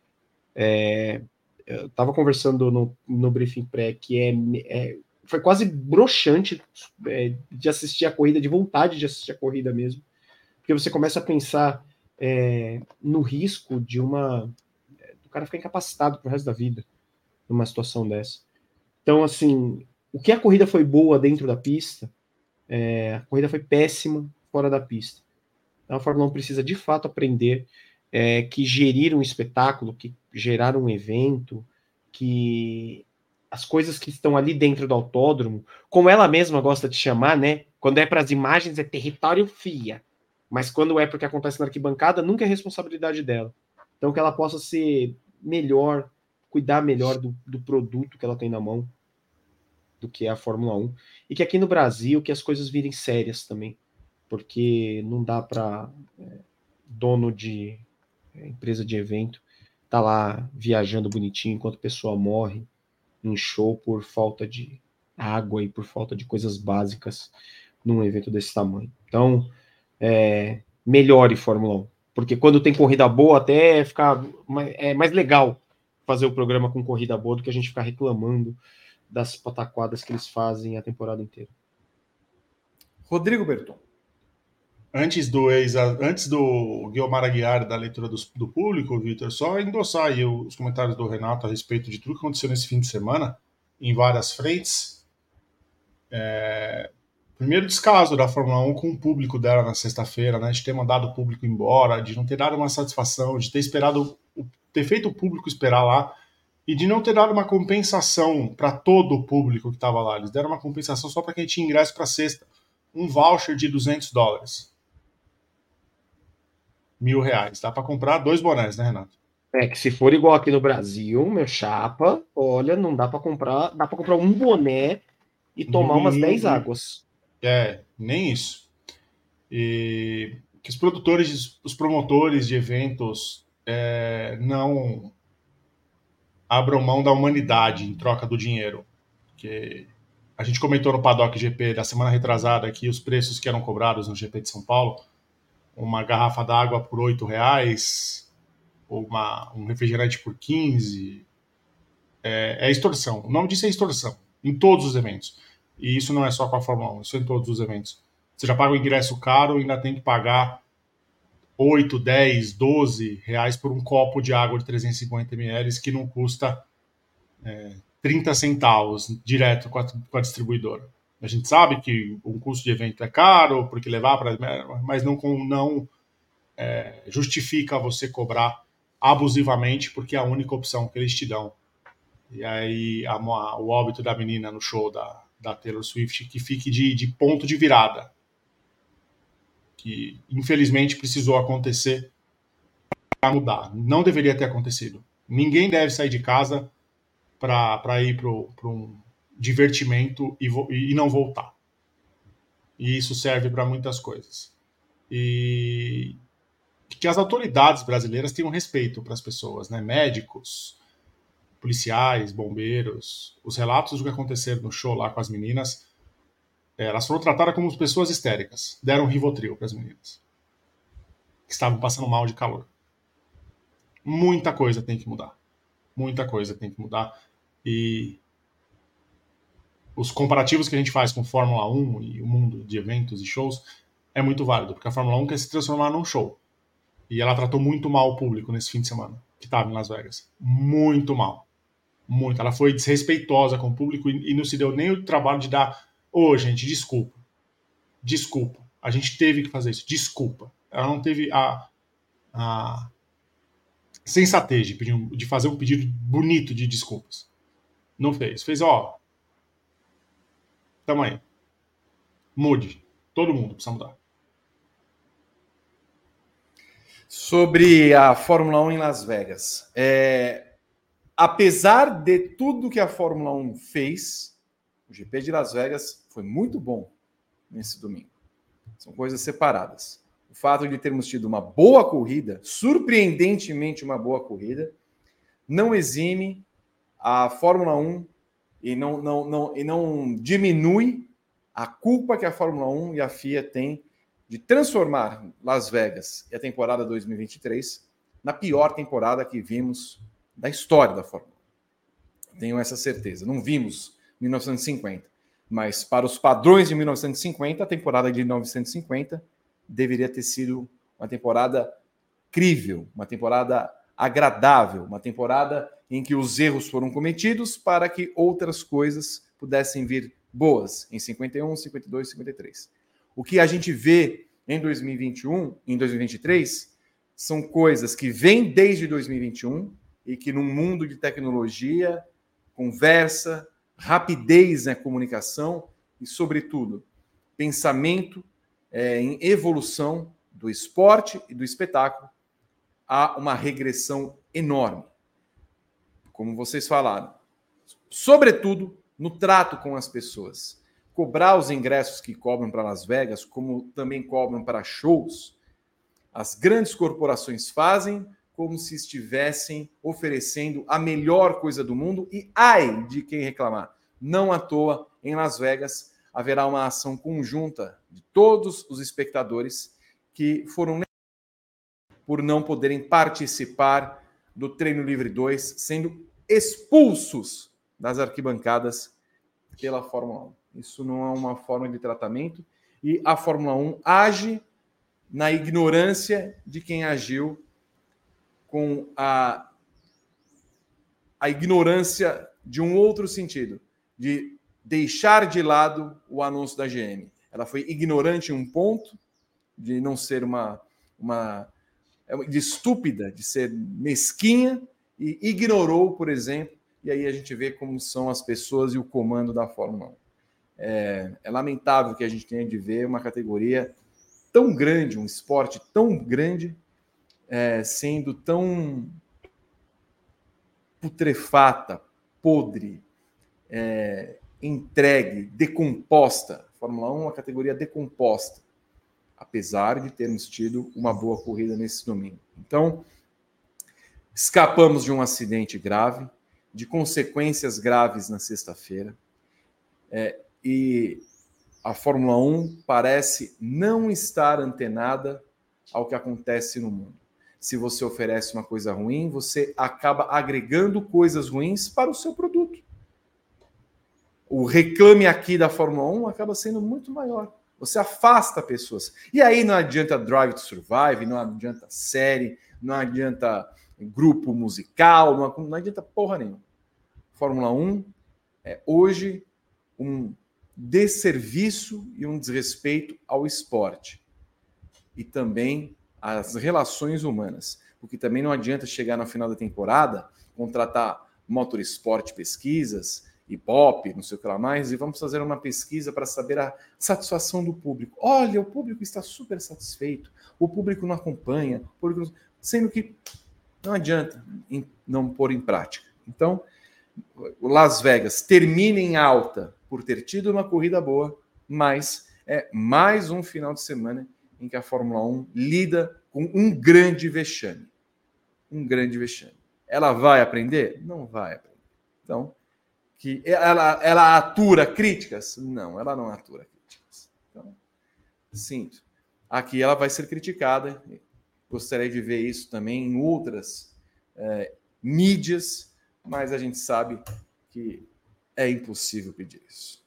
É, eu estava conversando no, no briefing pré que é, é foi quase broxante é, de assistir a corrida, de vontade de assistir a corrida mesmo, porque você começa a pensar é, no risco de uma cara fica incapacitado pro resto da vida numa situação dessa. Então, assim, o que a corrida foi boa dentro da pista, é, a corrida foi péssima fora da pista. Então, a Fórmula 1 precisa de fato aprender é, que gerir um espetáculo, que gerar um evento, que as coisas que estão ali dentro do autódromo, como ela mesma gosta de chamar, né? Quando é para as imagens é território FIA, mas quando é porque acontece na arquibancada, nunca é responsabilidade dela. Então que ela possa ser melhor, cuidar melhor do, do produto que ela tem na mão do que é a Fórmula 1. E que aqui no Brasil que as coisas virem sérias também. Porque não dá para é, dono de é, empresa de evento tá lá viajando bonitinho enquanto a pessoa morre em show por falta de água e por falta de coisas básicas num evento desse tamanho. Então, é, melhore Fórmula 1 porque quando tem corrida boa, até fica mais, é mais legal fazer o programa com corrida boa do que a gente ficar reclamando das pataquadas que eles fazem a temporada inteira.
Rodrigo Berton.
Antes do ex, antes do Guilmar Aguiar da leitura do, do público, Vitor, só endossar aí os comentários do Renato a respeito de tudo que aconteceu nesse fim de semana, em várias frentes. É, primeiro descaso da Fórmula 1 com o público dela na sexta-feira, né? De ter mandado o público embora, de não ter dado uma satisfação, de ter esperado, ter feito o público esperar lá e de não ter dado uma compensação para todo o público que estava lá. Eles deram uma compensação só para quem tinha ingresso para sexta, um voucher de 200 dólares. mil reais. Dá para comprar dois bonés, né, Renato?
É que se for igual aqui no Brasil, meu chapa, olha, não dá para comprar, dá para comprar um boné e tomar umas 10 águas.
É, nem isso. E que os produtores, os promotores de eventos é, não abram mão da humanidade em troca do dinheiro. Que a gente comentou no Paddock GP da semana retrasada aqui os preços que eram cobrados no GP de São Paulo. Uma garrafa d'água por R$ reais, uma, um refrigerante por 15. É, é extorsão. O nome disso é extorsão. Em todos os eventos. E isso não é só com a Fórmula 1, isso é em todos os eventos. Você já paga o ingresso caro e ainda tem que pagar 8, 10, 12 reais por um copo de água de 350 ml que não custa é, 30 centavos direto com a, com a distribuidora. A gente sabe que um custo de evento é caro, porque levar para. Mas não, não é, justifica você cobrar abusivamente, porque é a única opção que eles te dão. E aí a, o óbito da menina no show da, da Taylor Swift que fique de, de ponto de virada. Que infelizmente precisou acontecer para mudar. Não deveria ter acontecido. Ninguém deve sair de casa para ir para um divertimento e, e não voltar. E isso serve para muitas coisas. E que as autoridades brasileiras tenham respeito para as pessoas, né? Médicos, policiais, bombeiros, os relatos do que aconteceu no show lá com as meninas, é, elas foram tratadas como pessoas histéricas. Deram Rivotril para as meninas. Que estavam passando mal de calor. Muita coisa tem que mudar. Muita coisa tem que mudar. E os comparativos que a gente faz com Fórmula 1 e o mundo de eventos e shows é muito válido, porque a Fórmula 1 quer se transformar num show. E ela tratou muito mal o público nesse fim de semana, que estava em Las Vegas. Muito mal muito. Ela foi desrespeitosa com o público e, e não se deu nem o trabalho de dar. Ô, oh, gente, desculpa. Desculpa. A gente teve que fazer isso. Desculpa. Ela não teve a, a sensatez de, pedir, de fazer um pedido bonito de desculpas. Não fez. Fez, ó. Tamo aí. Mude. Todo mundo precisa mudar.
Sobre a Fórmula 1 em Las Vegas. É, apesar de tudo que a Fórmula 1 fez, o GP de Las Vegas foi muito bom nesse domingo. São coisas separadas. O fato de termos tido uma boa corrida, surpreendentemente uma boa corrida, não exime a Fórmula 1 e não, não, não, e não diminui a culpa que a Fórmula 1 e a FIA têm de transformar Las Vegas e a temporada 2023 na pior temporada que vimos da história da Fórmula 1. Tenho essa certeza. Não vimos 1950, mas para os padrões de 1950, a temporada de 1950 deveria ter sido uma temporada crível, uma temporada agradável, uma temporada em que os erros foram cometidos para que outras coisas pudessem vir boas em 51, 52, 53. O que a gente vê em 2021, em 2023, são coisas que vêm desde 2021 e que num mundo de tecnologia, conversa, rapidez na comunicação e, sobretudo, pensamento é, em evolução do esporte e do espetáculo, há uma regressão enorme. Como vocês falaram, sobretudo no trato com as pessoas. Cobrar os ingressos que cobram para Las Vegas, como também cobram para shows, as grandes corporações fazem como se estivessem oferecendo a melhor coisa do mundo e ai de quem reclamar. Não à toa, em Las Vegas, haverá uma ação conjunta de todos os espectadores que foram por não poderem participar do Treino Livre 2, sendo expulsos das arquibancadas pela Fórmula 1. Isso não é uma forma de tratamento e a Fórmula 1 age na ignorância de quem agiu com a, a ignorância de um outro sentido, de deixar de lado o anúncio da GM. Ela foi ignorante em um ponto, de não ser uma, uma de estúpida, de ser mesquinha, e ignorou, por exemplo, e aí a gente vê como são as pessoas e o comando da Fórmula 1. É, é lamentável que a gente tenha de ver uma categoria tão grande, um esporte tão grande, é, sendo tão putrefata, podre, é, entregue, decomposta. Fórmula 1 é uma categoria decomposta, apesar de termos tido uma boa corrida nesse domingo. Então, escapamos de um acidente grave, de consequências graves na sexta-feira, é, e a Fórmula 1 parece não estar antenada ao que acontece no mundo. Se você oferece uma coisa ruim, você acaba agregando coisas ruins para o seu produto. O reclame aqui da Fórmula 1 acaba sendo muito maior. Você afasta pessoas. E aí não adianta Drive to Survive, não adianta série, não adianta grupo musical, não, adianta porra nenhuma. Fórmula 1 é hoje um desserviço e um desrespeito ao esporte e também às relações humanas, porque também não adianta chegar no final da temporada, contratar Motorsport Pesquisas, Ibope, não sei o que lá mais, e vamos fazer uma pesquisa para saber a satisfação do público. Olha, o público está super satisfeito, o público não acompanha, público... sendo que não adianta não pôr em prática. Então, Las Vegas termina em alta por ter tido uma corrida boa, mas é mais um final de semana em que a Fórmula 1 lida com um grande vexame. Um grande vexame. Ela vai aprender? Não vai aprender. Então, que ela, ela atura críticas? Não, ela não atura críticas. Então, sinto. Aqui ela vai ser criticada. Gostaria de ver isso também em outras é, mídias, mas a gente sabe que é impossível pedir isso.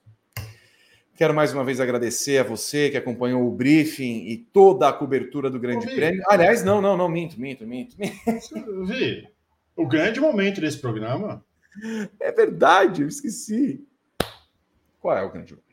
Quero mais uma vez agradecer a você que acompanhou o briefing e toda a cobertura do Grande Ô, Prêmio. Aliás, não, não, não, minto, minto, minto. minto. (laughs)
Vi, o grande momento desse programa.
É verdade, eu esqueci. Qual é o grande momento?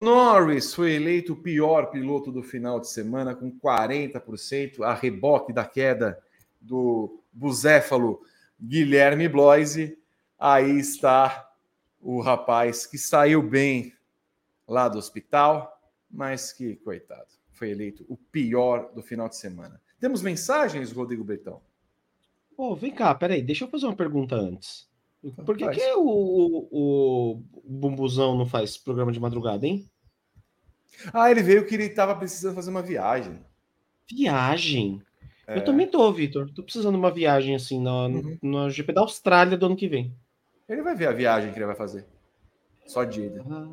Norris foi eleito o pior piloto do final de semana, com 40%, a reboque da queda do Buzéfalo Guilherme Bloise. Aí está o rapaz que saiu bem lá do hospital, mas que, coitado, foi eleito o pior do final de semana. Temos mensagens, Rodrigo Bertão?
Oh, vem cá, peraí, deixa eu fazer uma pergunta antes. Por que, que o, o, o Bumbuzão não faz programa de madrugada, hein?
Ah, ele veio que ele estava precisando fazer uma viagem.
Viagem? É. Eu também tô, Vitor. Tô precisando de uma viagem assim no, uhum. no GP da Austrália do ano que vem.
Ele vai ver a viagem que ele vai fazer. Só de ida. A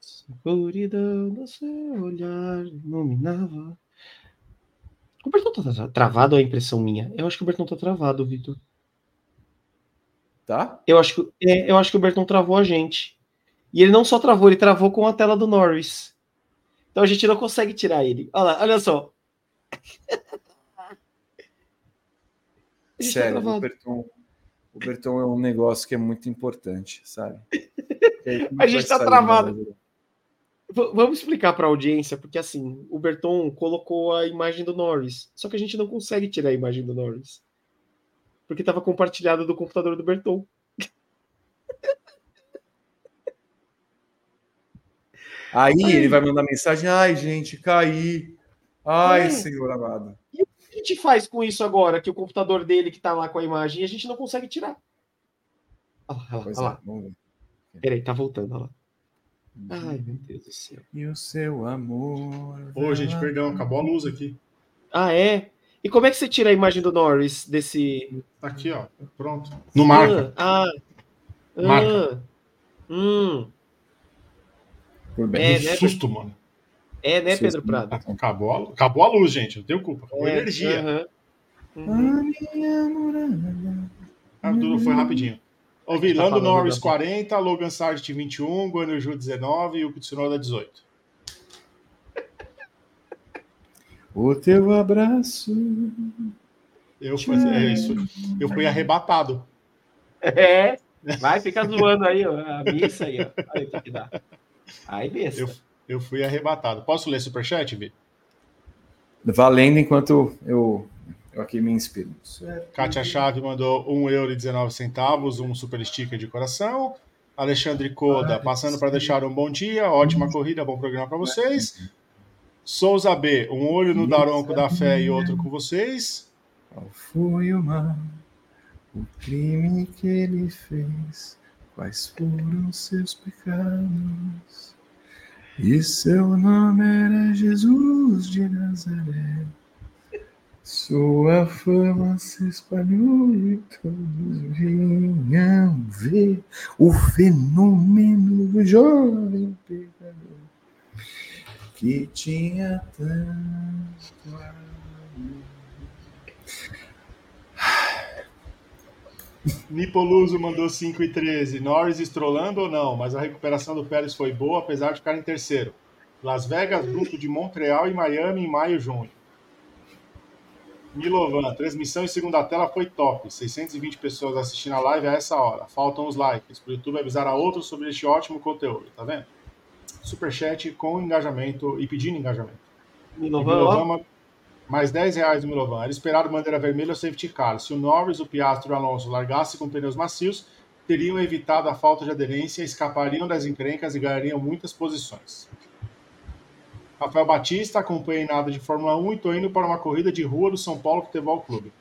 escuridão do seu olhar iluminava.
O Bertão tá travado ou é impressão minha? Eu acho que o Bertão tá travado, Vitor.
Tá?
Eu acho, que, é, eu acho que o Bertão travou a gente. E ele não só travou, ele travou com a tela do Norris. Então a gente não consegue tirar ele. Olha lá, olha só.
Tá Sério, tá o, Berton, o Berton é um negócio que é muito importante, sabe? (laughs)
a gente tá travado. Vamos explicar para a audiência, porque assim, o Berton colocou a imagem do Norris, só que a gente não consegue tirar a imagem do Norris porque estava compartilhado do computador do Berton. (laughs)
Aí Ai. ele vai mandar mensagem: ai, gente, caí. Ai, é. Senhor amado.
E o que a gente faz com isso agora? Que o computador dele que está lá com a imagem, a gente não consegue tirar. Olha lá, olha lá. Olha lá. É, Peraí, tá voltando, olha lá. Ai, meu Deus do céu.
E o seu amor.
Ô, gente, perdão, acabou a luz aqui.
Ah, é? E como é que você tira a imagem do Norris desse.
Aqui, ó. Pronto. No marca.
Ah, ah, marca. Ah, hum.
Foi bem. É, né, susto, mano.
É, né, Pedro Prado?
Acabou a, acabou a luz, gente. Não tenho culpa. Acabou é, a energia. Uh -huh. uhum. Ah, foi rapidinho. Ouvi tá Lando Norris 40, Logan Sargent 21, Guanaju Ju 19 e o Tsunoda 18.
O teu abraço.
Eu fui, é isso. Eu fui arrebatado.
É, vai ficar zoando aí, ó, a missa aí, ó. Aí que dá. Aí besta.
Eu, eu fui arrebatado. Posso ler superchat, Vi?
Valendo enquanto eu, Eu aqui me inspiro.
Kátia Chave mandou 1 euro e 19 centavos, um super sticker de coração. Alexandre Coda, passando para deixar um bom dia, ótima corrida, bom programa para vocês. Souza B, um olho no Daronco da Fé e outro com vocês.
Qual foi o mal, o crime que ele fez? Quais foram seus pecados? E seu nome era Jesus de Nazaré. Sua fama se espalhou e todos vinham ver o fenômeno do jovem pecador que tinha tanto.
Nipoluso mandou 5 e 13. Norris estrolando ou não, mas a recuperação do Pérez foi boa, apesar de ficar em terceiro. Las Vegas, junto de Montreal e Miami em maio e junho. Milovan, transmissão em segunda tela foi top. 620 pessoas assistindo a live a essa hora. Faltam os likes. O YouTube avisar a outros sobre este ótimo conteúdo, tá vendo? Superchat com engajamento e pedindo engajamento.
Milovan,
Milovan mais 10 reais do Milovan. Era esperado bandeira vermelha ou safety car. Se o Norris, o Piastro e o Alonso largassem com pneus macios, teriam evitado a falta de aderência, escapariam das encrencas e ganhariam muitas posições. Rafael Batista, acompanhei nada de Fórmula 1 e estou indo para uma corrida de rua do São Paulo Futebol Clube.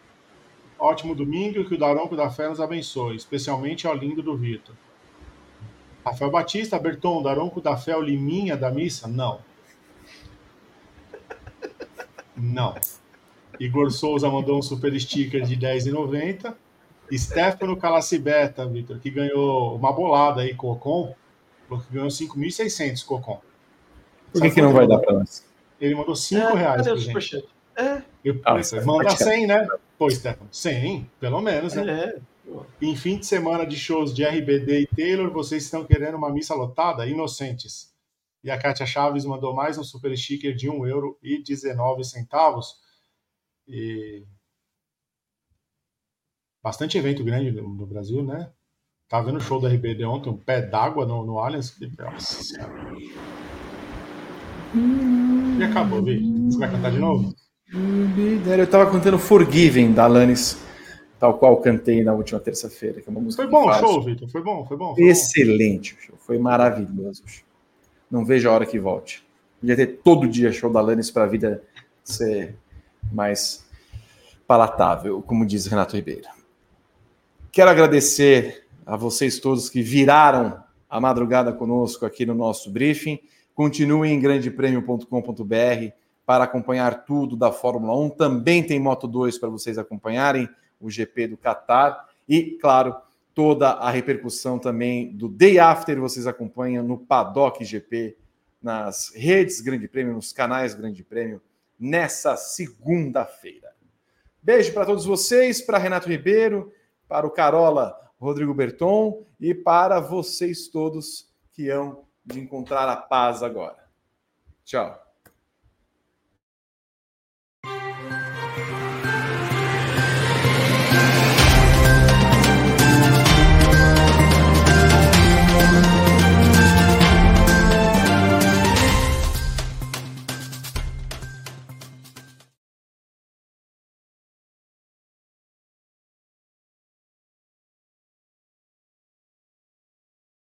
Ótimo domingo e que o Daronco da Fé nos abençoe, especialmente ao lindo do Vitor. Rafael Batista, Berton, Daronco da Fé, o Liminha da missa? Não. Não. Igor Souza mandou um super sticker de R$10,90. Stefano Calacibeta, Vitor, que ganhou uma bolada aí, Cocom, que ganhou 5.600 Cocom.
Por que, que não vai dar para nós?
Ele mandou 5 reais pra gente.
Superchat? É,
Eu,
Ah,
manda
pode
100, né? Pô, Stefano, 100, pelo menos, né?
é.
Em fim de semana de shows de RBD e Taylor, vocês estão querendo uma missa lotada? Inocentes. E a Kátia Chaves mandou mais um super sticker de 1 euro e 19 centavos. E... Bastante evento grande no, Brasil, né? Tava vendo o show do RBD ontem, um pé d'água no, no Allianz. Nossa Senhora. E acabou, Vi. Você vai cantar de novo?
Eu tava cantando Forgiven da Alanis, tal qual cantei na última terça-feira, que é uma música
Foi bom o show, Vitor? Foi bom? Foi bom? Foi?
Excelente o show, foi maravilhoso. show. Não vejo a hora que volte. Podia ter todo dia show da Alanis para a vida ser mais palatável, como diz Renato Ribeiro. Quero agradecer a vocês todos que viraram a madrugada conosco aqui no nosso briefing. Continuem em grandepremio.com.br para acompanhar tudo da Fórmula 1. Também tem Moto 2 para vocês acompanharem, o GP do Qatar. E, claro, toda a repercussão também do Day After vocês acompanham no Paddock GP, nas redes Grande Prêmio, nos canais Grande Prêmio, nessa segunda-feira. Beijo para todos vocês, para Renato Ribeiro, para o Carola Rodrigo Berton e para vocês todos que hão de encontrar a paz agora. Tchau.